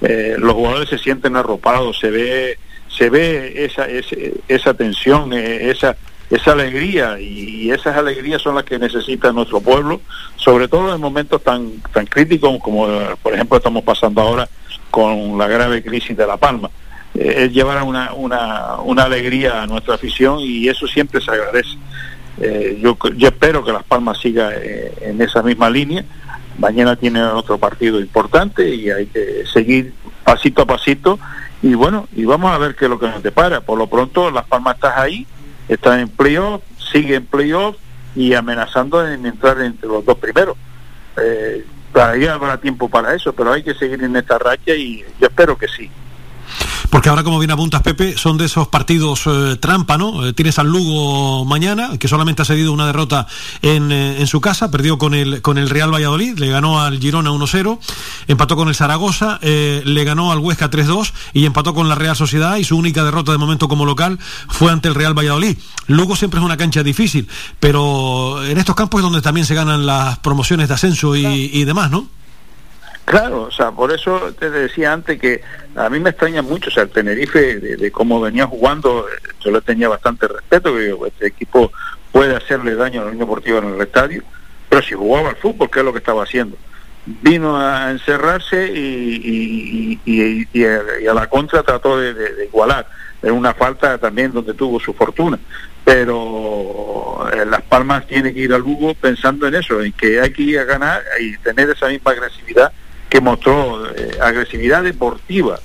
[SPEAKER 30] Eh, los jugadores se sienten arropados, se ve se ve esa esa, esa tensión, eh, esa esa alegría y esas alegrías son las que necesita nuestro pueblo, sobre todo en momentos tan tan críticos como por ejemplo estamos pasando ahora con la grave crisis de La Palma. Eh, es llevar una, una, una alegría a nuestra afición y eso siempre se agradece. Eh, yo, yo espero que Las Palmas siga eh, en esa misma línea. Mañana tiene otro partido importante y hay que seguir pasito a pasito y bueno, y vamos a ver qué es lo que nos depara. Por lo pronto Las Palmas está ahí, está en playoff, sigue en playoff y amenazando en entrar entre los dos primeros. Eh, habrá tiempo para eso, pero hay que seguir en esta racha y yo espero que sí.
[SPEAKER 2] Porque ahora, como bien apuntas, Pepe, son de esos partidos eh, trampa, ¿no? Eh, tienes al Lugo mañana, que solamente ha cedido una derrota en, eh, en, su casa, perdió con el, con el Real Valladolid, le ganó al Girona 1-0, empató con el Zaragoza, eh, le ganó al Huesca 3-2 y empató con la Real Sociedad y su única derrota de momento como local fue ante el Real Valladolid. Lugo siempre es una cancha difícil, pero en estos campos es donde también se ganan las promociones de ascenso y, y demás, ¿no?
[SPEAKER 30] Claro, o sea, por eso te decía antes que a mí me extraña mucho, o sea, el Tenerife, de, cómo venía jugando, yo le tenía bastante respeto, que este equipo puede hacerle daño a la Unión Deportiva en el estadio, pero si jugaba al fútbol, ¿qué es lo que estaba haciendo? Vino a encerrarse y, a, la contra trató de igualar. Es una falta también donde tuvo su fortuna pero eh, Las Palmas tiene que ir al Lugo pensando en eso, en que hay que ir a ganar y tener esa misma agresividad que mostró eh, agresividad deportiva,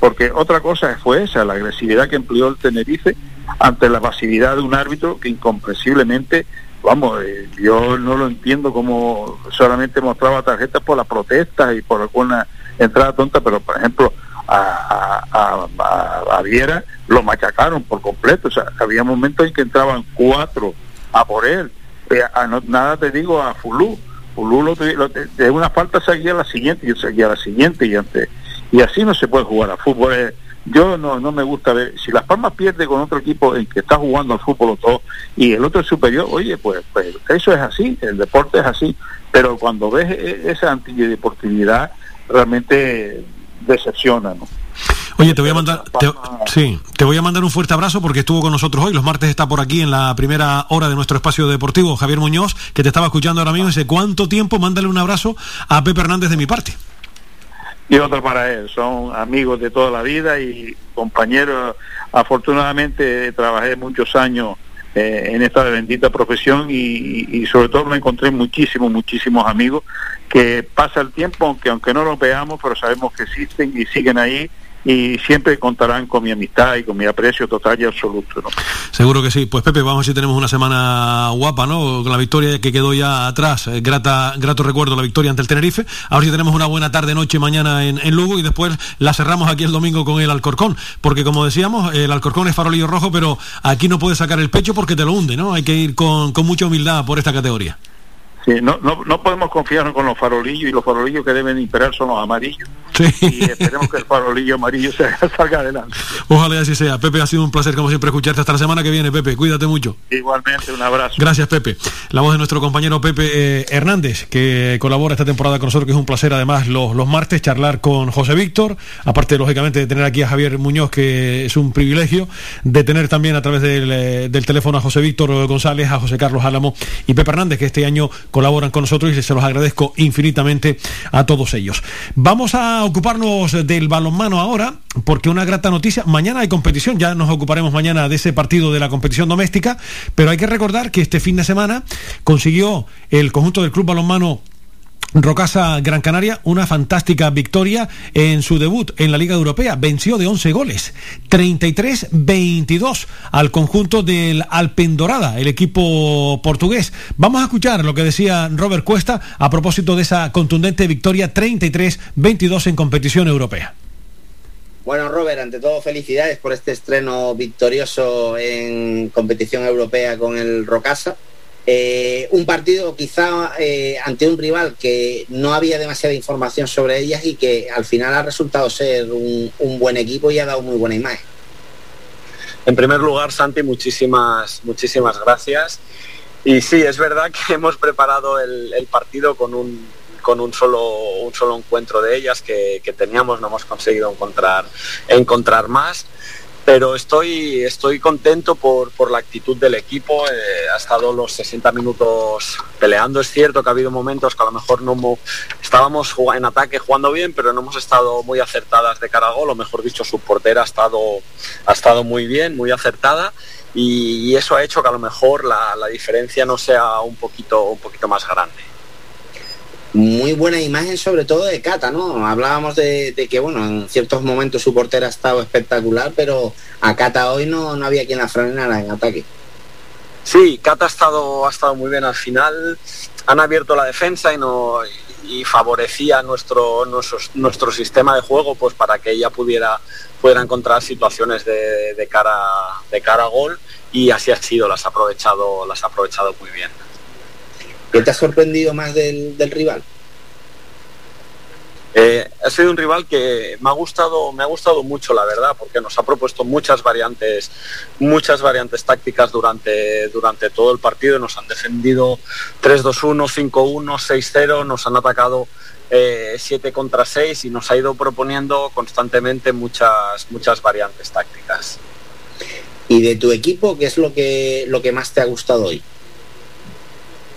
[SPEAKER 30] porque otra cosa fue esa, la agresividad que empleó el Tenerife ante la pasividad de un árbitro que incomprensiblemente, vamos, eh, yo no lo entiendo como solamente mostraba tarjetas por las protestas y por alguna entrada tonta, pero por ejemplo a, a, a, a Viera lo machacaron por completo, o sea, había momentos en que entraban cuatro a por él, eh, nada te digo a Fulú, De una falta seguía la siguiente y seguía la siguiente y antes y así no se puede jugar a fútbol, es, yo no, no me gusta ver, si Las Palmas pierde con otro equipo en que está jugando al fútbol o todo, y el otro es superior, oye, pues, pues eso es así, el deporte es así, pero cuando ves e- esa antideportividad, realmente decepciona, ¿no?
[SPEAKER 2] Oye, te voy a mandar, te- sí, te voy a mandar un fuerte abrazo porque estuvo con nosotros hoy. Los martes está por aquí en la primera hora de nuestro espacio deportivo Javier Muñoz, que te estaba escuchando ahora mismo. Dice, ¿cuánto tiempo? Mándale un abrazo a Pepe Hernández de mi parte.
[SPEAKER 30] y otro para él. Son amigos de toda la vida y compañeros. Afortunadamente trabajé muchos años eh, en esta bendita profesión y, y sobre todo me encontré muchísimos, muchísimos amigos que pasa el tiempo, aunque aunque no los veamos, pero sabemos que existen y siguen ahí y siempre contarán con mi amistad y con mi aprecio total y absoluto. ¿no?
[SPEAKER 2] Seguro que sí. Pues Pepe, vamos si tenemos una semana guapa, ¿no? Con la victoria que quedó ya atrás. Eh, grata, grato recuerdo la victoria ante el Tenerife. A ver si tenemos una buena tarde, noche, mañana en Lugo y después la cerramos aquí el domingo con el Alcorcón. Porque como decíamos, el Alcorcón es farolillo rojo, pero aquí no puedes sacar el pecho porque te lo hunde, ¿no? Hay que ir con, con mucha humildad por esta categoría.
[SPEAKER 30] Sí, no, no, no podemos confiarnos con los farolillos y los farolillos que deben imperar son los amarillos. Y esperemos que el farolillo amarillo se- salga adelante.
[SPEAKER 2] Ojalá así sea. Pepe, ha sido un placer como siempre escucharte hasta la semana que viene, Pepe. Cuídate mucho.
[SPEAKER 30] Igualmente, un abrazo.
[SPEAKER 2] Gracias, Pepe. La voz de nuestro compañero Pepe eh, Hernández, que colabora esta temporada con nosotros, que es un placer además los, los martes charlar con José Víctor, aparte lógicamente de tener aquí a Javier Muñoz, que es un privilegio, de tener también a través del, eh, del teléfono a José Víctor González, a José Carlos Álamo y Pepe Hernández, que este año colaboran con nosotros y se los agradezco infinitamente a todos ellos. Vamos a ocuparnos del balonmano ahora, porque una grata noticia, mañana hay competición, ya nos ocuparemos mañana de ese partido de la competición doméstica, pero hay que recordar que este fin de semana consiguió el conjunto del Club Balonmano Rocasa Gran Canaria una fantástica victoria en su debut en la Liga Europea. Venció de 11 goles, 33-22 al conjunto del Alpendorada, el equipo portugués. Vamos a escuchar lo que decía Robert Cuesta a propósito de esa contundente victoria 33-22 en competición europea.
[SPEAKER 31] Bueno, Robert, ante todo felicidades por este estreno victorioso en competición europea con el Rocasa. Eh, un partido quizá eh, ante un rival que no había demasiada información sobre ellas y que al final ha resultado ser un, buen equipo y ha dado muy buena imagen.
[SPEAKER 14] En primer lugar, Santi, muchísimas, muchísimas gracias. Y sí, es verdad que hemos preparado el, el partido con un, con un solo, un solo encuentro de ellas que, que teníamos, no hemos conseguido encontrar, encontrar más. Pero estoy, estoy contento por, por la actitud del equipo. eh, ha estado los 60 minutos peleando. Es cierto que ha habido momentos que a lo mejor no mo- estábamos en ataque jugando bien, pero no hemos estado muy acertadas de cara al gol, o mejor dicho, su portera ha estado, ha estado muy bien, muy acertada. Y, y eso ha hecho que a lo mejor la, la diferencia no sea un poquito, un poquito más grande.
[SPEAKER 31] Muy buena imagen sobre todo de Cata, ¿no? Hablábamos de, que, bueno, en ciertos momentos su portera ha estado espectacular, pero a Cata hoy no, no había quien la frenara en ataque.
[SPEAKER 14] Sí, Cata ha estado, ha estado muy bien al final. Han abierto la defensa y, no, y favorecía nuestro, nuestro, nuestro sistema de juego pues para que ella pudiera, pudiera encontrar situaciones de, de cara, de cara a gol y así ha sido, las ha aprovechado, las ha aprovechado muy bien.
[SPEAKER 31] ¿Qué te ha sorprendido más del, del rival?
[SPEAKER 14] Eh, ha sido un rival que me ha gustado, me ha gustado mucho, la verdad, porque nos ha propuesto muchas variantes, muchas variantes tácticas durante, durante todo el partido. Nos han defendido 3-2-1, 5-1, 6-0, nos han atacado eh, 7 contra 6 y nos ha ido proponiendo constantemente muchas, muchas variantes tácticas.
[SPEAKER 31] Y de tu equipo, ¿qué es lo que, lo que más te ha gustado hoy?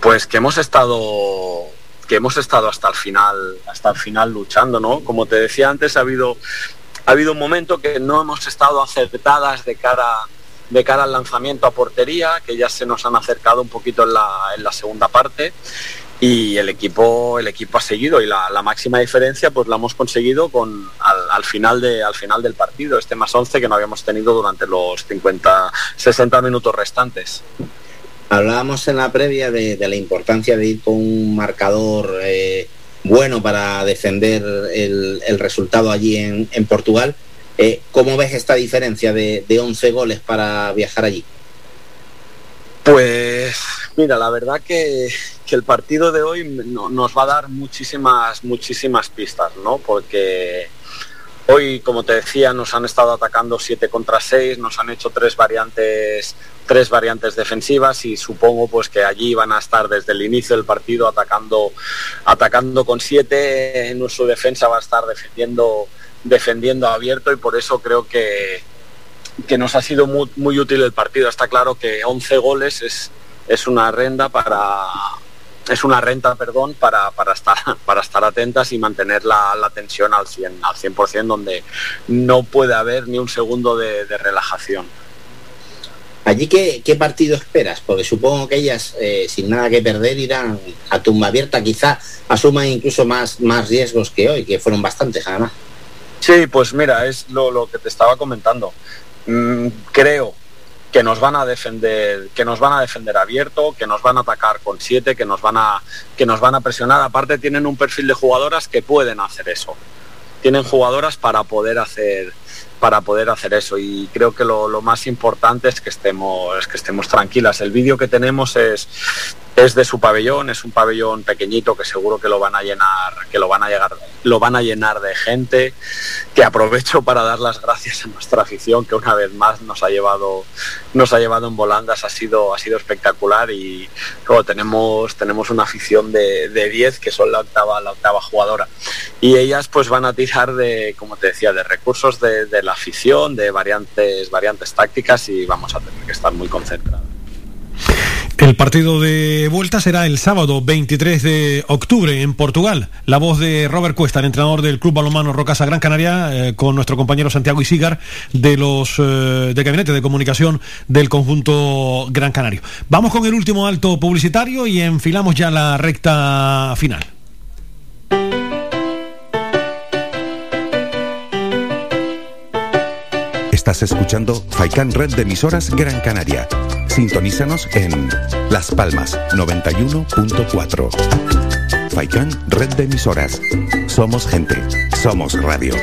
[SPEAKER 14] Pues que hemos estado que hemos estado hasta el final, hasta el final luchando, ¿no? Como te decía antes, ha habido, ha habido un momento que no hemos estado acertadas de cara, de cara al lanzamiento a portería, que ya se nos han acercado un poquito en la, en la segunda parte. Y el equipo, el equipo ha seguido y la, la máxima diferencia pues la hemos conseguido con al, al final de, al final del partido, este más 11 que no habíamos tenido durante los 50, 60 minutos restantes.
[SPEAKER 31] Hablábamos en la previa de, la importancia de ir con un marcador eh, bueno para defender el, resultado allí en, Portugal. Eh, ¿Cómo ves esta diferencia de, de 11 goles para viajar allí?
[SPEAKER 14] Pues mira, la verdad que, el partido de hoy no- nos va a dar muchísimas, muchísimas pistas, ¿no? Porque Hoy, como te decía, nos han estado atacando 7 contra 6, nos han hecho tres variantes, tres variantes defensivas y supongo pues que allí van a estar desde el inicio del partido atacando, atacando con 7. En su defensa va a estar defendiendo, defendiendo abierto y por eso creo que, que nos ha sido muy, muy útil el partido. Está claro que 11 goles es, es una renta para es una renta, perdón, para, para, estar, para estar atentas y mantener la, tensión al 100%, al 100%, donde no puede haber ni un segundo de relajación.
[SPEAKER 31] ¿Allí qué, qué, partido esperas? Porque supongo que ellas, eh, sin nada que perder, irán a tumba abierta, quizá asuman incluso más, más riesgos que hoy, que fueron bastantes además.
[SPEAKER 14] Sí, pues mira, es lo, lo que te estaba comentando. Mm, creo que nos van a defender, que nos van a defender abierto, que nos van a atacar con siete, que nos van a, que nos van a presionar. Aparte tienen un perfil de jugadoras que pueden hacer eso. Tienen jugadoras para poder hacer, para poder hacer eso. Y creo que lo, lo, más importante es que estemos es que estemos tranquilas. El vídeo que tenemos es es de su pabellón es un pabellón pequeñito que seguro que lo van a llenar que lo van a llegar lo van a llenar de gente que aprovecho para dar las gracias a nuestra afición que una vez más nos ha llevado nos ha llevado en volandas ha sido ha sido espectacular y tenemos tenemos una afición de, de 10 que son la octava la octava jugadora y ellas pues van a tirar de como te decía de recursos de, de la afición, de variantes, variantes tácticas y vamos a tener que estar muy concentrados.
[SPEAKER 2] El partido de vuelta será el sábado 23 de octubre en Portugal. La voz de Robert Cuesta, el entrenador del Club Balomano Rocasa Gran Canaria, eh, con nuestro compañero Santiago Isigar de los eh, de Gabinete de Comunicación del conjunto Gran Canario. Vamos con el último alto publicitario y enfilamos ya la recta final.
[SPEAKER 1] Estás escuchando Faikan Red de emisoras Gran Canaria. Sintonízanos en Las Palmas 91.4. Faikan Red de emisoras. Somos gente. Somos radio.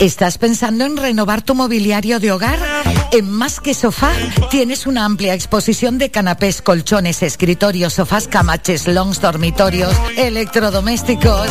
[SPEAKER 32] ¿Estás pensando en renovar tu mobiliario de hogar? En Más que Sofá tienes una amplia exposición de canapés, colchones, escritorios, sofás, camaches, longs, dormitorios, electrodomésticos.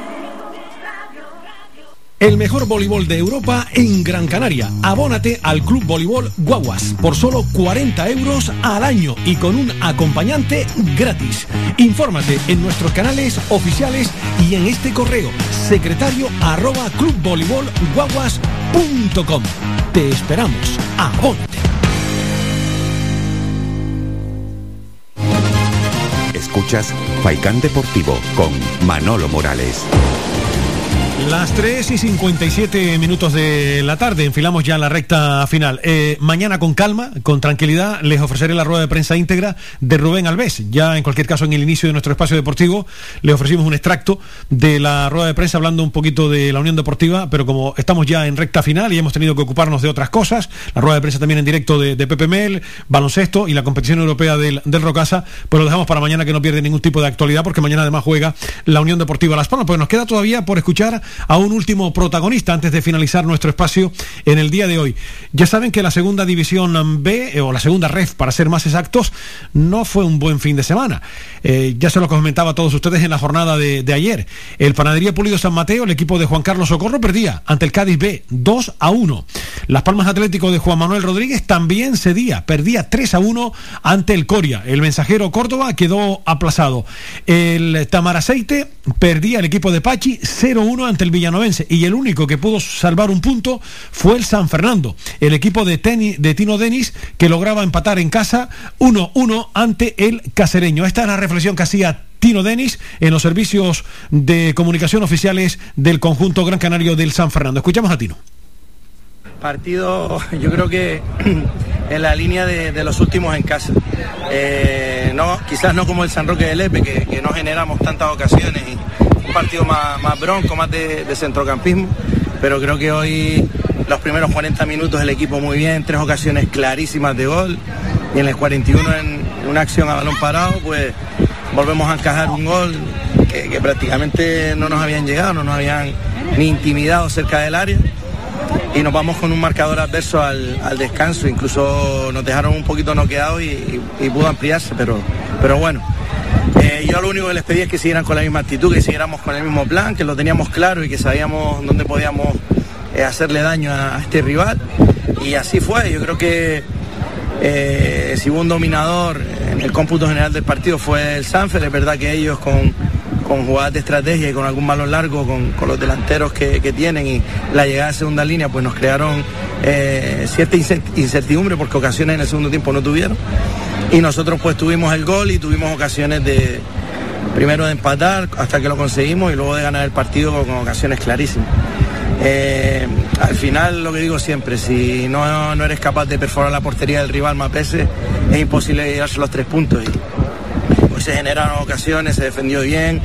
[SPEAKER 2] El mejor voleibol de Europa en Gran Canaria. Abónate al Club Voleibol Guaguas por solo 40 euros al año y con un acompañante gratis. Infórmate en nuestros canales oficiales y en este correo secretario arroba clubvoleibolguaguas.com. Te esperamos. Abónate.
[SPEAKER 1] Escuchas Faikán Deportivo con Manolo Morales.
[SPEAKER 2] Las 3 y 57 minutos de la tarde, enfilamos ya la recta final. Eh, mañana con calma, con tranquilidad, les ofreceré la rueda de prensa íntegra de Rubén Alves. Ya en cualquier caso, en el inicio de nuestro espacio deportivo, le ofrecimos un extracto de la rueda de prensa hablando un poquito de la Unión Deportiva, pero como estamos ya en recta final y hemos tenido que ocuparnos de otras cosas, la rueda de prensa también en directo de, de Pepe Mel, baloncesto y la competición europea del, del Rocasa, pues lo dejamos para mañana que no pierde ningún tipo de actualidad, porque mañana además juega la Unión Deportiva Las Palmas. Pues nos queda todavía por escuchar a un último protagonista antes de finalizar nuestro espacio en el día de hoy. Ya saben que la segunda división B, eh, o la segunda ref, para ser más exactos, no fue un buen fin de semana. Eh, ya se lo comentaba a todos ustedes en la jornada de, de ayer. El Panadería Pulido San Mateo, el equipo de Juan Carlos Socorro, perdía ante el Cádiz B 2 a 1. Las Palmas Atlético de Juan Manuel Rodríguez también cedía, perdía 3 a 1 ante el Coria. El mensajero Córdoba quedó aplazado. El Tamaraceite perdía el equipo de Pachi 0-1 ante el Villanovense y el único que pudo salvar un punto fue el San Fernando, el equipo de, de Tino Denis que lograba empatar en casa 1-1 ante el Casereño. Esta es la reflexión que hacía Tino Denis en los servicios de comunicación oficiales del conjunto Gran Canario del San Fernando. Escuchamos a Tino.
[SPEAKER 33] Partido, yo creo que en la línea de, los últimos en casa. Eh, no, quizás no como el San Roque de Lepe, que, no generamos tantas ocasiones, y un partido más, bronco, más de, centrocampismo, pero creo que hoy los primeros 40 minutos el equipo muy bien, tres ocasiones clarísimas de gol, y en el 41 en una acción a balón parado, pues volvemos a encajar un gol que prácticamente no nos habían llegado, no nos habían ni intimidado cerca del área y nos vamos con un marcador adverso al, al descanso. Incluso nos dejaron un poquito noqueados y, y, y pudo ampliarse, pero, pero bueno. Eh, yo lo único que les pedí es que siguieran con la misma actitud, que siguiéramos con el mismo plan, que lo teníamos claro y que sabíamos dónde podíamos eh, hacerle daño a, este rival. Y así fue. Yo creo que si hubo un dominador en el cómputo general del partido fue el Sanfer. Es verdad que ellos con, con jugadas de estrategia y con algún balón largo, con, con los delanteros que, que, tienen y la llegada de segunda línea, pues nos crearon eh, cierta incertidumbre porque ocasiones en el segundo tiempo no tuvieron. Y nosotros pues tuvimos el gol y tuvimos ocasiones de primero de empatar hasta que lo conseguimos y luego de ganar el partido con, ocasiones clarísimas. Eh, al final lo que digo siempre, si no, no, eres capaz de perforar la portería del rival Mapese, es imposible llevarse los tres puntos. Se generaron ocasiones, se defendió bien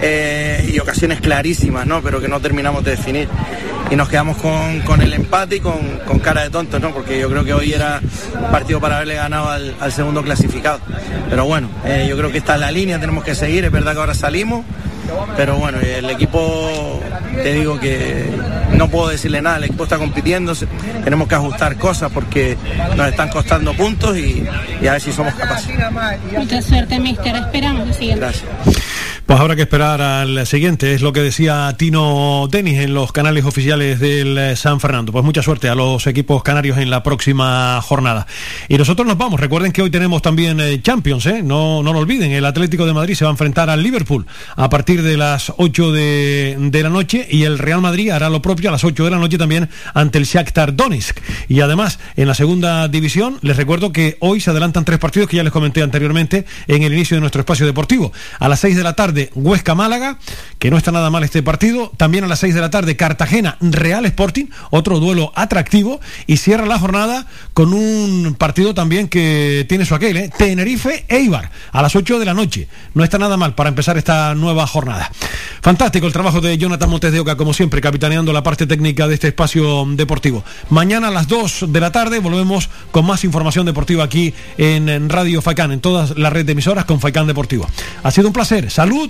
[SPEAKER 33] eh, y ocasiones clarísimas, ¿no? Pero que no terminamos de definir. Y nos quedamos con, con el empate y con, con, cara de tontos, ¿no? Porque yo creo que hoy era un partido para haberle ganado al, segundo clasificado. Pero bueno, eh, yo creo que está en la línea, tenemos que seguir, es verdad que ahora salimos. Pero bueno, el equipo, te digo que no puedo decirle nada, el equipo está compitiendo, tenemos que ajustar cosas porque nos están costando puntos y, y a ver si somos capaces.
[SPEAKER 34] Mucha suerte, mister, esperamos siguiente.
[SPEAKER 33] Gracias.
[SPEAKER 2] Pues habrá que esperar al siguiente, es lo que decía Tino Denis en los canales oficiales del San Fernando. Pues mucha suerte a los equipos canarios en la próxima jornada. Y nosotros nos vamos, recuerden que hoy tenemos también eh, Champions, ¿eh? no, no lo olviden, el Atlético de Madrid se va a enfrentar al Liverpool a partir de las 8 de, de, la noche y el Real Madrid hará lo propio a las 8 de la noche también ante el Shakhtar Donetsk. Y además, en la segunda división, les recuerdo que hoy se adelantan tres partidos que ya les comenté anteriormente en el inicio de nuestro espacio deportivo. A las 6 de la tarde Huesca Málaga, que no está nada mal este partido. También a las 6 de la tarde Cartagena Real Sporting, otro duelo atractivo. Y cierra la jornada con un partido también que tiene su aquel, ¿eh? Tenerife Eibar, a las 8 de la noche. No está nada mal para empezar esta nueva jornada. Fantástico el trabajo de Jonathan Montes de Oca, como siempre, capitaneando la parte técnica de este espacio deportivo. Mañana a las 2 de la tarde volvemos con más información deportiva aquí en Radio Faicán, en toda la red de emisoras con Faicán Deportivo. Ha sido un placer. Salud